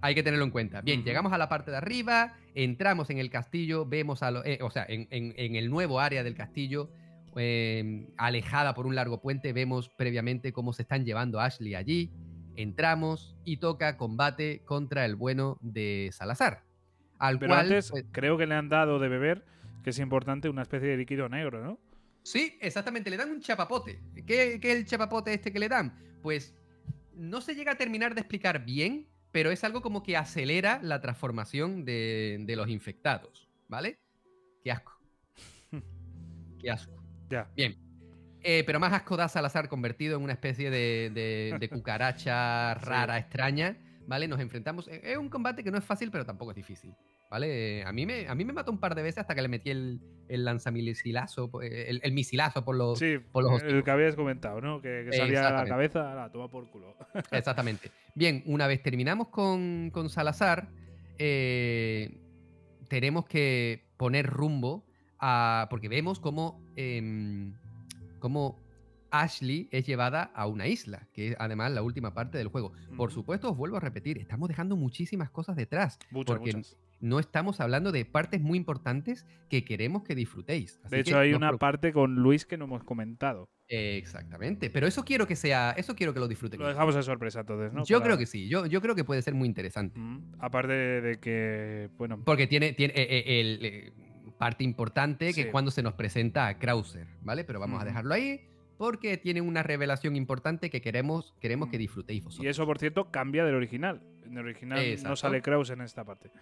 Hay que tenerlo en cuenta. Bien, llegamos a la parte de arriba, entramos en el castillo, vemos a lo- eh, o sea, en, en- en el nuevo área del castillo, eh, alejada por un largo puente, vemos previamente cómo se están llevando a Ashley allí. Entramos y toca combate contra el bueno de Salazar. Al Pero cual, antes pues, creo que le han dado de beber, que es importante, una especie de líquido negro, ¿no? Sí, exactamente, le dan un chapapote. ¿Qué, qué es el chapapote este que le dan? Pues no se llega a terminar de explicar bien, pero es algo como que acelera la transformación de, de los infectados, ¿vale? Qué asco. Qué asco. Ya. Bien. Eh, pero más asco da Salazar convertido en una especie de, de- de cucaracha Sí. rara, extraña, ¿vale? Nos enfrentamos. eh, Es un combate que no es fácil, pero tampoco es difícil, ¿vale? Eh, A mí me, a mí me mató un par de veces hasta que le metí el, el lanzamisilazo, el, el misilazo por los, Sí, por los el que habías comentado, ¿no? Que, que salía a la cabeza, la toma por culo. Exactamente. Bien, una vez terminamos con, con Salazar, eh, tenemos que poner rumbo a. Porque vemos cómo, em, cómo Ashley es llevada a una isla, que es además la última parte del juego. Por supuesto, os vuelvo a repetir, estamos dejando muchísimas cosas detrás. Muchas, porque muchas. no estamos hablando de partes muy importantes que queremos que disfrutéis. Así De hecho, hay una parte con Luis que no hemos comentado. Exactamente. Pero eso quiero que sea, eso quiero que lo disfruten. Lo dejamos de sorpresa entonces, ¿no? Yo Para- creo que sí, yo, yo creo que puede ser muy interesante. Aparte de que, bueno, Porque tiene, tiene eh, eh, el, eh, parte importante que Sí. es cuando se nos presenta a Krauser, ¿vale? Pero vamos a dejarlo ahí porque tiene una revelación importante que queremos, queremos que disfrutéis vosotros. y eso por cierto cambia del original. En el original no sale Kraus en esta parte.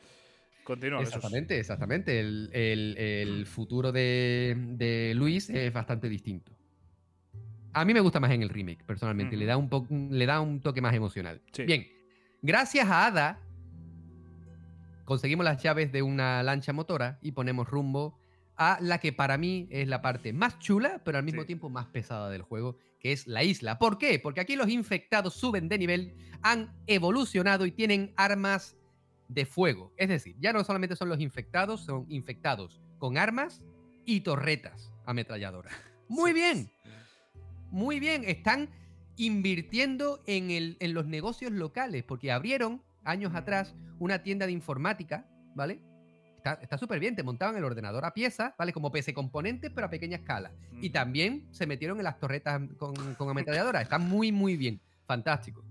Continúa. Exactamente, exactamente. El, el- el futuro de, de Luis es bastante distinto. A mí me gusta más en el remake, personalmente. Le, da un le da un toque más emocional. Sí. Bien, gracias a Ada, conseguimos las llaves de una lancha motora y ponemos rumbo a la que para mí es la parte más chula, pero al mismo Sí. tiempo más pesada del juego, que es la isla. ¿Por qué? Porque aquí los infectados suben de nivel, han evolucionado y tienen armas de fuego. Es decir, ya no solamente son los infectados, son infectados con armas y torretas ametralladoras. Muy bien, muy bien. Están invirtiendo en, el, en los negocios locales, porque abrieron años atrás una tienda de informática, ¿vale? Está súper bien, te montaban el ordenador a pieza, ¿vale? Como PC componentes, pero a pequeña escala. Y Mm. también se metieron en las torretas con, con ametralladoras. Está muy, muy bien. Fantástico.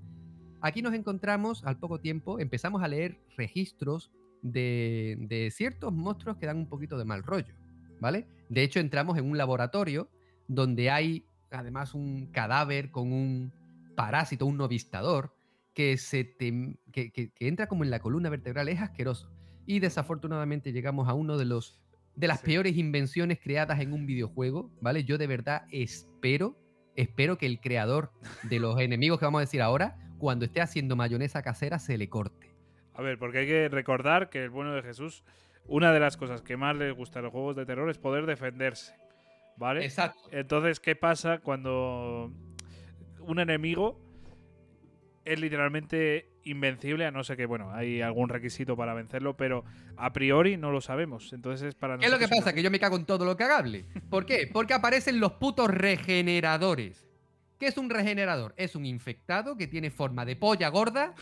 Aquí nos encontramos al poco tiempo, empezamos a leer registros de, de ciertos monstruos que dan un poquito de mal rollo, ¿vale? De hecho, entramos en un laboratorio donde hay además un cadáver con un parásito, un novistador, que, se te- que, que- que entra como en la columna vertebral. Es asqueroso. Y desafortunadamente llegamos a uno de los de las Sí. peores invenciones creadas en un videojuego, ¿vale? Yo de verdad espero, espero que el creador de los enemigos que vamos a decir ahora, cuando esté haciendo mayonesa casera, se le corte. A ver, porque hay que recordar que el bueno de Jesús, una de las cosas que más le gusta a los juegos de terror es poder defenderse. ¿Vale? Exacto. Entonces, ¿qué pasa cuando un enemigo es literalmente invencible? A no ser que, bueno, hay algún requisito para vencerlo, pero a priori no lo sabemos. Entonces es para ¿Qué es lo que pasa? Que yo me cago en todo lo cagable. ¿Por qué? Porque aparecen los putos regeneradores. ¿Qué es un regenerador? Es un infectado que tiene forma de polla gorda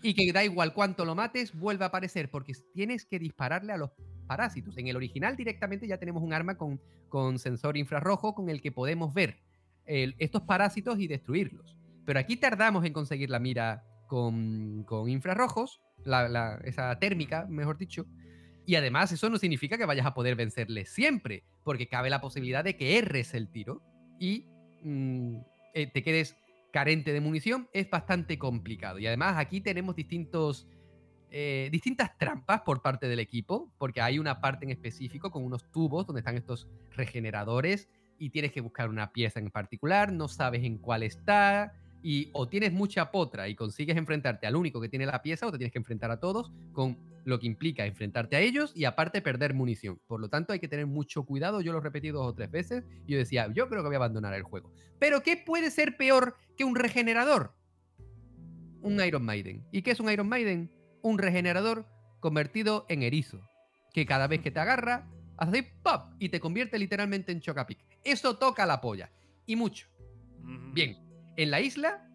y que da igual cuánto lo mates, vuelve a aparecer porque tienes que dispararle a los parásitos. En el original directamente ya tenemos un arma con, con sensor infrarrojo con el que podemos ver el- estos parásitos y destruirlos. Pero aquí tardamos en conseguir la mira con, con infrarrojos, la- esa térmica, mejor dicho. Y además eso no significa que vayas a poder vencerle siempre, porque cabe la posibilidad de que erres el tiro y mm, eh, te quedes carente de munición. Es bastante complicado. Y además aquí tenemos distintos, eh, distintas trampas por parte del equipo, porque hay una parte en específico con unos tubos donde están estos regeneradores y tienes que buscar una pieza en particular, no sabes en cuál está. Y o tienes mucha potra y consigues enfrentarte al único que tiene la pieza, o te tienes que enfrentar a todos, con lo que implica enfrentarte a ellos y aparte perder munición. Por lo tanto, hay que tener mucho cuidado. Yo lo repetí dos o tres veces y yo decía, yo creo que voy a abandonar el juego. Pero ¿qué puede ser peor que un regenerador? Un Iron Maiden. ¿Y qué es un Iron Maiden? Un regenerador convertido en erizo. Que cada vez que te agarra, hace así, ¡pop! Y te convierte literalmente en Chocapic. Eso toca la polla. Y mucho. Bien, en la isla,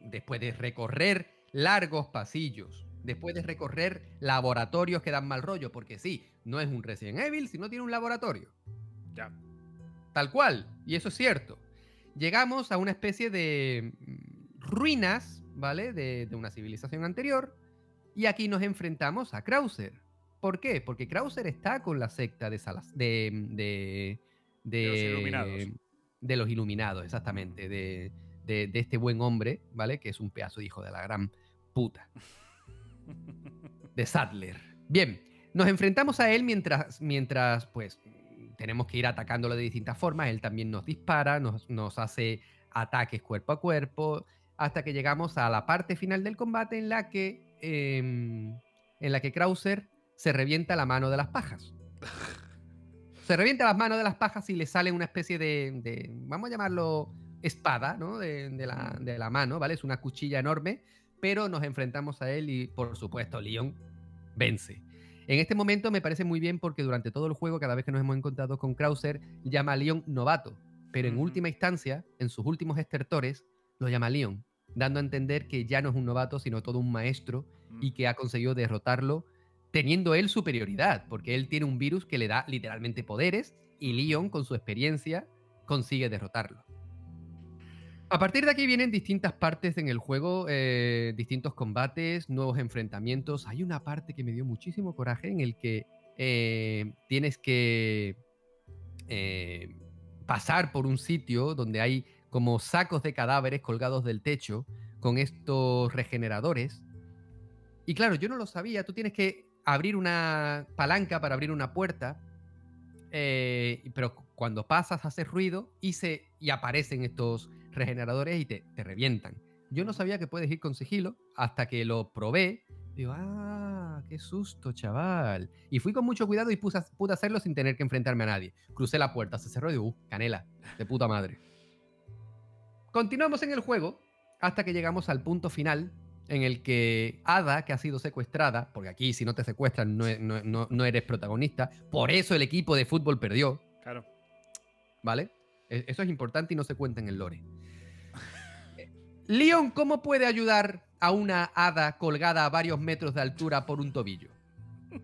después de recorrer largos pasillos, después de recorrer laboratorios que dan mal rollo, porque sí, no es un Resident Evil, sino tiene un laboratorio. Ya. Tal cual, y eso es cierto. Llegamos a una especie de mm, ruinas, ¿vale? De, de una civilización anterior, y aquí nos enfrentamos a Krauser. ¿Por qué? Porque Krauser está con la secta de Salas, de, de, De los iluminados. De los iluminados, exactamente, de, de- de este buen hombre, ¿vale? Que es un pedazo de hijo de la gran puta. De Sadler. Bien, nos enfrentamos a él mientras, mientras pues, tenemos que ir atacándolo de distintas formas. Él también nos dispara, nos, nos hace ataques cuerpo a cuerpo, hasta que llegamos a la parte final del combate en la que, em, en la que Krauser se revienta la mano de las pajas. Se revienta las manos de las pajas y le sale una especie de, de, vamos a llamarlo espada, ¿no? De, de la, de la mano, ¿vale? Es una cuchilla enorme, pero nos enfrentamos a él y, por supuesto, Leon vence. En este momento me parece muy bien porque durante todo el juego, cada vez que nos hemos encontrado con Krauser, llama a Leon novato, pero en última instancia, en sus últimos estertores, lo llama Leon, dando a entender que ya no es un novato, sino todo un maestro y que ha conseguido derrotarlo teniendo él superioridad, porque él tiene un virus que le da literalmente poderes y Leon con su experiencia consigue derrotarlo. A partir de aquí vienen distintas partes en el juego, eh, distintos combates, nuevos enfrentamientos. Hay una parte que me dio muchísimo coraje en el que eh, tienes que eh, pasar por un sitio donde hay como sacos de cadáveres colgados del techo con estos regeneradores. Y claro, yo no lo sabía, tú tienes que abrir una palanca para abrir una puerta, pero cuando pasas hace ruido y, se, y aparecen estos regeneradores y te, te revientan. Yo no sabía que puedes ir con sigilo hasta que lo probé. Digo, ah, qué susto, chaval. Y fui con mucho cuidado y puse, pude hacerlo sin tener que enfrentarme a nadie. Crucé la puerta, se cerró y digo, uh, canela, de puta madre. Continuamos en el juego hasta que llegamos al punto final en el que Ada, que ha sido secuestrada, porque aquí si no te secuestran no, no, no eres protagonista, por eso el equipo de fútbol perdió. Claro. ¿Vale? E, eso es importante y no se cuenta en el lore. Leon, ¿cómo puede ayudar a una hada colgada a varios metros de altura por un tobillo?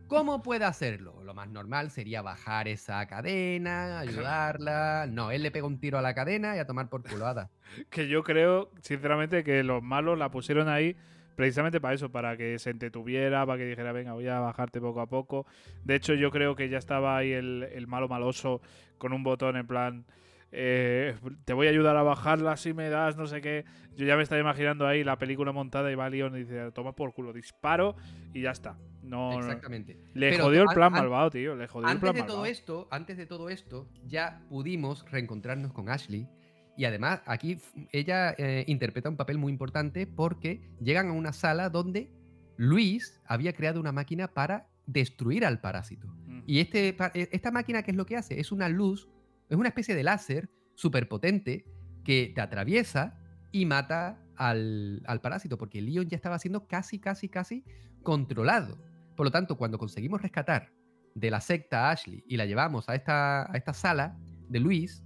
¿Cómo puede hacerlo? Lo más normal sería bajar esa cadena, ayudarla. No, él le pega un tiro a la cadena y a tomar por culo hada. Que yo creo, sinceramente, que los malos la pusieron ahí precisamente para eso, para que se entretuviera, para que dijera, venga, voy a bajarte poco a poco. De hecho, yo creo que ya estaba ahí el, el malo maloso con un botón en plan eh, te voy a ayudar a bajarla si me das, no sé qué. Yo ya me estaba imaginando ahí la película montada y va Leon y dice, toma por culo, disparo y ya está. No, Exactamente. Le jodió el plan malvado, tío. Le jodió antes el plan de malvado. todo esto, antes de todo esto, ya pudimos reencontrarnos con Ashley. Y además, aquí ella eh, interpreta un papel muy importante porque llegan a una sala donde Luis había creado una máquina para destruir al parásito. Mm. Y este, esta máquina, ¿qué es lo que hace? Es una luz es una especie de láser súper potente que te atraviesa y mata al, parásito, porque Leon ya estaba siendo casi, casi, casi controlado. Por lo tanto, cuando conseguimos rescatar de la secta a Ashley y la llevamos a esta, a esta sala de Luis,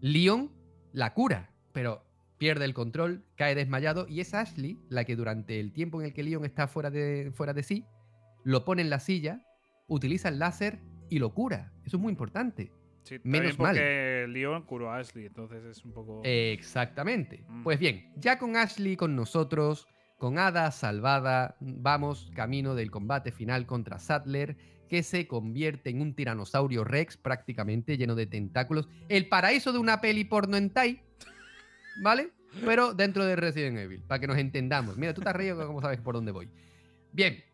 Leon la cura, pero pierde el control, cae desmayado y es Ashley la que durante el tiempo en el que Leon está fuera de, fuera de sí, lo pone en la silla, utiliza el láser y lo cura. Eso es muy importante. Sí, Menos porque Leon curó a Ashley, entonces es un poco. Exactamente. Mm. Pues bien, ya con Ashley con nosotros, con Ada salvada, vamos camino del combate final contra Sadler, que se convierte en un tiranosaurio Rex prácticamente lleno de tentáculos. El paraíso de una peli porno en Tai, ¿vale? Pero dentro de Resident Evil, para que nos entendamos. Mira, tú te reído como sabes por dónde voy. Bien,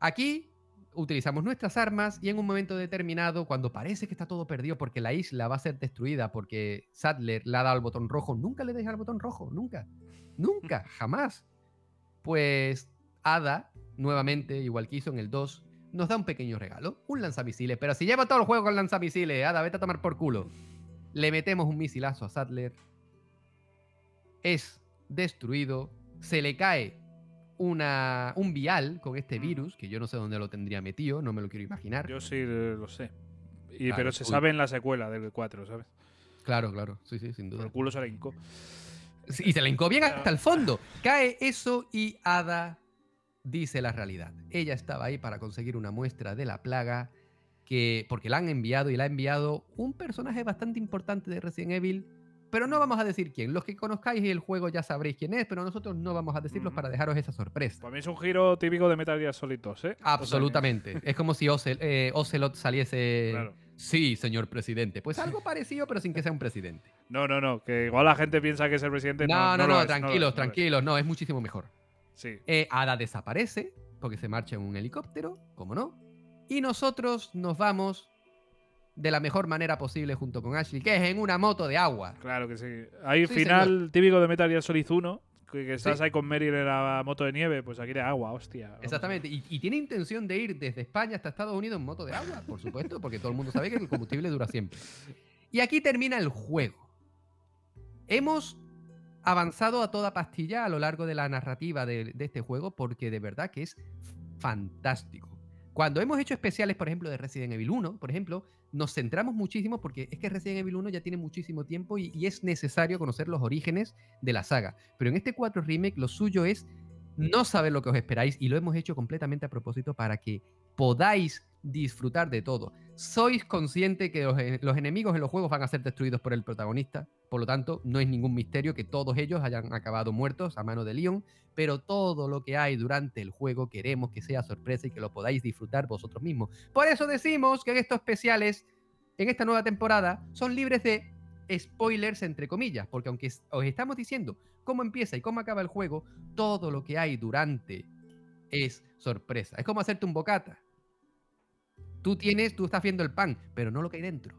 aquí utilizamos nuestras armas y en un momento determinado, cuando parece que está todo perdido porque la isla va a ser destruida porque Sadler le ha dado al botón rojo, nunca le deja al botón rojo, nunca, nunca, jamás. Pues Ada, nuevamente, igual que hizo en el 2, nos da un pequeño regalo, un lanzamisiles, pero si lleva todo el juego con lanzamisiles, Ada, vete a tomar por culo. Le metemos un misilazo a Sadler, es destruido, se le cae una, un vial con este virus, que yo no sé dónde lo tendría metido, no me lo quiero imaginar. Yo sí lo sé. Y, Claro, pero se uy. sabe en la secuela del 4, ¿sabes? Claro, claro, sí, sí, sin Por duda. el culo se le hincó. Sí, Y se le hincó bien hasta el fondo. Cae eso y Ada dice la realidad. Ella estaba ahí para conseguir una muestra de la plaga, que, porque la han enviado y la ha enviado un personaje bastante importante de Resident Evil, pero no vamos a decir quién. Los que conozcáis el juego ya sabréis quién es, pero nosotros no vamos a decirlo Ujú. para dejaros esa sorpresa. Para mí es un giro típico de Metal Gear Solid 2, ¿eh? Absolutamente. Es como si Ocel- eh, Ocelot saliese. Claro. Sí, señor presidente. Pues algo parecido, pero sin que sea un presidente. No, no, no. Que igual la gente piensa que es el presidente. No, No, no, no, es, lo tranquilos, no es. tranquilos. No, es muchísimo mejor. Sí. Eh, Ada desaparece porque se marcha en un helicóptero, como no. Y nosotros nos vamos de la mejor manera posible junto con Ashley, que es en una moto de agua. Claro que sí. Hay Sí, final típico de Metal Gear Solid 1, que, que estás Sí. ahí con Meryl en la moto de nieve, pues aquí de agua, hostia. Vamos. Exactamente. Y, y tiene intención de ir desde España hasta Estados Unidos en moto de agua, por supuesto, porque todo el mundo sabe que el combustible dura siempre. Y aquí termina el juego. Hemos avanzado a toda pastilla a lo largo de la narrativa de, este juego porque de verdad que es fantástico. Cuando hemos hecho especiales, por ejemplo, de Resident Evil 1, por ejemplo, nos centramos muchísimo porque es que Resident Evil 1 ya tiene muchísimo tiempo y, y es necesario conocer los orígenes de la saga. Pero en este 4 Remake lo suyo es no saber lo que os esperáis y lo hemos hecho completamente a propósito para que podáis disfrutar de todo. Sois consciente que los, e- los enemigos en los juegos van a ser destruidos por el protagonista, por lo tanto, no es ningún misterio que todos ellos hayan acabado muertos a mano de Leon, pero todo lo que hay durante el juego queremos que sea sorpresa y que lo podáis disfrutar vosotros mismos. Por eso decimos que en estos especiales, en esta nueva temporada, son libres de spoilers entre comillas, porque aunque os estamos diciendo cómo empieza y cómo acaba el juego, todo lo que hay durante es sorpresa. Es como hacerte un bocata. Tú tienes, tú estás viendo el pan, pero no lo que hay dentro,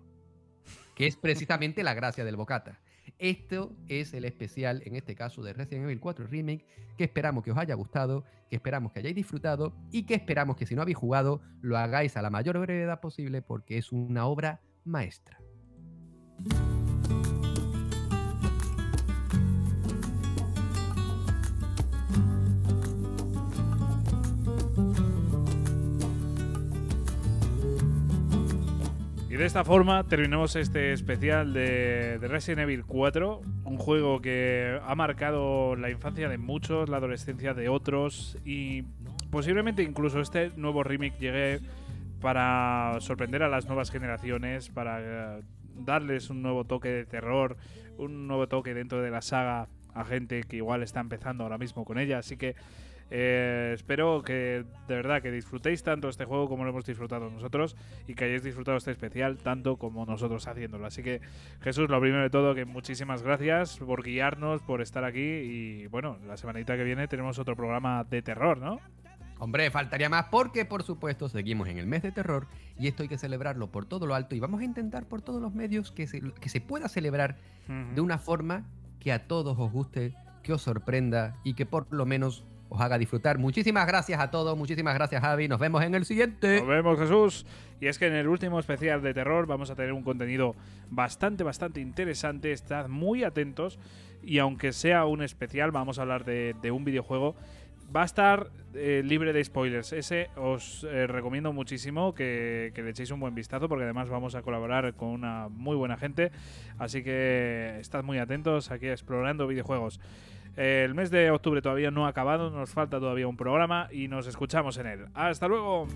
que es precisamente la gracia del bocata. Esto es el especial, en este caso, de Resident Evil 4 Remake, que esperamos que os haya gustado, que esperamos que hayáis disfrutado y que esperamos que si no habéis jugado, lo hagáis a la mayor brevedad posible porque es una obra maestra. Y de esta forma terminamos este especial de, de Resident Evil 4, un juego que ha marcado la infancia de muchos, la adolescencia de otros y posiblemente incluso este nuevo remake llegue para sorprender a las nuevas generaciones, para eh, darles un nuevo toque de terror, un nuevo toque dentro de la saga a gente que igual está empezando ahora mismo con ella, así que eh, espero que de verdad que disfrutéis tanto este juego como lo hemos disfrutado nosotros y que hayáis disfrutado este especial tanto como nosotros haciéndolo. Así que Jesús, lo primero de todo, que muchísimas gracias por guiarnos, por estar aquí y bueno, la semanita que viene tenemos otro programa de terror, ¿no? Hombre, faltaría más porque, por supuesto, seguimos en el mes de terror y esto hay que celebrarlo por todo lo alto y vamos a intentar por todos los medios que se, que se pueda celebrar de una forma que a todos os guste, que os sorprenda y que por lo menos os haga disfrutar. Muchísimas gracias a todos, muchísimas gracias Javi, nos vemos en el siguiente. Nos vemos, Jesús. Y es que en el último especial de terror vamos a tener un contenido bastante, bastante interesante. Estad muy atentos. Y aunque sea un especial, vamos a hablar de, un videojuego. Va a estar eh, libre de spoilers. Ese os eh, recomiendo muchísimo que, que le echéis un buen vistazo porque además vamos a colaborar con una muy buena gente. Así que estad muy atentos aquí explorando videojuegos. El mes de octubre todavía no ha acabado, nos falta todavía un programa y nos escuchamos en él. ¡Hasta luego!